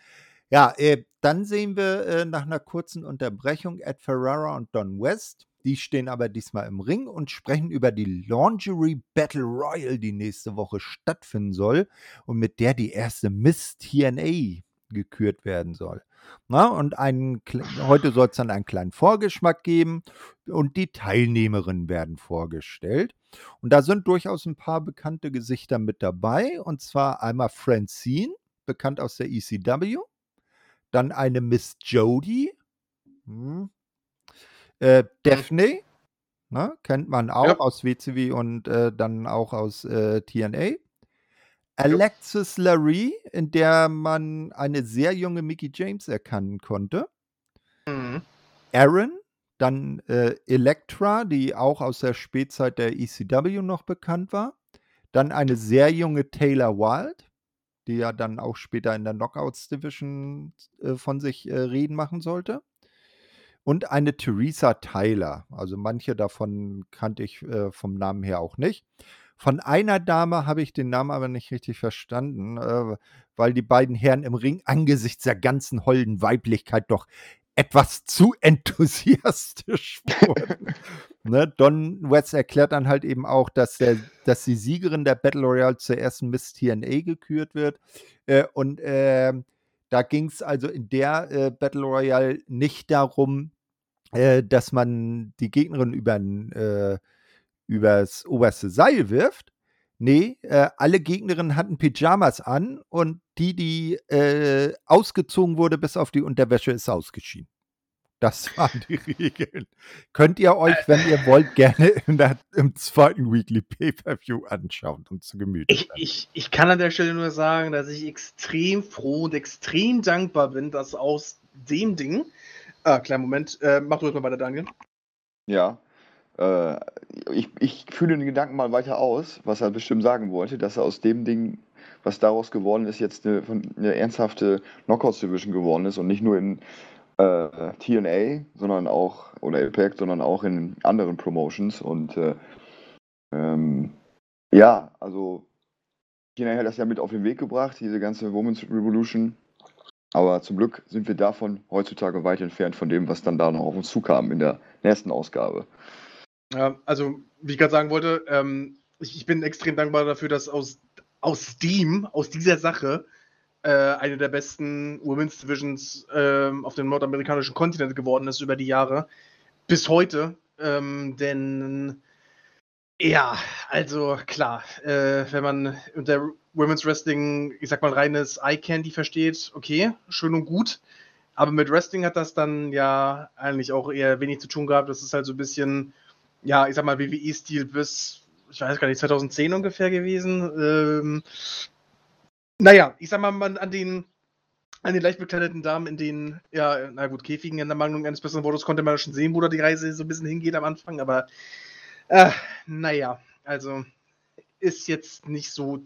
Speaker 1: Ja, äh, dann sehen wir äh, nach einer kurzen Unterbrechung Ed Ferrara und Don West. Die stehen aber diesmal im Ring und sprechen über die Lingerie Battle Royal, die nächste Woche stattfinden soll und mit der die erste Miss TNA gekürt werden soll. Na, und einen, heute soll es dann einen kleinen Vorgeschmack geben und die Teilnehmerinnen werden vorgestellt. Und da sind durchaus ein paar bekannte Gesichter mit dabei. Und zwar einmal Francine, bekannt aus der ECW. Dann eine Miss Jody. Hm. Äh, Daphne, ne, kennt man auch
Speaker 2: Ja.
Speaker 1: aus WCW und äh, dann auch aus äh, TNA. Alexis Laree, in der man eine sehr junge Mickey James erkennen konnte.
Speaker 2: Mhm.
Speaker 1: Aaron, dann äh, Elektra, die auch aus der Spätzeit der ECW noch bekannt war. Dann eine sehr junge Taylor Wilde, die ja dann auch später in der Knockouts Division äh, von sich äh, reden machen sollte. Und eine Theresa Tyler. Also manche davon kannte ich äh, vom Namen her auch nicht. Von einer Dame habe ich den Namen aber nicht richtig verstanden, äh, weil die beiden Herren im Ring angesichts der ganzen holden Weiblichkeit doch etwas *laughs* zu enthusiastisch *laughs* wurden. ne? Don West erklärt dann halt eben auch, dass, der, dass die Siegerin der Battle Royale zur ersten Miss TNA gekürt wird. Äh, und ähm, da ging es also in der äh, Battle Royale nicht darum, äh, dass man die Gegnerin über äh, übers oberste Seil wirft. Nee, äh, alle Gegnerinnen hatten Pyjamas an und die, die äh, ausgezogen wurde bis auf die Unterwäsche, ist ausgeschieden. Das waren die *laughs* Regeln. Könnt ihr euch, wenn ihr wollt, gerne in der, im zweiten Weekly Pay-Per-View anschauen und zu Gemüte
Speaker 2: Ich, ich, ich kann an der Stelle nur sagen, dass ich extrem froh und extrem dankbar bin, dass aus dem Ding. Ah, kleinen Moment. Äh, mach du jetzt mal weiter, Daniel.
Speaker 3: Ja. Äh, ich, ich fühle den Gedanken mal weiter aus, was er bestimmt sagen wollte, dass er aus dem Ding, was daraus geworden ist, jetzt eine, eine ernsthafte Knockouts-Division geworden ist und nicht nur in äh, TNA, sondern auch, oder Impact, sondern auch in anderen Promotions. Und äh, ähm, ja, also TNA hat das ja mit auf den Weg gebracht, diese ganze Women's Revolution. Aber zum Glück sind wir davon heutzutage weit entfernt von dem, was dann da noch auf uns zukam in der nächsten Ausgabe.
Speaker 2: Ja, also, wie ich gerade sagen wollte, ähm, ich, ich bin extrem dankbar dafür, dass aus, aus dem, aus dieser Sache, eine der besten Women's Divisions ähm, auf dem nordamerikanischen Kontinent geworden ist über die Jahre. Bis heute. Ähm, denn, ja, also klar, äh, wenn man unter Women's Wrestling, ich sag mal, reines Eye Candy versteht, okay, schön und gut. Aber mit Wrestling hat das dann ja eigentlich auch eher wenig zu tun gehabt. Das ist halt so ein bisschen ja, ich sag mal, WWE-Stil bis, ich weiß gar nicht, 2010 ungefähr gewesen. Ähm, naja, ich sag mal, man an den, an den leicht bekleideten Damen in den, ja, na gut, Käfigen in der Mangelung eines besseren Wortes konnte man schon sehen, wo da die Reise so ein bisschen hingeht am Anfang, aber äh, naja, also ist jetzt nicht so,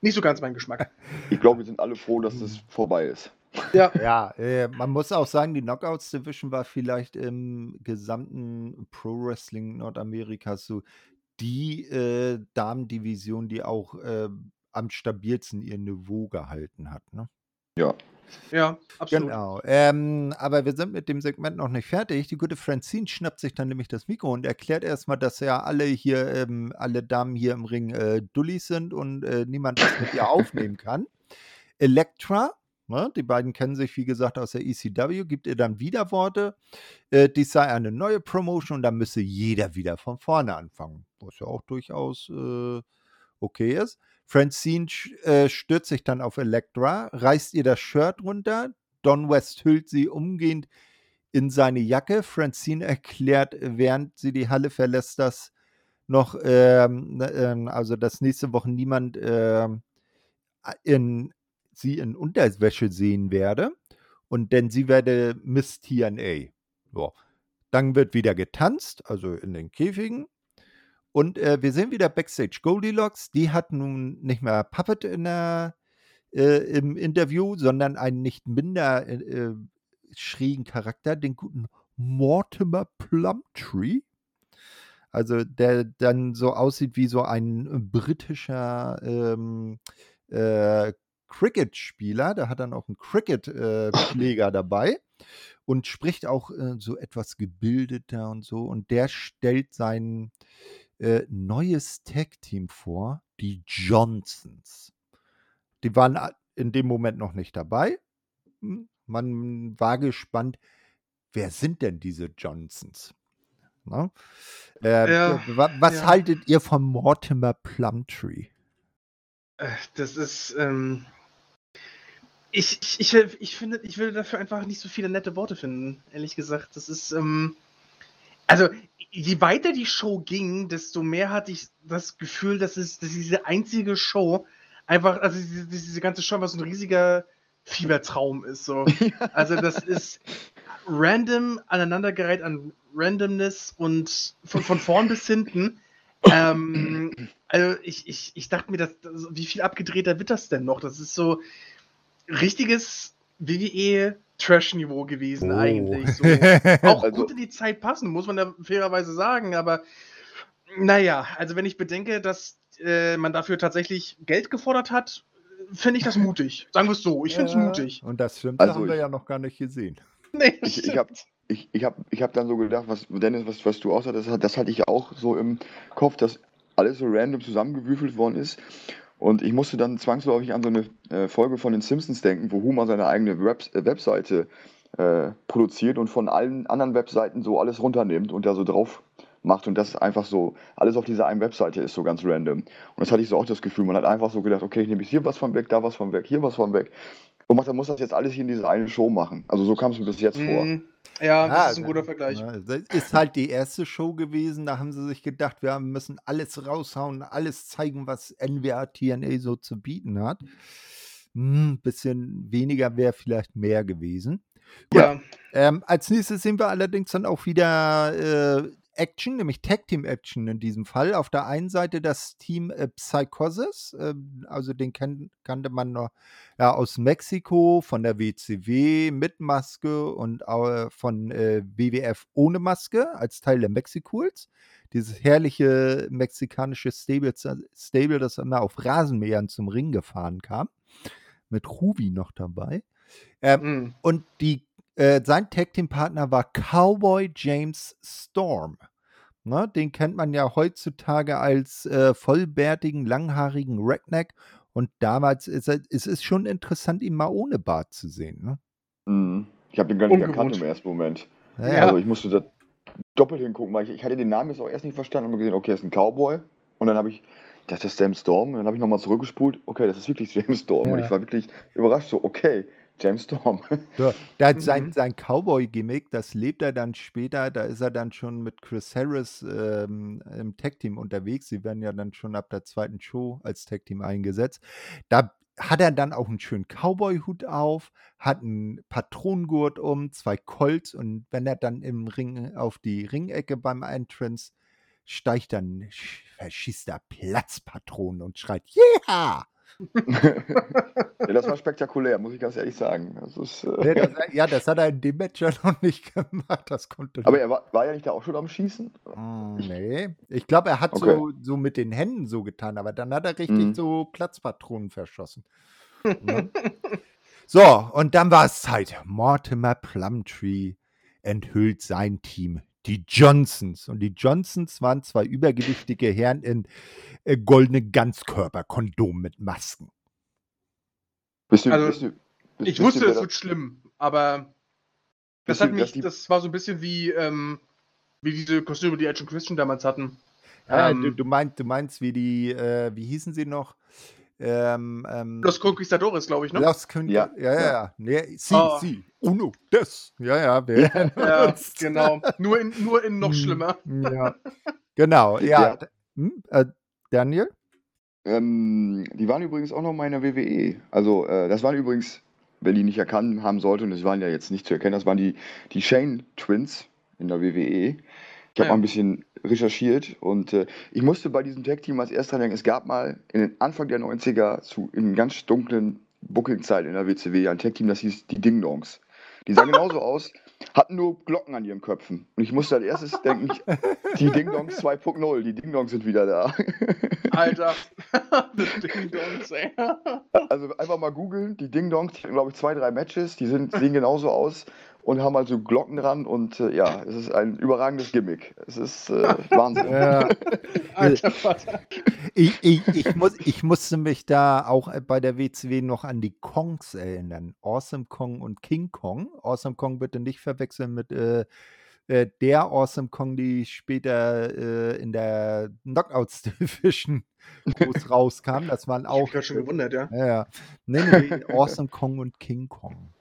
Speaker 2: nicht so ganz mein Geschmack. *laughs*
Speaker 3: Ich glaube, wir sind alle froh, dass das vorbei ist. *laughs*
Speaker 2: Ja,
Speaker 1: Ja, äh, man muss auch sagen, die Knockouts Division war vielleicht im gesamten Pro Wrestling Nordamerikas so die äh, Damendivision, die auch äh, am stabilsten ihr Niveau gehalten hat. Ne?
Speaker 3: Ja.
Speaker 2: ja, absolut.
Speaker 1: Genau. Ähm, aber wir sind mit dem Segment noch nicht fertig. Die gute Francine schnappt sich dann nämlich das Mikro und erklärt erstmal, dass ja alle hier, ähm, alle Damen hier im Ring äh, Dullis sind und äh, niemand was mit ihr aufnehmen *laughs* kann. Elektra, ne, die beiden kennen sich, wie gesagt, aus der ECW, gibt ihr dann Widerworte. Äh, dies sei eine neue Promotion und da müsse jeder wieder von vorne anfangen. Was ja auch durchaus äh, okay ist. Francine äh, stürzt sich dann auf Elektra, reißt ihr das Shirt runter. Don West hüllt sie umgehend in seine Jacke. Francine erklärt, während sie die Halle verlässt, dass noch, ähm, ähm, also dass nächste Woche niemand ähm, in, sie in Unterwäsche sehen werde. Und denn sie werde Miss TNA. Ja. dann wird wieder getanzt, also in den Käfigen. Und äh, wir sehen wieder Backstage Goldilocks. Die hat nun nicht mehr Puppet in der, äh, im Interview, sondern einen nicht minder äh, äh schrägen Charakter, den guten Mortimer Plumtree. Also der dann so aussieht wie so ein britischer ähm, äh, Cricket-Spieler. Der hat dann auch einen Cricket-Pfleger äh, dabei und spricht auch äh, so etwas gebildeter und so. Und der stellt sein äh, neues Tag-Team vor, die Johnsons. Die waren in dem Moment noch nicht dabei. Hm, man war gespannt, wer sind denn diese Johnsons? Ne? Äh, ja, was ja. haltet ihr von Mortimer Plumtree?
Speaker 2: Äh, das ist, ähm, ich, ich, ich, will, ich finde, ich will dafür einfach nicht so viele nette Worte finden, ehrlich gesagt. Das ist, ähm, also, je weiter die Show ging, desto mehr hatte ich das Gefühl, dass es dass diese einzige Show einfach, also diese, diese ganze Show war so ein riesiger Fiebertraum ist. So. *laughs* Also das ist random aneinandergereiht an Randomness und von, von vorn bis hinten. Ähm, also ich, ich, ich dachte mir, dass, wie viel abgedrehter wird das denn noch? Das ist so richtiges WWE Trash-Niveau gewesen oh. eigentlich. So. *laughs* Auch also, gut in die Zeit passen, muss man ja fairerweise sagen, aber naja, also wenn ich bedenke, dass äh, man dafür tatsächlich Geld gefordert hat, finde ich das mutig. Sagen wir es so, ich finde es ja, mutig.
Speaker 1: Und das stimmt, also haben wir ja noch gar nicht gesehen. *laughs*
Speaker 3: Nee, ich ich habe ich, ich hab, ich hab dann so gedacht, was Dennis, was, was du aussagst, das, das hatte ich auch so im Kopf, dass alles so random zusammengewürfelt worden ist. Und ich musste dann zwangsläufig an so eine äh, Folge von den Simpsons denken, wo Homer seine eigene Web äh, Webseite äh, produziert und von allen anderen Webseiten so alles runternimmt und da so drauf macht und das einfach so alles auf dieser einen Webseite ist, so ganz random. Und das hatte ich so auch das Gefühl, man hat einfach so gedacht, okay, ich nehme hier was von weg, da was von weg, hier was von weg. Und man muss das jetzt alles hier in dieser eine Show machen. Also so kam es mir bis jetzt vor.
Speaker 2: Mhm. Ja, das ist ein guter Vergleich.
Speaker 1: Das ist halt die erste Show gewesen, da haben sie sich gedacht, wir müssen alles raushauen, alles zeigen, was NWA TNA so zu bieten hat. Ein hm, bisschen weniger wäre vielleicht mehr gewesen. Ja. Ähm, als nächstes sehen wir allerdings dann auch wieder äh, Action, nämlich Tag Team Action in diesem Fall. Auf der einen Seite das Team äh, Psychosis, äh, also den kan kannte man noch ja, aus Mexiko, von der WCW mit Maske und äh, von WWF ohne Maske als Teil der Mexicools. Dieses herrliche mexikanische Stable, Stable, das immer auf Rasenmähern zum Ring gefahren kam. Mit Ruby noch dabei. Ähm, mm. Und die äh, sein Tag-Team-Partner war Cowboy James Storm. Ne, den kennt man ja heutzutage als äh, vollbärtigen, langhaarigen Redneck. Und damals ist es ist schon interessant, ihn mal ohne Bart zu sehen. Ne?
Speaker 3: Mhm. Ich habe ihn gar nicht Ungewohnt. erkannt im ersten Moment. Ja. Also ich musste da doppelt hingucken, weil ich, ich hatte den Namen jetzt auch erst nicht verstanden und gesehen, okay, er ist ein Cowboy. Und dann habe ich, das ist James Storm. Und dann habe ich nochmal zurückgespult, okay, das ist wirklich *laughs* James Storm. Ja. Und ich war wirklich überrascht, so, okay, James Storm. *laughs*
Speaker 1: Ja, der hat sein, mhm. sein Cowboy-Gimmick, das lebt er dann später, da ist er dann schon mit Chris Harris ähm, im Tag-Team unterwegs. Sie werden ja dann schon ab der zweiten Show als Tag-Team eingesetzt. Da hat er dann auch einen schönen Cowboy-Hut auf, hat einen Patronengurt um, zwei Colts und wenn er dann im Ring auf die Ringecke beim Entrance steigt, dann verschießt er Platzpatronen und schreit, Yeah!
Speaker 3: Ja, das war spektakulär, muss ich ganz ehrlich sagen. Das ist,
Speaker 1: äh nee, das, ja, das hat er in dem Match ja noch nicht gemacht. Das konnte
Speaker 3: Aber er war, war ja nicht da auch schon am Schießen?
Speaker 1: Mm, nee. Ich glaube, er hat okay. so, so mit den Händen so getan, aber dann hat er richtig mhm. so Platzpatronen verschossen. *laughs* Ne? so, und dann war es Zeit. Mortimer Plumtree enthüllt sein Team die Johnsons. Und die Johnsons waren zwei übergewichtige Herren in äh, goldene Ganzkörperkondom mit Masken.
Speaker 2: Bist du, also, bist du, bist, ich wusste, es wird schlimm, aber das hat mich, das war so ein bisschen wie, ähm, wie diese Kostüme, die Edge und Christian damals hatten.
Speaker 1: Ja, ähm, du, du, meinst, du meinst, wie die, äh, wie hießen sie noch? Ähm, ähm,
Speaker 2: Los Conquistadores, glaube ich, ne?
Speaker 1: Los ja, ja, ja. ja. Nee, sie, oh. sie, uno, das. Ja, ja, wir
Speaker 2: ja, genau. Nur in, nur in noch hm, schlimmer.
Speaker 1: Ja, genau, ja. ja. Hm, äh, Daniel?
Speaker 3: Ähm, die waren übrigens auch noch mal in der WWE. Also, äh, das waren übrigens, wer die nicht erkannt haben sollte, und das waren ja jetzt nicht zu erkennen, das waren die, die Shane Twins. in der WWE. Ich habe
Speaker 2: Ja.
Speaker 3: mal ein bisschen recherchiert und äh, ich musste bei diesem Tag-Team als erstes dran denken, es gab mal in den Anfang der 90er zu, in ganz dunklen Booking-Zeit in der WCW ein Tag-Team, das hieß die Ding Dongs. Die sahen genauso aus, hatten nur Glocken an ihren Köpfen. Und ich musste als erstes denken, die Ding Dongs 2.0, die Ding Dongs sind wieder da. *laughs*
Speaker 2: Alter. *laughs* das Ding Dongs, ey.
Speaker 3: Also einfach mal googeln, die Ding Dongs, die glaube ich zwei, drei Matches, die sind, sehen genauso aus und haben also Glocken dran und äh, ja, es ist ein überragendes Gimmick. Es ist äh, *laughs* Wahnsinn.
Speaker 1: Ja.
Speaker 2: Alter Vater.
Speaker 1: Ich, ich, ich, muss, ich musste mich da auch bei der WCW noch an die Kongs erinnern. Awesome Kong und King Kong. Awesome Kong bitte nicht verwechseln mit äh, äh, der Awesome Kong, die später äh, in der Knockouts Division groß rauskam. Das waren
Speaker 2: Ich
Speaker 1: auch.
Speaker 2: hab mich schon gewundert, ja.
Speaker 1: Ja, ja. Nee, nee, Awesome Kong und King Kong.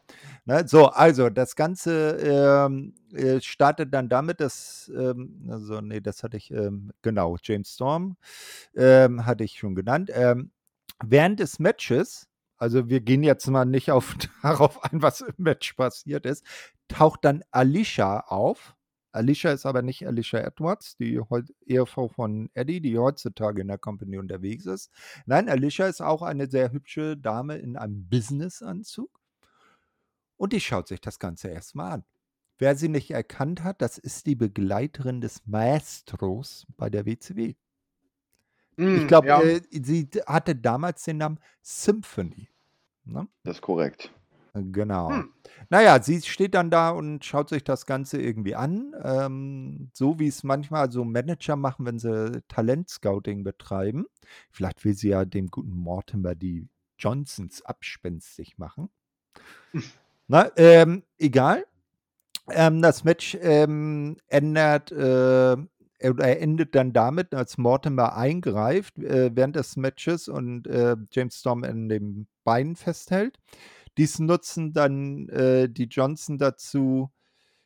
Speaker 1: Ne, so, also das Ganze ähm, äh, startet dann damit, dass, ähm, also nee, das hatte ich, ähm, genau, James Storm ähm, hatte ich schon genannt. Ähm, während des Matches, also wir gehen jetzt mal nicht auf, *laughs* darauf ein, was im Match passiert ist, taucht dann Alicia auf. Alicia ist aber nicht Alicia Edwards, die Ehefrau von Eddie, die heutzutage in der Company unterwegs ist. Nein, Alicia ist auch eine sehr hübsche Dame in einem Businessanzug. Und die schaut sich das Ganze erstmal an. Wer sie nicht erkannt hat, das ist die Begleiterin des Maestros bei der WCW. Ich
Speaker 2: Hm,
Speaker 1: glaube,
Speaker 2: ja.
Speaker 1: äh, sie hatte damals den Namen Symphony. Ne?
Speaker 3: Das ist korrekt.
Speaker 1: Genau.
Speaker 2: Hm.
Speaker 1: Naja, sie steht dann da und schaut sich das Ganze irgendwie an. Ähm, so wie es manchmal so Manager machen, wenn sie Talentscouting betreiben. Vielleicht will sie ja dem guten Mortimer die Johnsons abspenstig machen. *laughs* Na, ähm, egal. Ähm, das Match ähm, ändert äh, oder endet dann damit, als Mortimer eingreift äh, während des Matches und äh, James Storm in dem Bein festhält. Dies nutzen dann äh, die Johnson dazu,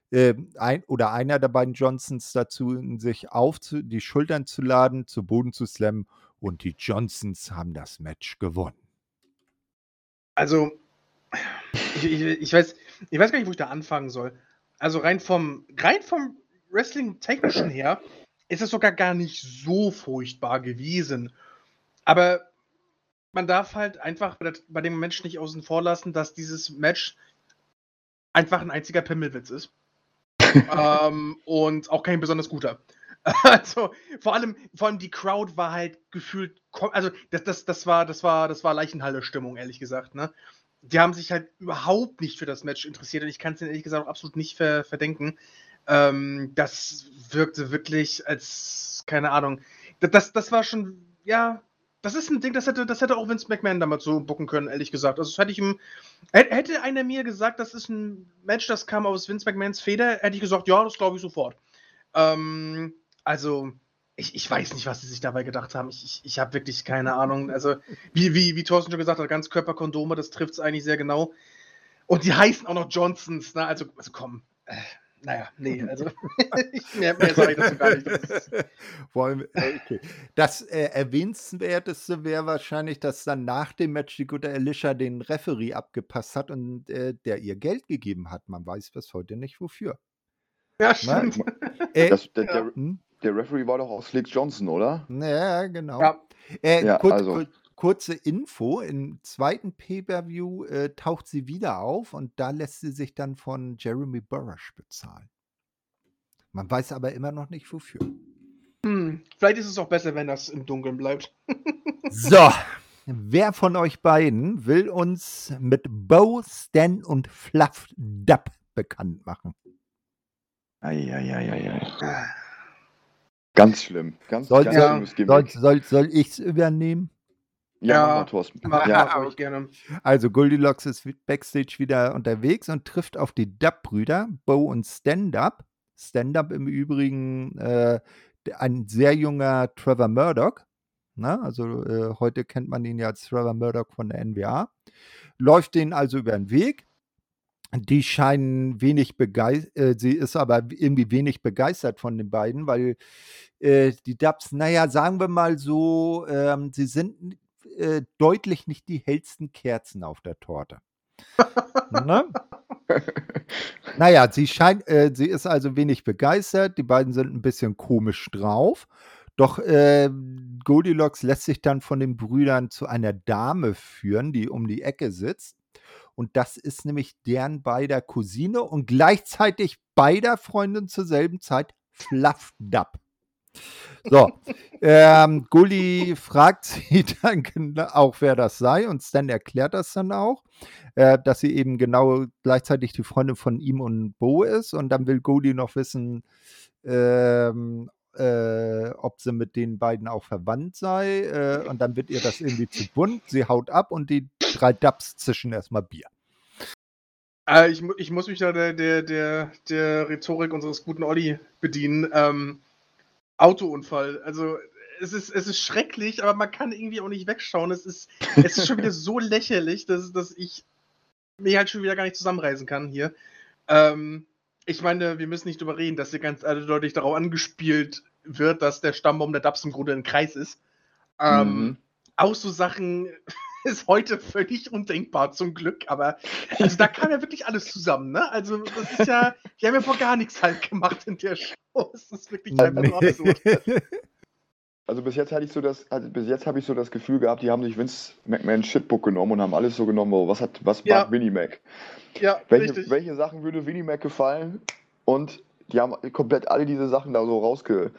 Speaker 1: äh, ein, oder einer der beiden Johnsons dazu, sich auf die Schultern zu laden, zu Boden zu slammen und die Johnsons haben das Match gewonnen.
Speaker 2: Also, ich, ich, ich, weiß, ich weiß gar nicht, wo ich da anfangen soll. Also rein vom, rein vom Wrestling-Technischen her ist es sogar gar nicht so furchtbar gewesen. Aber man darf halt einfach bei, dem Match nicht außen vor lassen, dass dieses Match einfach ein einziger Pimmelwitz ist. *laughs* ähm, und auch kein besonders guter. *laughs* Also vor allem, vor allem die Crowd war halt gefühlt, also das, das, das war, das war, das war Leichenhalle-Stimmung, ehrlich gesagt, ne? Die haben sich halt überhaupt nicht für das Match interessiert und ich kann es ihnen ehrlich gesagt auch absolut nicht ver verdenken. Ähm, das wirkte wirklich als, keine Ahnung, das, das, war schon, ja, das ist ein Ding, das hätte, das hätte auch Vince McMahon damals so bucken können, ehrlich gesagt. Also das hätte ich ihm, hätte einer mir gesagt, das ist ein Match, das kam aus Vince McMahons Feder, hätte ich gesagt, ja, das glaube ich sofort. Ähm, also, ich, ich weiß nicht, was sie sich dabei gedacht haben. Ich, ich, ich habe wirklich keine Ahnung. Also, wie, wie, wie Thorsten schon gesagt hat, Ganzkörperkondome, das trifft es eigentlich sehr genau. Und die heißen auch noch Johnsons, ne? Also, also komm. Äh, naja, nee, also mehr, mehr sage ich dazu gar nicht. Das ist,
Speaker 1: Vor allem, äh, okay. Das äh, erwähnenswerteste wäre wahrscheinlich, dass dann nach dem Match die gute Alicia den Referee abgepasst hat und äh, der ihr Geld gegeben hat. Man weiß bis heute nicht wofür.
Speaker 2: ja,
Speaker 1: Nein.
Speaker 2: stimmt.
Speaker 1: Äh,
Speaker 3: Das, der,
Speaker 2: Ja.
Speaker 3: der,
Speaker 1: hm?
Speaker 3: Der Referee war doch auch Slick Johnson, oder?
Speaker 1: Ja, genau.
Speaker 2: Ja.
Speaker 1: Äh,
Speaker 3: Ja,
Speaker 1: kurz,
Speaker 3: also.
Speaker 1: kur- kurze Info: Im zweiten Pay-Per-View äh, taucht sie wieder auf und da lässt sie sich dann von Jeremy Burrush bezahlen. Man weiß aber immer noch nicht wofür.
Speaker 2: Hm, vielleicht ist es auch besser, wenn das im Dunkeln bleibt. *laughs*
Speaker 1: So, wer von euch beiden will uns mit Bo, Stan und Fluff Dub bekannt machen?
Speaker 3: Eieieiei. Ganz schlimm. Ganz,
Speaker 1: Soll-
Speaker 3: ganz
Speaker 2: Ja.
Speaker 3: schlimmes
Speaker 1: Soll, soll, soll ich es übernehmen?
Speaker 3: Ja,
Speaker 2: Ja.
Speaker 3: mal, Thorsten.
Speaker 2: Mach
Speaker 3: Ja, *laughs*
Speaker 2: ruhig gerne.
Speaker 1: Also Goldilocks ist backstage wieder unterwegs und trifft auf die Dub-Brüder, Bo und Stand-Up. Stand-Up im Übrigen äh, ein sehr junger Trevor Murdoch. Na, also äh, heute kennt man ihn ja als Trevor Murdoch von der NWA. Läuft den also über den Weg. Die scheinen wenig begeistert, äh, sie ist aber irgendwie wenig begeistert von den beiden, weil äh, die Dubs, naja, sagen wir mal so, ähm, sie sind äh, deutlich nicht die hellsten Kerzen auf der Torte. ne? *laughs* naja, sie scheint, äh, sie ist also wenig begeistert. Die beiden sind ein bisschen komisch drauf. Doch äh, Goldilocks lässt sich dann von den Brüdern zu einer Dame führen, die um die Ecke sitzt. Und das ist nämlich deren beider Cousine und gleichzeitig beider Freundin zur selben Zeit Fluff Dub. So, *laughs* ähm, Gulli fragt sie dann auch, wer das sei, und Stan erklärt das dann auch, äh, dass sie eben genau gleichzeitig die Freundin von ihm und Bo ist. Und dann will Gulli noch wissen, ähm, äh, ob sie mit den beiden auch verwandt sei. Äh, und dann wird ihr das irgendwie zu bunt. Sie haut ab und die drei Dubs zischen erstmal Bier.
Speaker 2: Äh, ich, ich, muss mich da der, der, der, der Rhetorik unseres guten Olli bedienen. Ähm, Autounfall. Also es ist, es ist schrecklich, aber man kann irgendwie auch nicht wegschauen. Es ist, es ist schon wieder *laughs* so lächerlich, dass, dass ich mich halt schon wieder gar nicht zusammenreisen kann hier. Ähm, ich meine, wir müssen nicht drüber reden, dass hier ganz eindeutig darauf angespielt wird, dass der Stammbaum der Dubs im Grunde ein Kreis ist. Ähm, mhm. Auch so Sachen *laughs* ist heute völlig undenkbar, zum Glück. Aber also da kam ja wirklich alles zusammen, ne? Also das ist ja, die haben ja vor gar nichts halt gemacht in der Show. *laughs* Das ist wirklich einfach nur absurd. *laughs*
Speaker 3: Also bis jetzt hatte ich so das, also bis jetzt habe ich so das Gefühl gehabt, die haben sich Vince McMahon Shitbook genommen und haben alles so genommen, was hat, was ja. mag Winnie Mac? Ja, welche, richtig. welche Sachen würde Winnie Mac gefallen? Und die haben komplett alle diese Sachen da so rausge,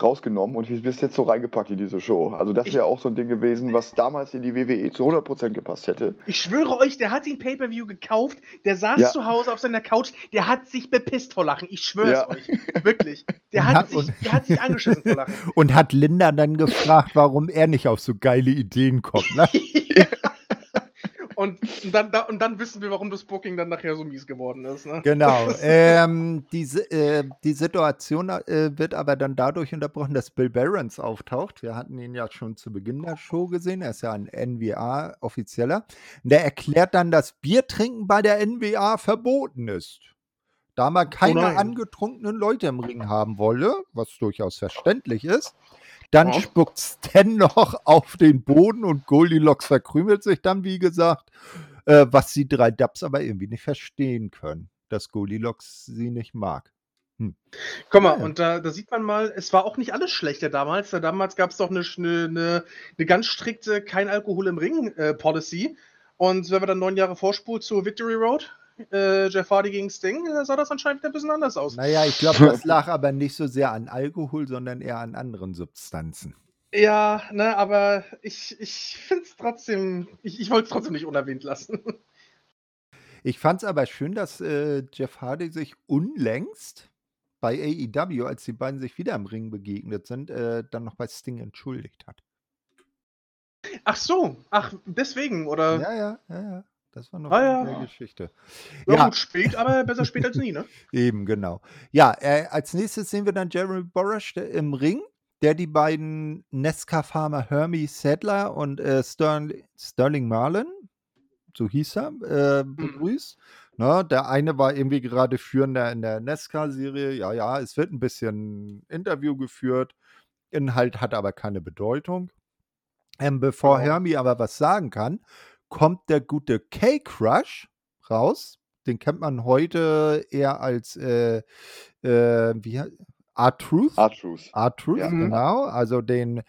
Speaker 3: rausgenommen und wie bist jetzt so reingepackt in diese Show. Also das wäre auch so ein Ding gewesen, was damals in die WWE zu 100% gepasst hätte.
Speaker 2: Ich schwöre euch, der hat den Pay-Per-View gekauft, der saß ja. zu Hause auf seiner Couch, der hat sich bepisst vor Lachen. Ich schwöre es ja. euch. Wirklich. Der hat, hat, sich, der hat sich angeschissen vor Lachen. *laughs*
Speaker 1: Und hat Linda dann gefragt, warum er nicht auf so geile Ideen kommt. Ne? *laughs*
Speaker 2: Und, dann, da, und dann wissen wir, warum das Booking dann nachher so mies geworden ist. Ne?
Speaker 1: Genau. *laughs* ähm, die, äh, die Situation äh, wird aber dann dadurch unterbrochen, dass Bill Barons auftaucht. Wir hatten ihn ja schon zu Beginn der Show gesehen. Er ist ja ein NWA-Offizieller. Der erklärt dann, dass Biertrinken bei der NWA verboten ist. Da man keine oh angetrunkenen Leute im Ring haben wolle, was durchaus verständlich ist, dann ja. spuckt Stan *laughs* noch auf den Boden und Goldilocks verkrümelt sich dann, wie gesagt, äh, was die drei Dubs aber irgendwie nicht verstehen können, dass Goldilocks sie nicht mag.
Speaker 2: Hm. Guck mal, ja. und da, da, sieht man mal, es war auch nicht alles schlechter damals. Damals gab es doch eine, eine, eine, ganz strikte Kein Alkohol im Ring-Policy. Äh, und wenn wir dann neun Jahre vorspult zu Victory Road, äh, Jeff Hardy gegen Sting, da sah das anscheinend ein bisschen anders aus.
Speaker 1: Naja, ich glaube, das lag aber nicht so sehr an Alkohol, sondern eher an anderen Substanzen.
Speaker 2: Ja, ne, aber ich, ich finde es trotzdem, ich, ich wollte es trotzdem nicht unerwähnt lassen. *laughs*
Speaker 1: Ich fand es aber schön, dass äh, Jeff Hardy sich unlängst bei AEW, als die beiden sich wieder im Ring begegnet sind, äh, dann noch bei Sting entschuldigt hat.
Speaker 2: Ach so, ach, deswegen, oder?
Speaker 1: Ja, ja, ja, ja. Das war noch
Speaker 2: ah, ja.
Speaker 1: eine Geschichte.
Speaker 2: Ja, ja. Gut, spät, aber besser spät als nie, ne? *laughs*
Speaker 1: Eben, genau. Ja, äh, als nächstes sehen wir dann Jeremy Borash im Ring, der die beiden Nesca-Farmer Hermie Sadler und äh, Sterling, Sterling Marlin, so hieß er, äh, mhm. begrüßt. Mhm. Ne, der eine war irgendwie gerade führender in der Nesca-Serie. Ja, ja, es wird ein bisschen Interview geführt. Inhalt hat aber keine Bedeutung. Ähm, bevor oh. Hermie aber was sagen kann, kommt der gute K-Crush raus. Den kennt man heute eher als äh, äh, wie R-Truth.
Speaker 3: R-Truth.
Speaker 1: R-Truth, ja. genau. Also den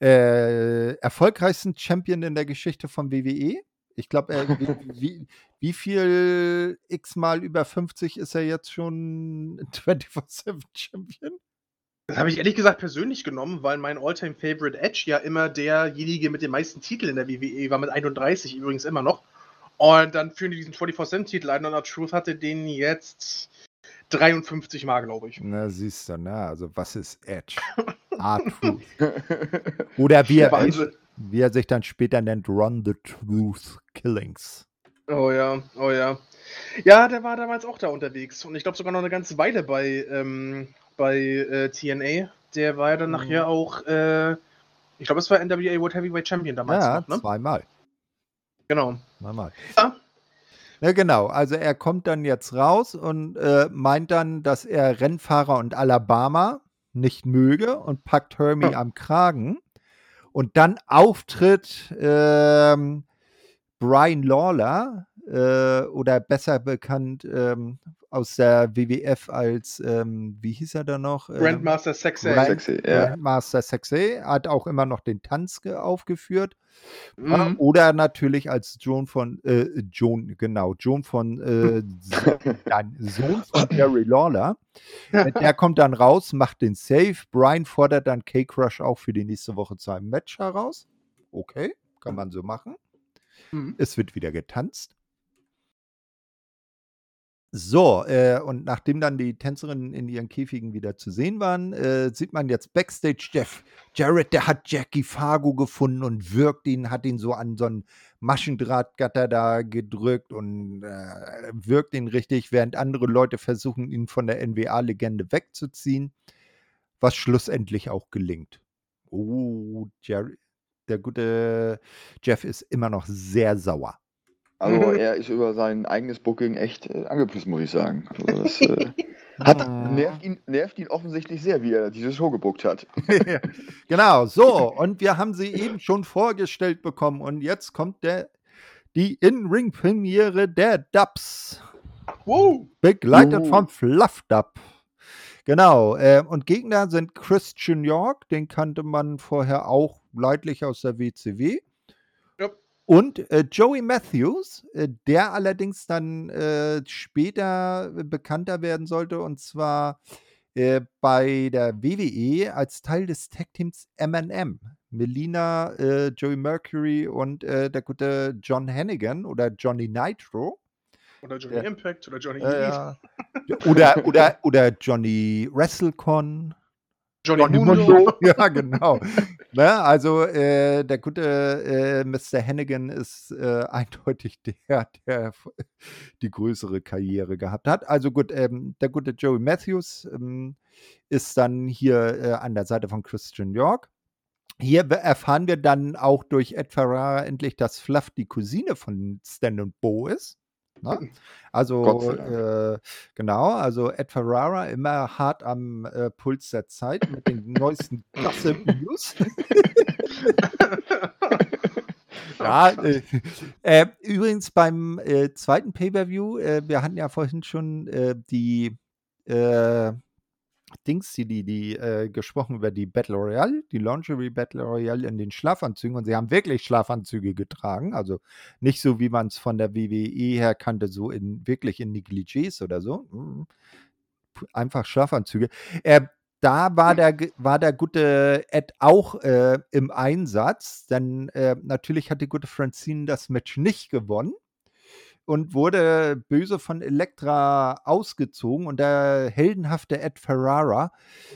Speaker 1: äh, erfolgreichsten Champion in der Geschichte von WWE. Ich glaube, wie, *laughs* wie, wie, viel x-mal über 50 ist er jetzt schon *laughs* 24-7 Champion?
Speaker 2: Das habe ich ehrlich gesagt persönlich genommen, weil mein Alltime favorite Edge ja immer derjenige mit den meisten Titeln in der WWE war, mit 31 übrigens immer noch. Und dann führen die diesen 24-7-Titel ein und Truth hatte den jetzt 53 Mal, glaube ich.
Speaker 1: Na, siehst du, na, also was ist Edge? *laughs* R-Truth. Oder wie er, wie er sich dann später nennt, Run the Truth Killings.
Speaker 2: Oh ja, oh ja. Ja, der war damals auch da unterwegs und ich glaube sogar noch eine ganze Weile bei ähm, bei äh, TNA. Der war ja dann mhm. nachher auch, äh, ich glaube, es war NWA World Heavyweight Champion damals.
Speaker 1: Ja, noch, ne? zweimal.
Speaker 2: Genau.
Speaker 1: Zweimal. Ja. Ja, genau. Also er kommt dann jetzt raus und äh, meint dann, dass er Rennfahrer und Alabama nicht möge und packt Hermie hm. am Kragen. Und dann auftritt ähm, Brian Lawler, äh, oder besser bekannt ähm, aus der WWF als, ähm, wie hieß er da noch? Ähm,
Speaker 2: Grandmaster.
Speaker 1: Grand-
Speaker 3: Sexy, ja.
Speaker 1: Grandmaster Sexay hat auch immer noch den Tanz ge- aufgeführt.
Speaker 2: Mhm.
Speaker 1: Ja, Oder natürlich als John von, äh, John, genau, John von, äh, *laughs* nein, Sohn von Jerry Lawler. *laughs* Der kommt dann raus, macht den Save. Brian fordert dann K-Crush auch für die nächste Woche zu einem Match heraus. Okay, kann man so machen.
Speaker 2: Mhm.
Speaker 1: Es wird wieder getanzt. So, äh, und nachdem dann die Tänzerinnen in ihren Käfigen wieder zu sehen waren, äh, sieht man jetzt Backstage Jeff. Jared, der hat Jackie Fargo gefunden und wirkt ihn, hat ihn so an so ein Maschendrahtgatter da gedrückt und äh, wirkt ihn richtig, während andere Leute versuchen, ihn von der NWA-Legende wegzuziehen, was schlussendlich auch gelingt. Oh, Jared, der gute Jeff ist immer noch sehr sauer.
Speaker 3: Also *laughs* er ist über sein eigenes Booking echt äh, angepisst, muss ich sagen. Also das äh, *laughs* hat,
Speaker 1: Mhm.
Speaker 3: nervt, ihn, nervt ihn offensichtlich sehr, wie er diese Show gebuckt hat. *laughs*
Speaker 1: genau, so. Und wir haben sie eben schon vorgestellt bekommen. Und jetzt kommt der, die In-Ring-Premiere der Dubs.
Speaker 2: Wow.
Speaker 1: Begleitet
Speaker 3: Juhu.
Speaker 1: vom Fluff Dub. Genau. Äh, und Gegner sind Christian York, den kannte man vorher auch leidlich aus der WCW. Und äh, Joey Matthews, äh, der allerdings dann äh, später bekannter werden sollte, und zwar äh, bei der WWE als Teil des Tag-Teams MM. Melina, äh, Joey Mercury und äh, der gute John Hannigan oder Johnny Nitro.
Speaker 2: Oder Johnny. Impact oder Johnny
Speaker 1: Ja,
Speaker 2: Elite.
Speaker 1: Oder, oder, *laughs* oder Johnny WrestleCon.
Speaker 2: Johnny,
Speaker 1: Johnny
Speaker 2: Mundo.
Speaker 1: Mundo. *laughs* Ja, genau. ne, also äh, der gute äh, Mr. Hannigan ist äh, eindeutig der, der die größere Karriere gehabt hat. Also gut, ähm, der gute Joey Matthews ähm, ist dann hier äh, an der Seite von Christian York. Hier erfahren wir dann auch durch Ed Ferrara endlich, dass Fluff die Cousine von Stan und Bo ist. Ne? Also,
Speaker 3: sei Dank.
Speaker 1: äh, genau, also Ed Ferrara immer hart am äh, Puls der Zeit mit den neuesten *laughs* Gossip News. *laughs* Ja, äh, äh, übrigens beim äh, zweiten Pay-Per-View, äh, wir hatten ja vorhin schon äh, die äh, Dings, die, die, die äh, gesprochen über die Battle Royale, die Lingerie Battle Royale in den Schlafanzügen. Und sie haben wirklich Schlafanzüge getragen, also nicht so, wie man es von der WWE her kannte, so in wirklich in Negligés oder so. Mm, Einfach Schlafanzüge. Äh, da war der, war der gute Ed auch äh, im Einsatz, denn äh, natürlich hat die gute Francine das Match nicht gewonnen und wurde böse von Elektra ausgezogen und der heldenhafte Ed Ferrara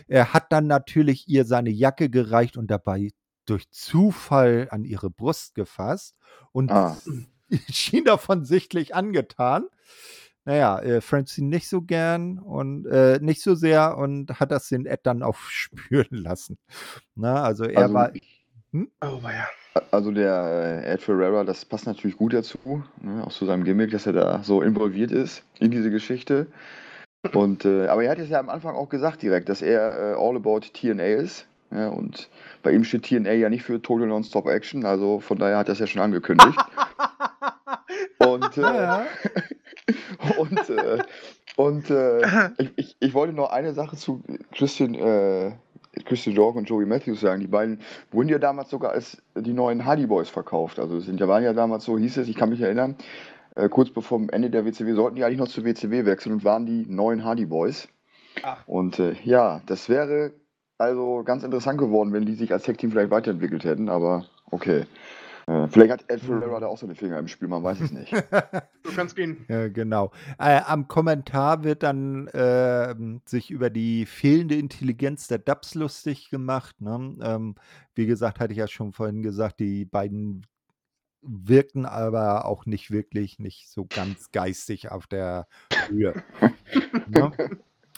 Speaker 1: er hat dann natürlich ihr seine Jacke gereicht und dabei durch Zufall an ihre Brust gefasst und
Speaker 3: Ah. *laughs*
Speaker 1: schien davon sichtlich angetan. Naja, äh, Francine nicht so gern und äh, nicht so sehr und hat das den Ed dann auch *laughs* spüren lassen. Na, also er
Speaker 3: Also,
Speaker 1: war.
Speaker 2: Oh, ja.
Speaker 3: also der äh, Ed Ferrera, das passt natürlich gut dazu, ne, auch zu seinem Gimmick, dass er da so involviert ist in diese Geschichte. Und, äh, aber er hat es ja am Anfang auch gesagt direkt, dass er äh, all about TNA ist. Ja, und bei ihm steht TNA ja nicht für Total Non-Stop Action, also von daher hat er es ja schon angekündigt. *laughs* Und, äh,
Speaker 1: Ja, *laughs*
Speaker 3: und, äh, und äh, ich, ich, ich wollte noch eine Sache zu Christian, äh, Christian York und Joey Matthews sagen. Die beiden wurden ja damals sogar als die neuen Hardy Boys verkauft. Also sind ja, waren ja damals so, hieß es, ich kann mich erinnern, äh, kurz bevor dem Ende der WCW sollten die eigentlich noch zur WCW wechseln und waren die neuen Hardy Boys.
Speaker 2: Ach.
Speaker 3: Und äh, ja, das wäre also ganz interessant geworden, wenn die sich als Tech-Team vielleicht weiterentwickelt hätten, aber okay. Äh, vielleicht hat Ed Ferrera da auch seine Finger im Spiel, man weiß es nicht. *laughs*
Speaker 2: Du kannst gehen.
Speaker 1: Ja, genau. Äh, am Kommentar wird dann ähm, sich über die fehlende Intelligenz der Dubs lustig gemacht. Ne? Ähm, wie gesagt, hatte ich ja schon vorhin gesagt, die beiden wirkten aber auch nicht wirklich, nicht so ganz geistig auf der Höhe. *laughs* ne?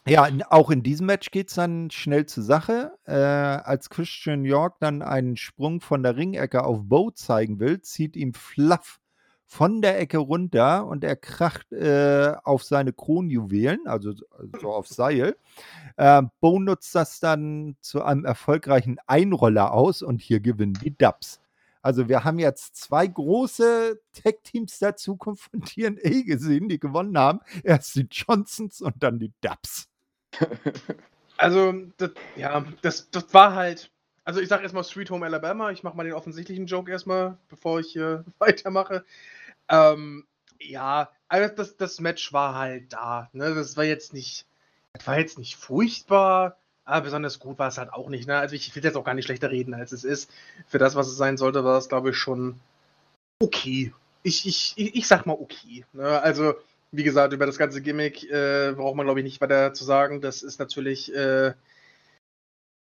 Speaker 1: Ja, auch in diesem Match geht es dann schnell zur Sache. Äh, als Christian York dann einen Sprung von der Ringecke auf Bo zeigen will, zieht ihm Fluff von der Ecke runter und er kracht äh, auf seine Kronjuwelen, also so auf Seil. Äh, Bo nutzt das dann zu einem erfolgreichen Einroller aus und hier gewinnen die Dubs. Also wir haben jetzt zwei große Tech-Teams Zukunft von TNA gesehen, die gewonnen haben. Erst die Johnsons und dann die Dubs. *laughs*
Speaker 2: Also, das, ja, das, das war halt. Also, ich sage erstmal Sweet Home Alabama. Ich mache mal den offensichtlichen Joke erstmal, bevor ich äh, *laughs* weitermache. Ähm, ja, also das, das Match war halt da. Ne? Das war jetzt nicht, das war jetzt nicht furchtbar, aber besonders gut war es halt auch nicht. Ne? Also ich will jetzt auch gar nicht schlechter reden, als es ist. Für das, was es sein sollte, war es, glaube ich, schon okay. Ich, ich, ich, ich sag mal okay. Ne? Also, wie gesagt, über das ganze Gimmick äh, braucht man, glaube ich, nicht weiter zu sagen. Das ist natürlich äh,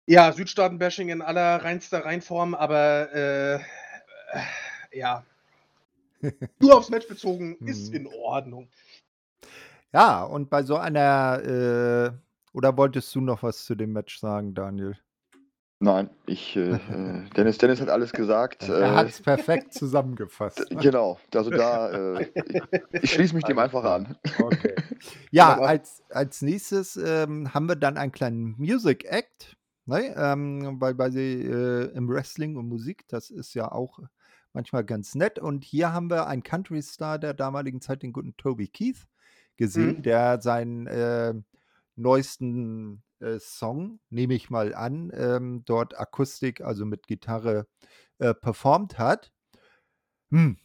Speaker 2: ja Südstaaten-Bashing in aller reinster Reinform, aber äh, ja, *laughs* nur aufs Match bezogen ist
Speaker 1: Hm.
Speaker 2: in Ordnung.
Speaker 1: Ja, und bei so einer, äh, oder wolltest du noch was zu dem Match sagen, Daniel?
Speaker 3: Nein, ich, äh, äh, Dennis, Dennis hat alles gesagt. *laughs*
Speaker 1: Er
Speaker 3: Äh,
Speaker 1: hat es perfekt zusammengefasst. ne?
Speaker 3: genau, also da, äh, ich, *laughs* ich schließe mich dem einfach an.
Speaker 1: Okay. *laughs* Ja, als, als nächstes ähm, haben wir dann einen kleinen Music Act, ne? ähm, weil bei sie, äh, im Wrestling und Musik, das ist ja auch manchmal ganz nett. Und hier haben wir einen Country-Star der damaligen Zeit, den guten Toby Keith, gesehen,
Speaker 2: Mhm.
Speaker 1: der seinen neuesten äh, Song, nehme ich mal an, ähm, dort Akustik, also mit Gitarre, äh, performt hat. Hm.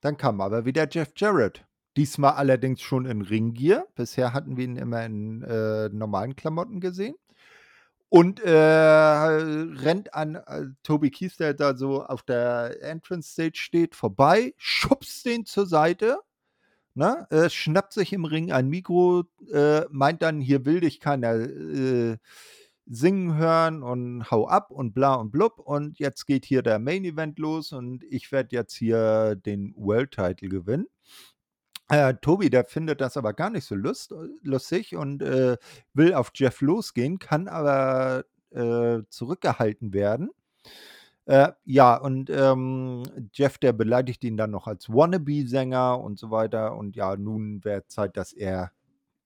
Speaker 1: Dann kam aber wieder Jeff Jarrett. Diesmal allerdings schon in Ringgear. Bisher hatten wir ihn immer in äh, normalen Klamotten gesehen. Und äh, rennt an äh, Toby Keith, der da so auf der Entrance Stage steht, vorbei, schubst den zur Seite, ne, äh, schnappt sich im Ring ein Mikro, äh, meint dann, hier will dich keiner äh, singen hören und hau ab und bla und blub. Und jetzt geht hier der Main Event los und ich werde jetzt hier den World Title gewinnen. Äh, Tobi, der findet das aber gar nicht so lust, lustig und äh, will auf Jeff losgehen, kann aber äh, zurückgehalten werden. Äh, ja, und ähm, Jeff, der beleidigt ihn dann noch als Wannabe-Sänger und so weiter. Und ja, nun wäre Zeit, dass er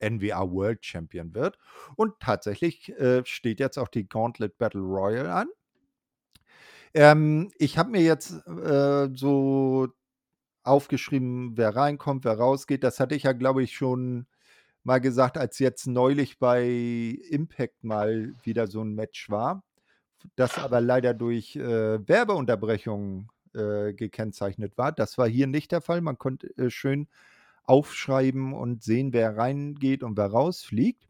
Speaker 1: NWA World Champion wird. Und tatsächlich äh, steht jetzt auch die Gauntlet Battle Royal an. Ähm, ich habe mir jetzt äh, so aufgeschrieben, wer reinkommt, wer rausgeht. Das hatte ich ja, glaube ich, schon mal gesagt, als jetzt neulich bei Impact mal wieder so ein Match war, das aber leider durch äh, Werbeunterbrechungen äh, gekennzeichnet war. Das war hier nicht der Fall. Man konnte äh, schön aufschreiben und sehen, wer reingeht und wer rausfliegt.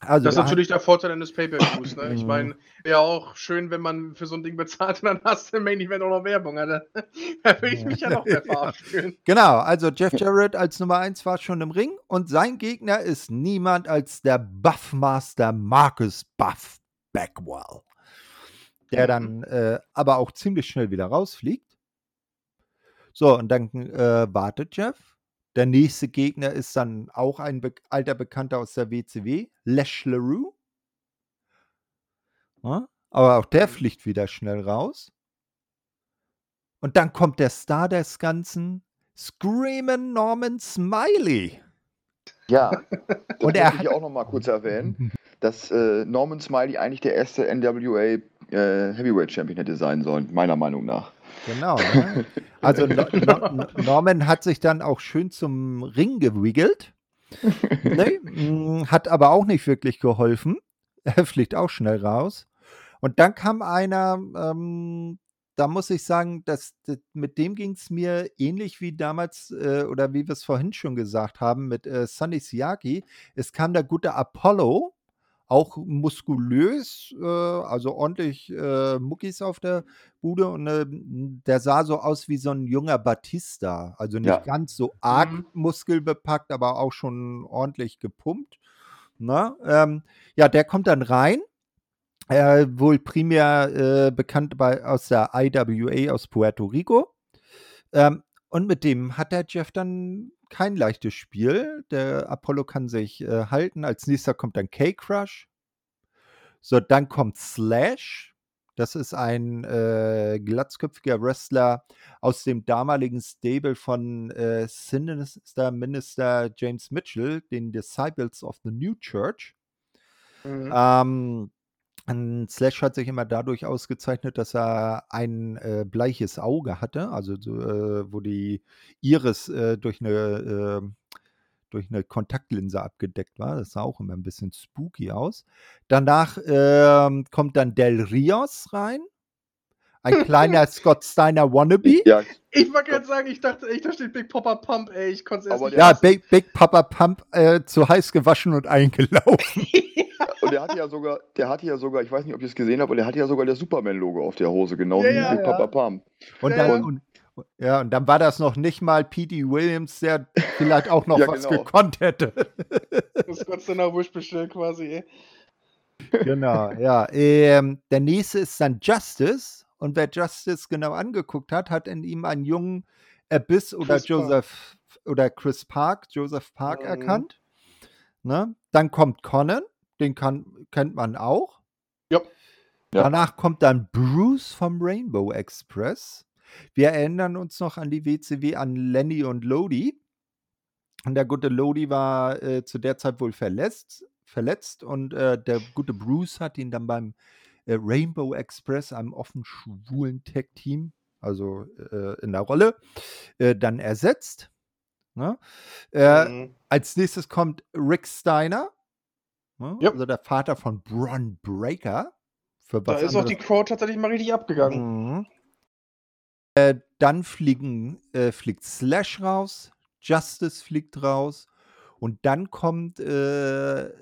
Speaker 1: Also
Speaker 2: Das ist
Speaker 1: da-
Speaker 2: natürlich der Vorteil eines Pay-Per-Views. Ne? Ich
Speaker 1: Mhm.
Speaker 2: meine, wäre auch schön, wenn man für so ein Ding bezahlt und *laughs* dann hast du im Main Event auch noch Werbung. Alter. *laughs* Da würde ich mich ja noch mehr *laughs* verarscht fühlen.
Speaker 1: Genau, also Jeff Jarrett als Nummer 1 war schon im Ring und sein Gegner ist niemand als der Buffmaster Marcus Buff Backwell, der dann äh, aber auch ziemlich schnell wieder rausfliegt. So, und dann äh, wartet Jeff. Der nächste Gegner ist dann auch ein be alter Bekannter aus der WCW, Lash LaRue. Ja, aber auch der fliegt wieder schnell raus. Und dann kommt der Star des Ganzen, Screamin' Norman Smiley.
Speaker 3: Ja, *laughs* das
Speaker 1: Und er
Speaker 3: ich auch noch mal kurz erwähnen, *laughs* dass äh, Norman Smiley eigentlich der erste NWA äh, Heavyweight Champion hätte sein sollen, meiner Meinung nach.
Speaker 1: Genau. Ne? Also no no Norman hat sich dann auch schön zum Ring gewiggelt. ne? Mm, Hat aber auch nicht wirklich geholfen. Er fliegt auch schnell raus. Und dann kam einer, ähm, da muss ich sagen, dass, das, mit dem ging es mir ähnlich wie damals, äh, oder wie wir es vorhin schon gesagt haben, mit äh, Sonny Siaki. Es kam der gute Apollo, auch muskulös, äh, also ordentlich äh, Muckis auf der Bude und äh, der sah so aus wie so ein junger Batista. Also nicht
Speaker 3: Ja.
Speaker 1: ganz so arg
Speaker 2: Mhm.
Speaker 1: muskelbepackt, aber auch schon ordentlich gepumpt. Na, ähm, ja, der kommt dann rein. Äh, wohl primär äh, bekannt bei, aus der IWA aus Puerto Rico. Ähm, und mit dem hat der Jeff dann kein leichtes Spiel. Der Apollo kann sich äh, halten. Als nächster kommt dann K-Crush. So, dann kommt Slash. Das ist ein äh, glatzköpfiger Wrestler aus dem damaligen Stable von äh, Sinister Minister James Mitchell, den Disciples of the New Church.
Speaker 2: Mhm.
Speaker 1: Ähm, Und Slash hat sich immer dadurch ausgezeichnet, dass er ein äh, bleiches Auge hatte, also so, äh, wo die Iris äh, durch eine äh, durch eine Kontaktlinse abgedeckt war. Das sah auch immer ein bisschen spooky aus. Danach ähm, kommt dann Del Rios rein. Ein kleiner *laughs* Scott Steiner Wannabe.
Speaker 3: Ja,
Speaker 2: Ich wollte gerade sagen, ich dachte echt, da steht Big Popper Pump, ey. Ich konnte es erst
Speaker 3: Aber
Speaker 2: nicht
Speaker 1: Ja. Big, Big Papa Pump äh, zu heiß gewaschen und eingelaufen. *laughs*
Speaker 3: und der hatte ja sogar, der hatte ja sogar, ich weiß nicht, ob ihr es gesehen habt, aber der hatte ja sogar das Superman-Logo auf der Hose, genau
Speaker 2: Ja,
Speaker 3: wie
Speaker 2: ja,
Speaker 3: Big
Speaker 2: ja.
Speaker 3: Papa Pam.
Speaker 1: Und
Speaker 2: Ja,
Speaker 1: dann, und, ja, und dann war das noch nicht mal P.D. Williams, der vielleicht auch noch
Speaker 3: Ja,
Speaker 1: was
Speaker 3: genau.
Speaker 1: gekonnt hätte.
Speaker 2: Das ist Gott sei Dank Wish bestellt quasi, ey.
Speaker 1: genau, ja. Ähm, der nächste ist dann Justice. Und wer Justice genau angeguckt hat, hat in ihm einen jungen Abyss oder
Speaker 2: Chris Park.
Speaker 1: Joseph oder Chris Park, Joseph Park
Speaker 2: Mhm.
Speaker 1: erkannt. Ne? Dann kommt Conan, den kann, kennt man auch.
Speaker 2: Ja.
Speaker 3: Ja.
Speaker 1: Danach kommt dann Bruce vom Rainbow Express. Wir erinnern uns noch an die WCW an Lenny und Lodi. Und der gute Lodi war äh, zu der Zeit wohl verletzt, verletzt und äh, der gute Bruce hat ihn dann beim äh, Rainbow Express, einem offen schwulen Tech-Team, also äh, in der Rolle, äh, dann ersetzt. Ne? Äh,
Speaker 2: Mhm.
Speaker 1: als nächstes kommt Rick Steiner, ne?
Speaker 2: Ja.
Speaker 1: also der Vater von Bron Breaker. Für
Speaker 2: Da
Speaker 1: was
Speaker 2: ist auch die
Speaker 1: anderes-
Speaker 2: Crowd tatsächlich mal richtig abgegangen.
Speaker 1: Mhm. Äh, dann fliegen, äh, fliegt Slash raus, Justice fliegt raus und dann kommt äh,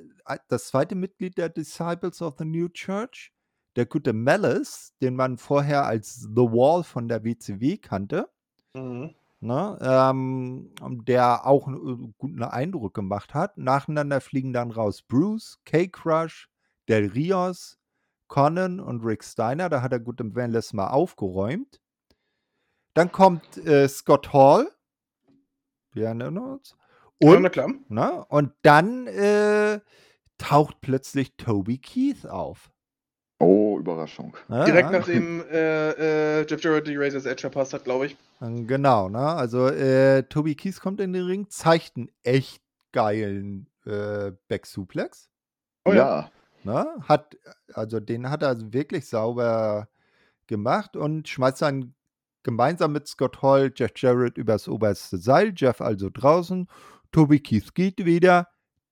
Speaker 1: das zweite Mitglied der Disciples of the New Church, der gute Malice, den man vorher als The Wall von der WCW kannte.
Speaker 2: Mhm.
Speaker 1: Ne, ähm, der auch einen äh, guten Eindruck gemacht hat. Nacheinander fliegen dann raus Bruce, K-Crush, Del Rios, Conan und Rick Steiner. Da hat der gute Vanless mal aufgeräumt. Dann kommt äh, Scott Hall. Wir erinnern uns.
Speaker 2: Ja,
Speaker 1: Und,
Speaker 2: klar.
Speaker 1: ne, und dann äh, taucht plötzlich Toby Keith auf.
Speaker 3: Oh, Überraschung.
Speaker 1: Ne,
Speaker 2: Direkt
Speaker 1: ja.
Speaker 2: nachdem äh, äh, Jeff Jarrett die Razor's Edge verpasst hat, glaube ich.
Speaker 1: Genau, ne? Also äh, Toby Keith kommt in den Ring, zeigt einen echt geilen äh, Back-Suplex.
Speaker 2: Oh ja.
Speaker 1: Ne? Hat, also den hat er wirklich sauber gemacht und schmeißt dann gemeinsam mit Scott Hall Jeff Jarrett übers oberste Seil. Jeff also draußen. Toby Keith geht wieder,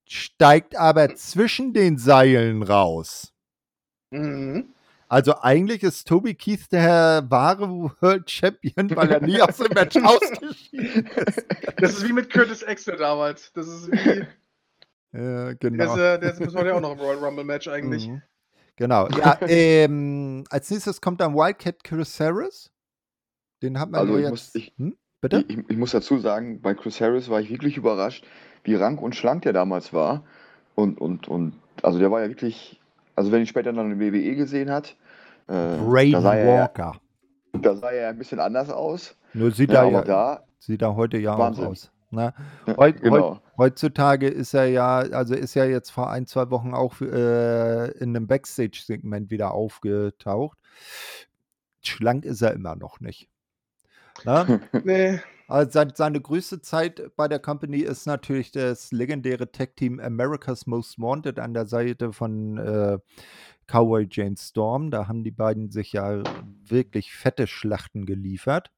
Speaker 1: steigt aber zwischen den Seilen raus.
Speaker 2: Mhm.
Speaker 1: Also eigentlich ist Toby Keith der wahre World Champion, weil er nie aus dem Match *laughs* ausgeschieden ist.
Speaker 2: Das ist wie mit Curtis Axel damals. Das ist wie. *laughs*
Speaker 1: Ja,
Speaker 2: Der
Speaker 1: genau.
Speaker 2: ist, der ist bis heute auch noch im Royal Rumble Match eigentlich.
Speaker 1: Mhm. Genau. Ja, *laughs* ähm, als nächstes kommt dann Wildcat Chris Harris. Den hat man
Speaker 3: Also
Speaker 1: ja
Speaker 3: ich
Speaker 1: jetzt.
Speaker 3: muss- ich-
Speaker 1: hm? Bitte?
Speaker 3: Ich, ich muss dazu sagen, bei Chris Harris war ich wirklich überrascht, wie rank und schlank der damals war. Und, und, und also der war ja wirklich, also wenn ich später dann in WWE gesehen hat, äh, da, sah er,
Speaker 1: Walker.
Speaker 3: ja- da sah er ja ein bisschen anders aus.
Speaker 1: Nur sieht
Speaker 3: Ja,
Speaker 1: er ja,
Speaker 3: da,
Speaker 1: sieht er heute ja
Speaker 3: Wahnsinn.
Speaker 1: auch aus. Ne?
Speaker 3: ja,
Speaker 1: Heut,
Speaker 3: genau.
Speaker 1: heut, heutzutage ist er ja, also ist er jetzt vor ein, zwei Wochen auch äh, in einem Backstage-Segment wieder aufgetaucht. Schlank ist er immer noch nicht. Ne? *laughs* *laughs*
Speaker 2: Nee.
Speaker 1: Also seine, größte Zeit bei der Company ist natürlich das legendäre Tag-Team America's Most Wanted an der Seite von äh, Cowboy James Storm. Da haben die beiden sich ja wirklich fette Schlachten geliefert.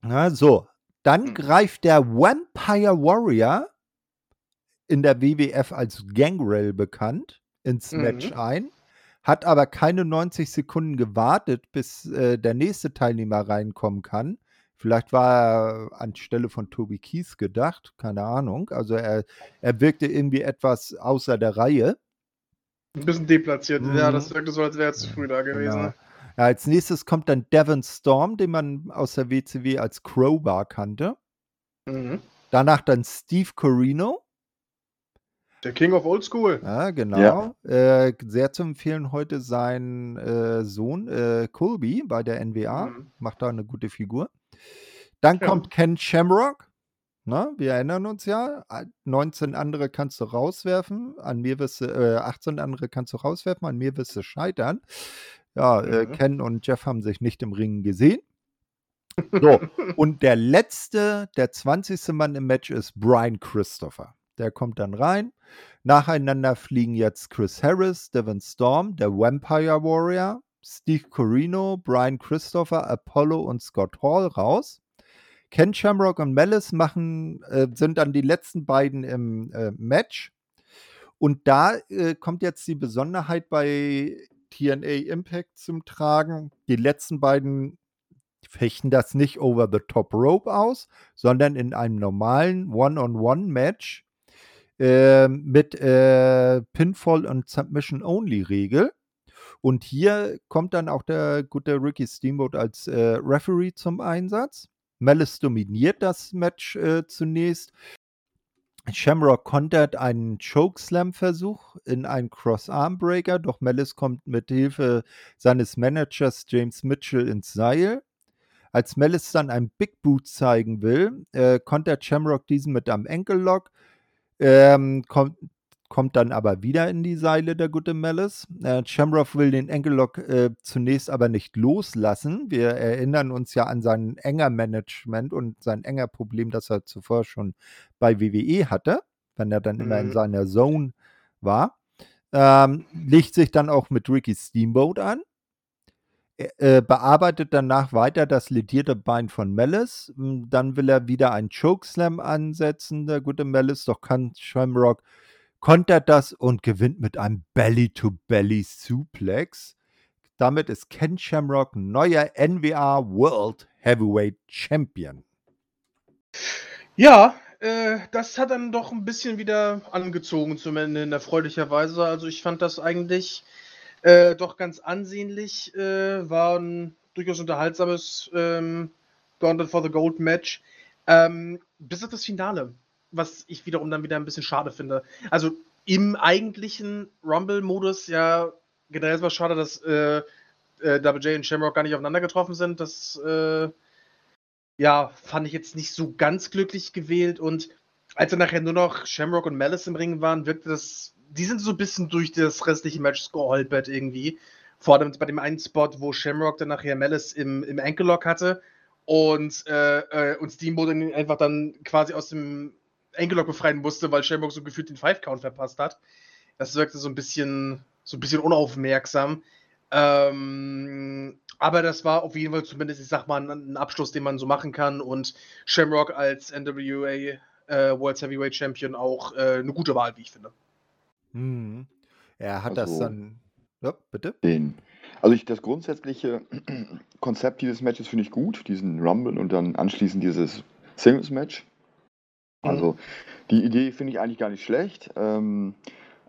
Speaker 1: Na, so, dann
Speaker 2: Hm.
Speaker 1: greift der Vampire Warrior in der WWF als Gangrel bekannt ins
Speaker 2: Mhm.
Speaker 1: Match ein, hat aber keine 90 Sekunden gewartet, bis äh, der nächste Teilnehmer reinkommen kann. Vielleicht war er anstelle von Toby Keith gedacht, keine Ahnung. Also er, er wirkte irgendwie etwas außer der Reihe.
Speaker 2: Ein bisschen deplatziert. Ja,
Speaker 1: Mhm.
Speaker 2: das wirkte so, als wäre er zu früh da gewesen.
Speaker 1: Genau. Ja, als nächstes kommt dann Devon Storm, den man aus der WCW als Crowbar kannte.
Speaker 2: Mhm.
Speaker 1: Danach dann Steve Corino.
Speaker 2: Der King of Old School.
Speaker 1: Ja, genau. Äh, sehr zu empfehlen heute sein äh, Sohn äh, Colby bei der NWA.
Speaker 2: Mhm.
Speaker 1: Macht da eine gute Figur. Dann
Speaker 2: Ja.
Speaker 1: kommt Ken Shamrock. Na, wir erinnern uns ja. a- 19 andere kannst du rauswerfen. An mir wirst du, äh, 18 andere kannst du rauswerfen. An mir wirst du scheitern. Ja, äh,
Speaker 2: Mhm.
Speaker 1: Ken und Jeff haben sich nicht im Ring gesehen. So, *laughs* und der letzte, der 20. Mann im Match ist Brian Christopher. Der kommt dann rein. Nacheinander fliegen jetzt Chris Harris, Devon Storm, der Vampire Warrior, Steve Corino, Brian Christopher, Apollo und Scott Hall raus. Ken Shamrock und Malice machen, äh, sind dann die letzten beiden im äh, Match. Und da äh, kommt jetzt die Besonderheit bei TNA Impact zum Tragen. Die letzten beiden fechten das nicht over the top rope aus, sondern in einem normalen One-on-One-Match äh, mit äh, Pinfall und Submission-Only-Regel. Und hier kommt dann auch der gute Ricky Steamboat als äh, Referee zum Einsatz. Malice dominiert das Match äh, zunächst. Shamrock kontert einen Chokeslam-Versuch in einen Cross-Arm-Breaker, doch Malice kommt mit Hilfe seines Managers James Mitchell ins Seil. Als Malice dann ein Big Boot zeigen will, äh, kontert Shamrock diesen mit einem Enkellock, ähm, kommt, kommt dann aber wieder in die Seile, der gute Malice. Äh, Shamrock will den Enkellock äh, zunächst aber nicht loslassen. Wir erinnern uns ja an sein enger Management und sein enger Problem, das er zuvor schon bei WWE hatte, wenn er dann mhm. immer in mhm. seiner Zone war. Ähm, legt sich dann auch mit Ricky Steamboat an. Äh, bearbeitet danach weiter das ledierte Bein von Malice. Hm, dann will er wieder einen Chokeslam ansetzen, der gute Malice, doch kann Shamrock kontert das und gewinnt mit einem Belly-to-Belly-Suplex. Damit ist Ken Shamrock neuer NWA World Heavyweight Champion.
Speaker 2: Ja, äh, das hat dann doch ein bisschen wieder angezogen, zum Ende in erfreulicherweise. Also ich fand das eigentlich äh, doch ganz ansehnlich. Äh, war ein durchaus unterhaltsames ähm, Gauntlet for the Gold Match. Ähm, bis auf das Finale, was ich wiederum dann wieder ein bisschen schade finde. Also im eigentlichen Rumble-Modus, ja, generell ist es schade, dass äh, äh, Double J und Shamrock gar nicht aufeinander getroffen sind. Das äh, ja, fand ich jetzt nicht so ganz glücklich gewählt. Und als dann nachher nur noch Shamrock und Malice im Ring waren, wirkte das die sind so ein bisschen durch das restliche Match geholpert irgendwie. Vor allem bei dem einen Spot, wo Shamrock dann nachher Malice im, im Ankle Lock hatte und, äh, äh, und Steamboat einfach dann quasi aus dem Ankle Lock befreien musste, weil Shamrock so gefühlt den Five Count verpasst hat. Das wirkte so ein bisschen, so ein bisschen unaufmerksam. Ähm, aber das war auf jeden Fall zumindest, ich sag mal, ein, ein Abschluss, den man so machen kann und Shamrock als NWA äh, World Heavyweight Champion auch äh, eine gute Wahl, wie ich finde.
Speaker 1: Mhm. Er hat das also dann ja, bitte?
Speaker 3: Den also ich das grundsätzliche *clears throat* Konzept dieses Matches finde ich gut, diesen Rumble und dann anschließend dieses Singles-Match. Mhm. Also die Idee finde ich eigentlich gar nicht schlecht. Ähm,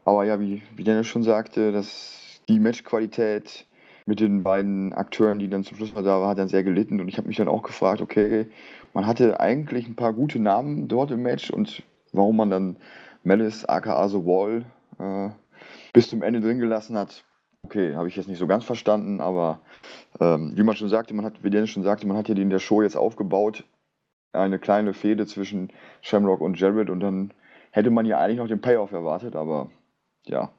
Speaker 3: aber ja, wie, wie Dennis schon sagte, dass die Matchqualität mit den beiden Akteuren, die dann zum Schluss mal da waren, hat dann sehr gelitten. Und ich habe mich dann auch gefragt, okay, man hatte eigentlich ein paar gute Namen dort im Match und warum man dann Malice, aka The Wall, äh, bis zum Ende drin gelassen hat. Okay, habe ich jetzt nicht so ganz verstanden, aber ähm, wie man schon sagte, man hat, wie Dennis schon sagte, man hat ja die in der Show jetzt aufgebaut, eine kleine Fehde zwischen Shamrock und Jared und dann hätte man ja eigentlich noch den Payoff erwartet, aber ja,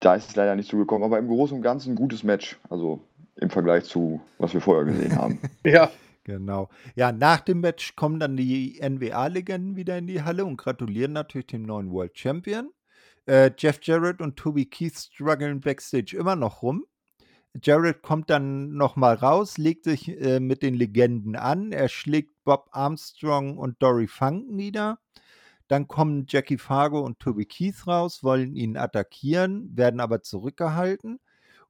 Speaker 3: da ist es leider nicht zugekommen. Aber im Großen und Ganzen ein gutes Match, also im Vergleich zu, was wir vorher gesehen haben. *laughs*
Speaker 1: ja. Genau. Ja, nach dem Match kommen dann die NWA-Legenden wieder in die Halle und gratulieren natürlich dem neuen World Champion. Äh, Jeff Jarrett und Toby Keith strugglen backstage immer noch rum. Jarrett kommt dann nochmal raus, legt sich äh, mit den Legenden an. Er schlägt Bob Armstrong und Dory Funk nieder. Dann kommen Jackie Fargo und Toby Keith raus, wollen ihn attackieren, werden aber zurückgehalten.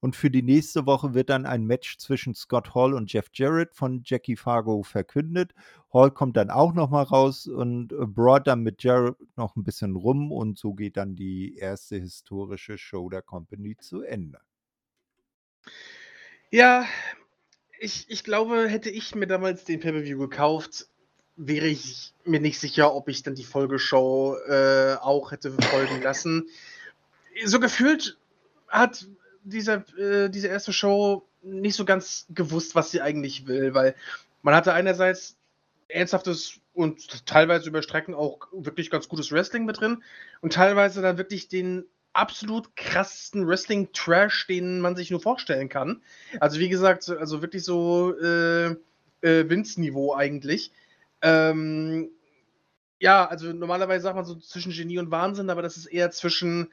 Speaker 1: Und für die nächste Woche wird dann ein Match zwischen Scott Hall und Jeff Jarrett von Jackie Fargo verkündet. Hall kommt dann auch nochmal raus und äh, brought dann mit Jarrett noch ein bisschen rum und so geht dann die erste historische Show der Company zu Ende.
Speaker 2: Ja, ich, ich glaube, hätte ich mir damals den Pay-Per-View gekauft, wäre ich mir nicht sicher, ob ich dann die Folgeshow äh, auch hätte folgen lassen. So gefühlt hat dieser, äh, diese erste Show nicht so ganz gewusst, was sie eigentlich will, weil man hatte einerseits ernsthaftes und teilweise über Strecken auch wirklich ganz gutes Wrestling mit drin und teilweise dann wirklich den absolut krassesten Wrestling-Trash, den man sich nur vorstellen kann. Also wie gesagt, also wirklich so äh, äh, Vince-Niveau eigentlich. Ähm, Ja, also normalerweise sagt man so zwischen Genie und Wahnsinn, aber das ist eher zwischen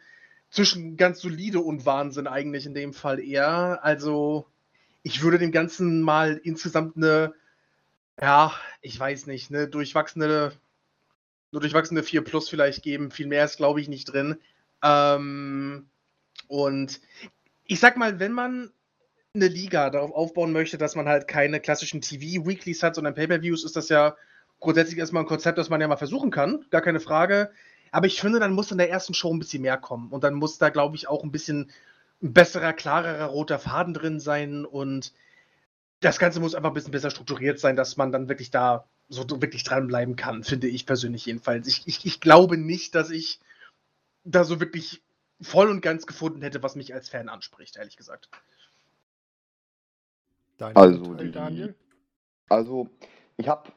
Speaker 2: zwischen ganz solide und Wahnsinn eigentlich in dem Fall eher. Also, ich würde dem Ganzen mal insgesamt 'ne ja, ich weiß nicht, 'ne durchwachsene 'ne durchwachsene 4 vielleicht geben. Viel mehr ist, glaube ich, nicht drin. Ähm, und ich sage mal, wenn man 'ne Liga darauf aufbauen möchte, dass man halt keine klassischen TV-Weeklies hat, sondern Pay-per-Views, ist das ja grundsätzlich erst mal 'n Konzept, das man ja mal versuchen kann, gar keine Frage. Aber ich finde, dann muss in der ersten Show 'n bisschen mehr kommen und dann muss da, glaube ich, auch 'n bisschen besserer, klarerer roter Faden drin sein und das Ganze muss einfach 'n bisschen besser strukturiert sein, dass man dann wirklich da so wirklich dranbleiben kann, finde ich persönlich jedenfalls. Ich ich ich glaube nicht, dass ich da so wirklich voll und ganz gefunden hätte, was mich als Fan anspricht, ehrlich gesagt.
Speaker 1: Dein
Speaker 3: Also, die
Speaker 1: Daniel?
Speaker 3: also, ich habe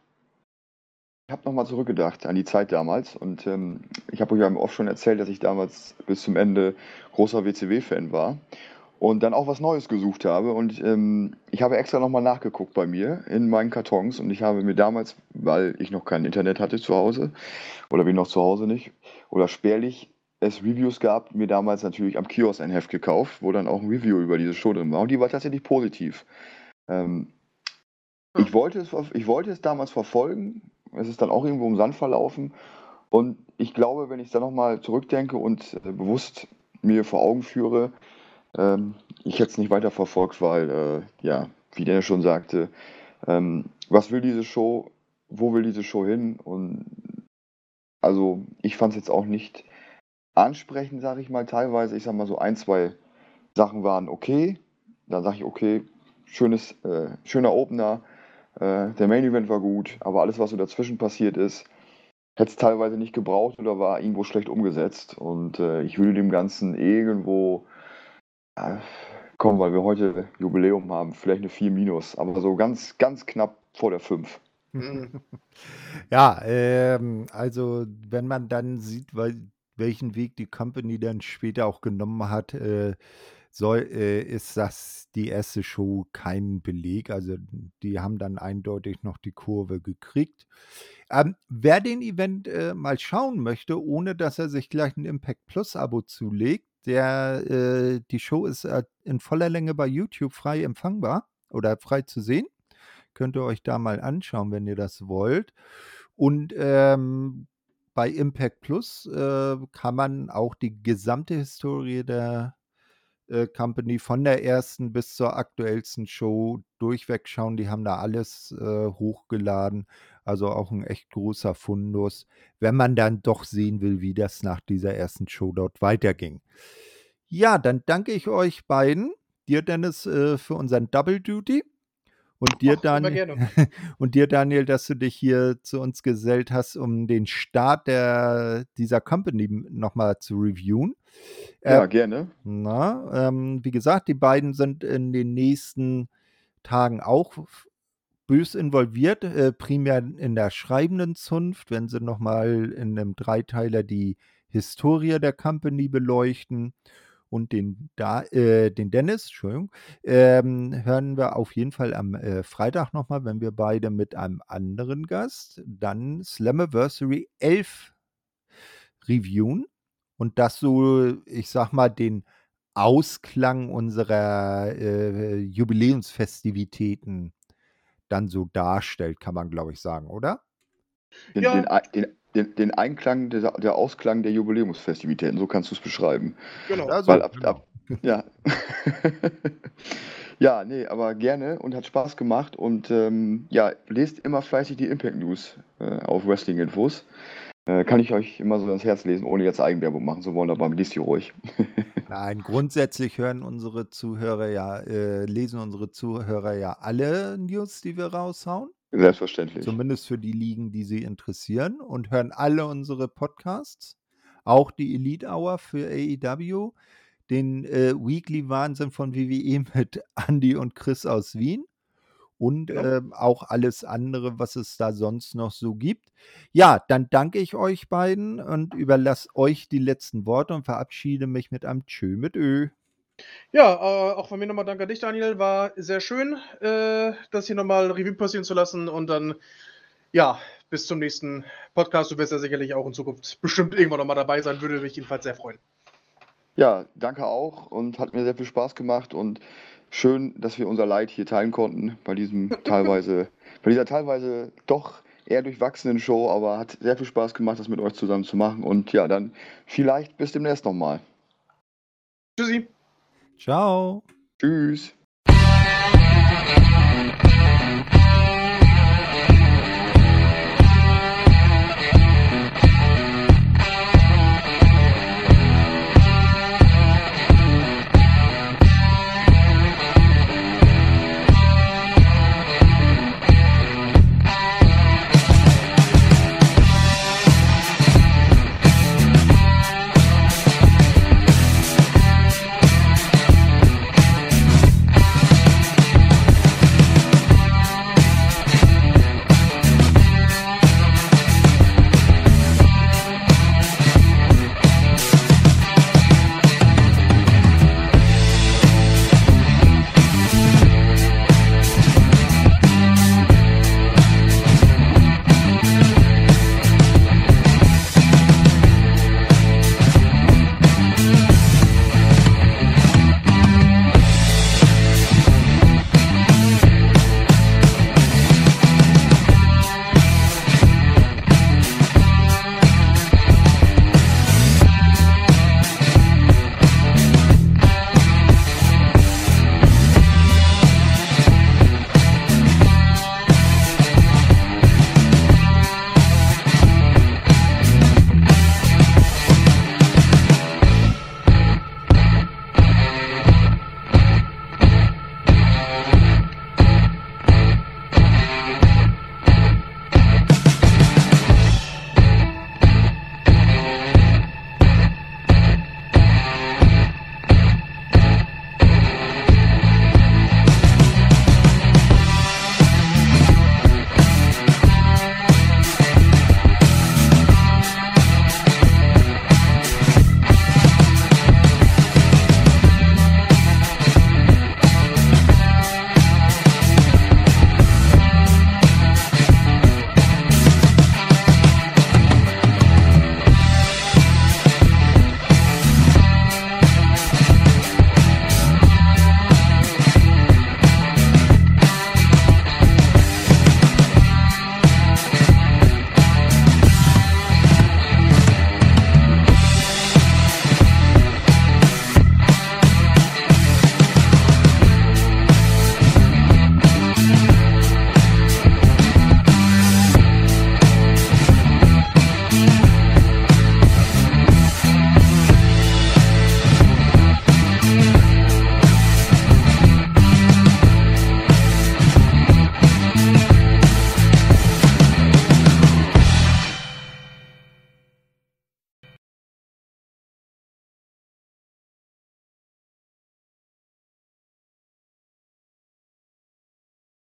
Speaker 3: ich habe noch mal zurückgedacht an die Zeit damals und, ähm, ich habe euch ja im Off schon erzählt, dass ich damals bis zum Ende großer WCW-Fan war und dann auch was Neues gesucht habe und, ähm, ich habe extra noch mal nachgeguckt bei mir in meinen Kartons und ich habe mir damals, weil ich noch kein Internet hatte zu Hause oder bin noch zu Hause nicht oder spärlich es Reviews gab, mir damals natürlich am Kiosk ein Heft gekauft, wo dann auch 'n Review über diese Show drin war und die war tatsächlich positiv. Ähm, ich wollte es ich wollte es damals verfolgen. Es ist dann auch irgendwo im Sand verlaufen und ich glaube, wenn ich da noch mal zurückdenke und, äh, bewusst mir vor Augen führe, ähm, ich hätte es nicht weiterverfolgt, weil, äh, ja, wie Dennis schon sagte, ähm, was will diese Show? Wo will diese Show hin? Und also, ich fand's jetzt auch nicht ansprechend, sage ich mal, teilweise. Ich sage mal so 1, 2 Sachen waren okay. Da sage ich: „Okay, schönes äh, schöner Opener. Äh, der Main Event war gut“, aber alles, was so dazwischen passiert ist, hätte es teilweise nicht gebraucht oder war irgendwo schlecht umgesetzt und, äh, ich würde dem Ganzen irgendwo ah, komm, weil wir heute Jubiläum haben, vielleicht 'ne 4-, aber so ganz, ganz knapp vor der 5.
Speaker 2: Mhm. *laughs*
Speaker 1: Ja, ähm, also, wenn man dann sieht, weil welchen Weg die Company dann später auch genommen hat, äh, soll äh, ist das die erste Show kein Beleg. Also, die haben dann eindeutig noch die Kurve gekriegt. Ähm, wer den Event, äh, mal schauen möchte, ohne dass er sich gleich 'n Impact-Plus-Abo zulegt, der äh, die Show ist, äh, in voller Länge bei YouTube frei empfangbar oder frei zu sehen. Könnt ihr euch da mal anschauen, wenn ihr das wollt. Und, ähm, bei Impact Plus, äh, kann man auch die gesamte Historie der, äh, Company von der ersten bis zur aktuellsten Show durchweg schauen. Die haben da alles, äh, hochgeladen. Also, auch 'n echt großer Fundus, wenn man dann doch sehen will, wie das nach dieser ersten Show dort weiterging. Ja, dann danke ich euch beiden. Dir, Dennis, äh, für unseren Double Duty und dir,
Speaker 2: Ach, gerne. *laughs*
Speaker 1: und dir, Daniel, dass du dich hier zu uns gesellt hast, um den Start der dieser Company m noch mal zu reviewen. Äh,
Speaker 3: Ja, gerne.
Speaker 1: na, ähm, wie gesagt, die beiden sind in den nächsten Tagen auch bös involviert, äh, primär in der schreibenden Zunft, wenn sie noch mal in 'nem Dreiteiler die Historie der Company beleuchten und den Da äh, den Dennis, Entschuldigung, ähm, hören wir auf jeden Fall am, äh, Freitag noch mal, wenn wir beide mit einem anderen Gast dann Slammiversary 11 reviewen und das so, ich sage mal, den Ausklang unserer, äh, Jubiläumsfestivitäten dann so darstellt, kann man, glaube ich, sagen, oder?
Speaker 3: Den
Speaker 2: Ja.
Speaker 3: den den den den Einklang, der der Ausklang der Jubiläumsfestivitäten, so kannst du's beschreiben.
Speaker 2: Genau.
Speaker 1: Ja, so,
Speaker 3: Weil ab
Speaker 1: genau.
Speaker 3: ab ja. *laughs* Ja, ne, aber gerne und hat Spaß gemacht und, ähm, ja, lest immer fleißig die Impact News, äh, auf Wrestling-Infos. Äh, kann ich euch immer so ans Herz lesen, ohne jetzt Eigenwerbung machen zu wollen, aber liest die ruhig. *laughs*
Speaker 1: Nein, grundsätzlich hören unsere Zuhörer ja äh, lesen unsere Zuhörer ja alle News, die wir raushauen.
Speaker 3: Selbstverständlich.
Speaker 1: Zumindest für die Ligen, die sie interessieren und hören alle unsere Podcasts, auch die Elite Hour für AEW, den, äh, Weekly Wahnsinn von WWE *laughs* mit Andi und Chris aus Wien und, ähm, auch alles andere, was es da sonst noch so gibt. Ja, dann danke ich euch beiden und überlasse euch die letzten Worte und verabschiede mich mit einem Tschö mit Ö.
Speaker 2: Ja, äh, auch von mir noch mal danke an dich, Daniel. War sehr schön, äh, das hier noch mal Revue passieren zu lassen und dann, ja, bis zum nächsten Podcast. Du wirst ja sicherlich auch in Zukunft bestimmt irgendwann nochmal dabei sein. Würde mich jedenfalls sehr freuen.
Speaker 3: Ja, danke auch und hat mir sehr viel Spaß gemacht und schön, dass wir unser Leid hier teilen konnten bei diesem *laughs* teilweise, bei dieser teilweise doch eher durchwachsenen Show, aber hat sehr viel Spaß gemacht, das mit euch zusammen zu machen. Und ja, dann vielleicht bis demnächst nochmal.
Speaker 2: Tschüssi.
Speaker 1: Ciao.
Speaker 3: Tschüss.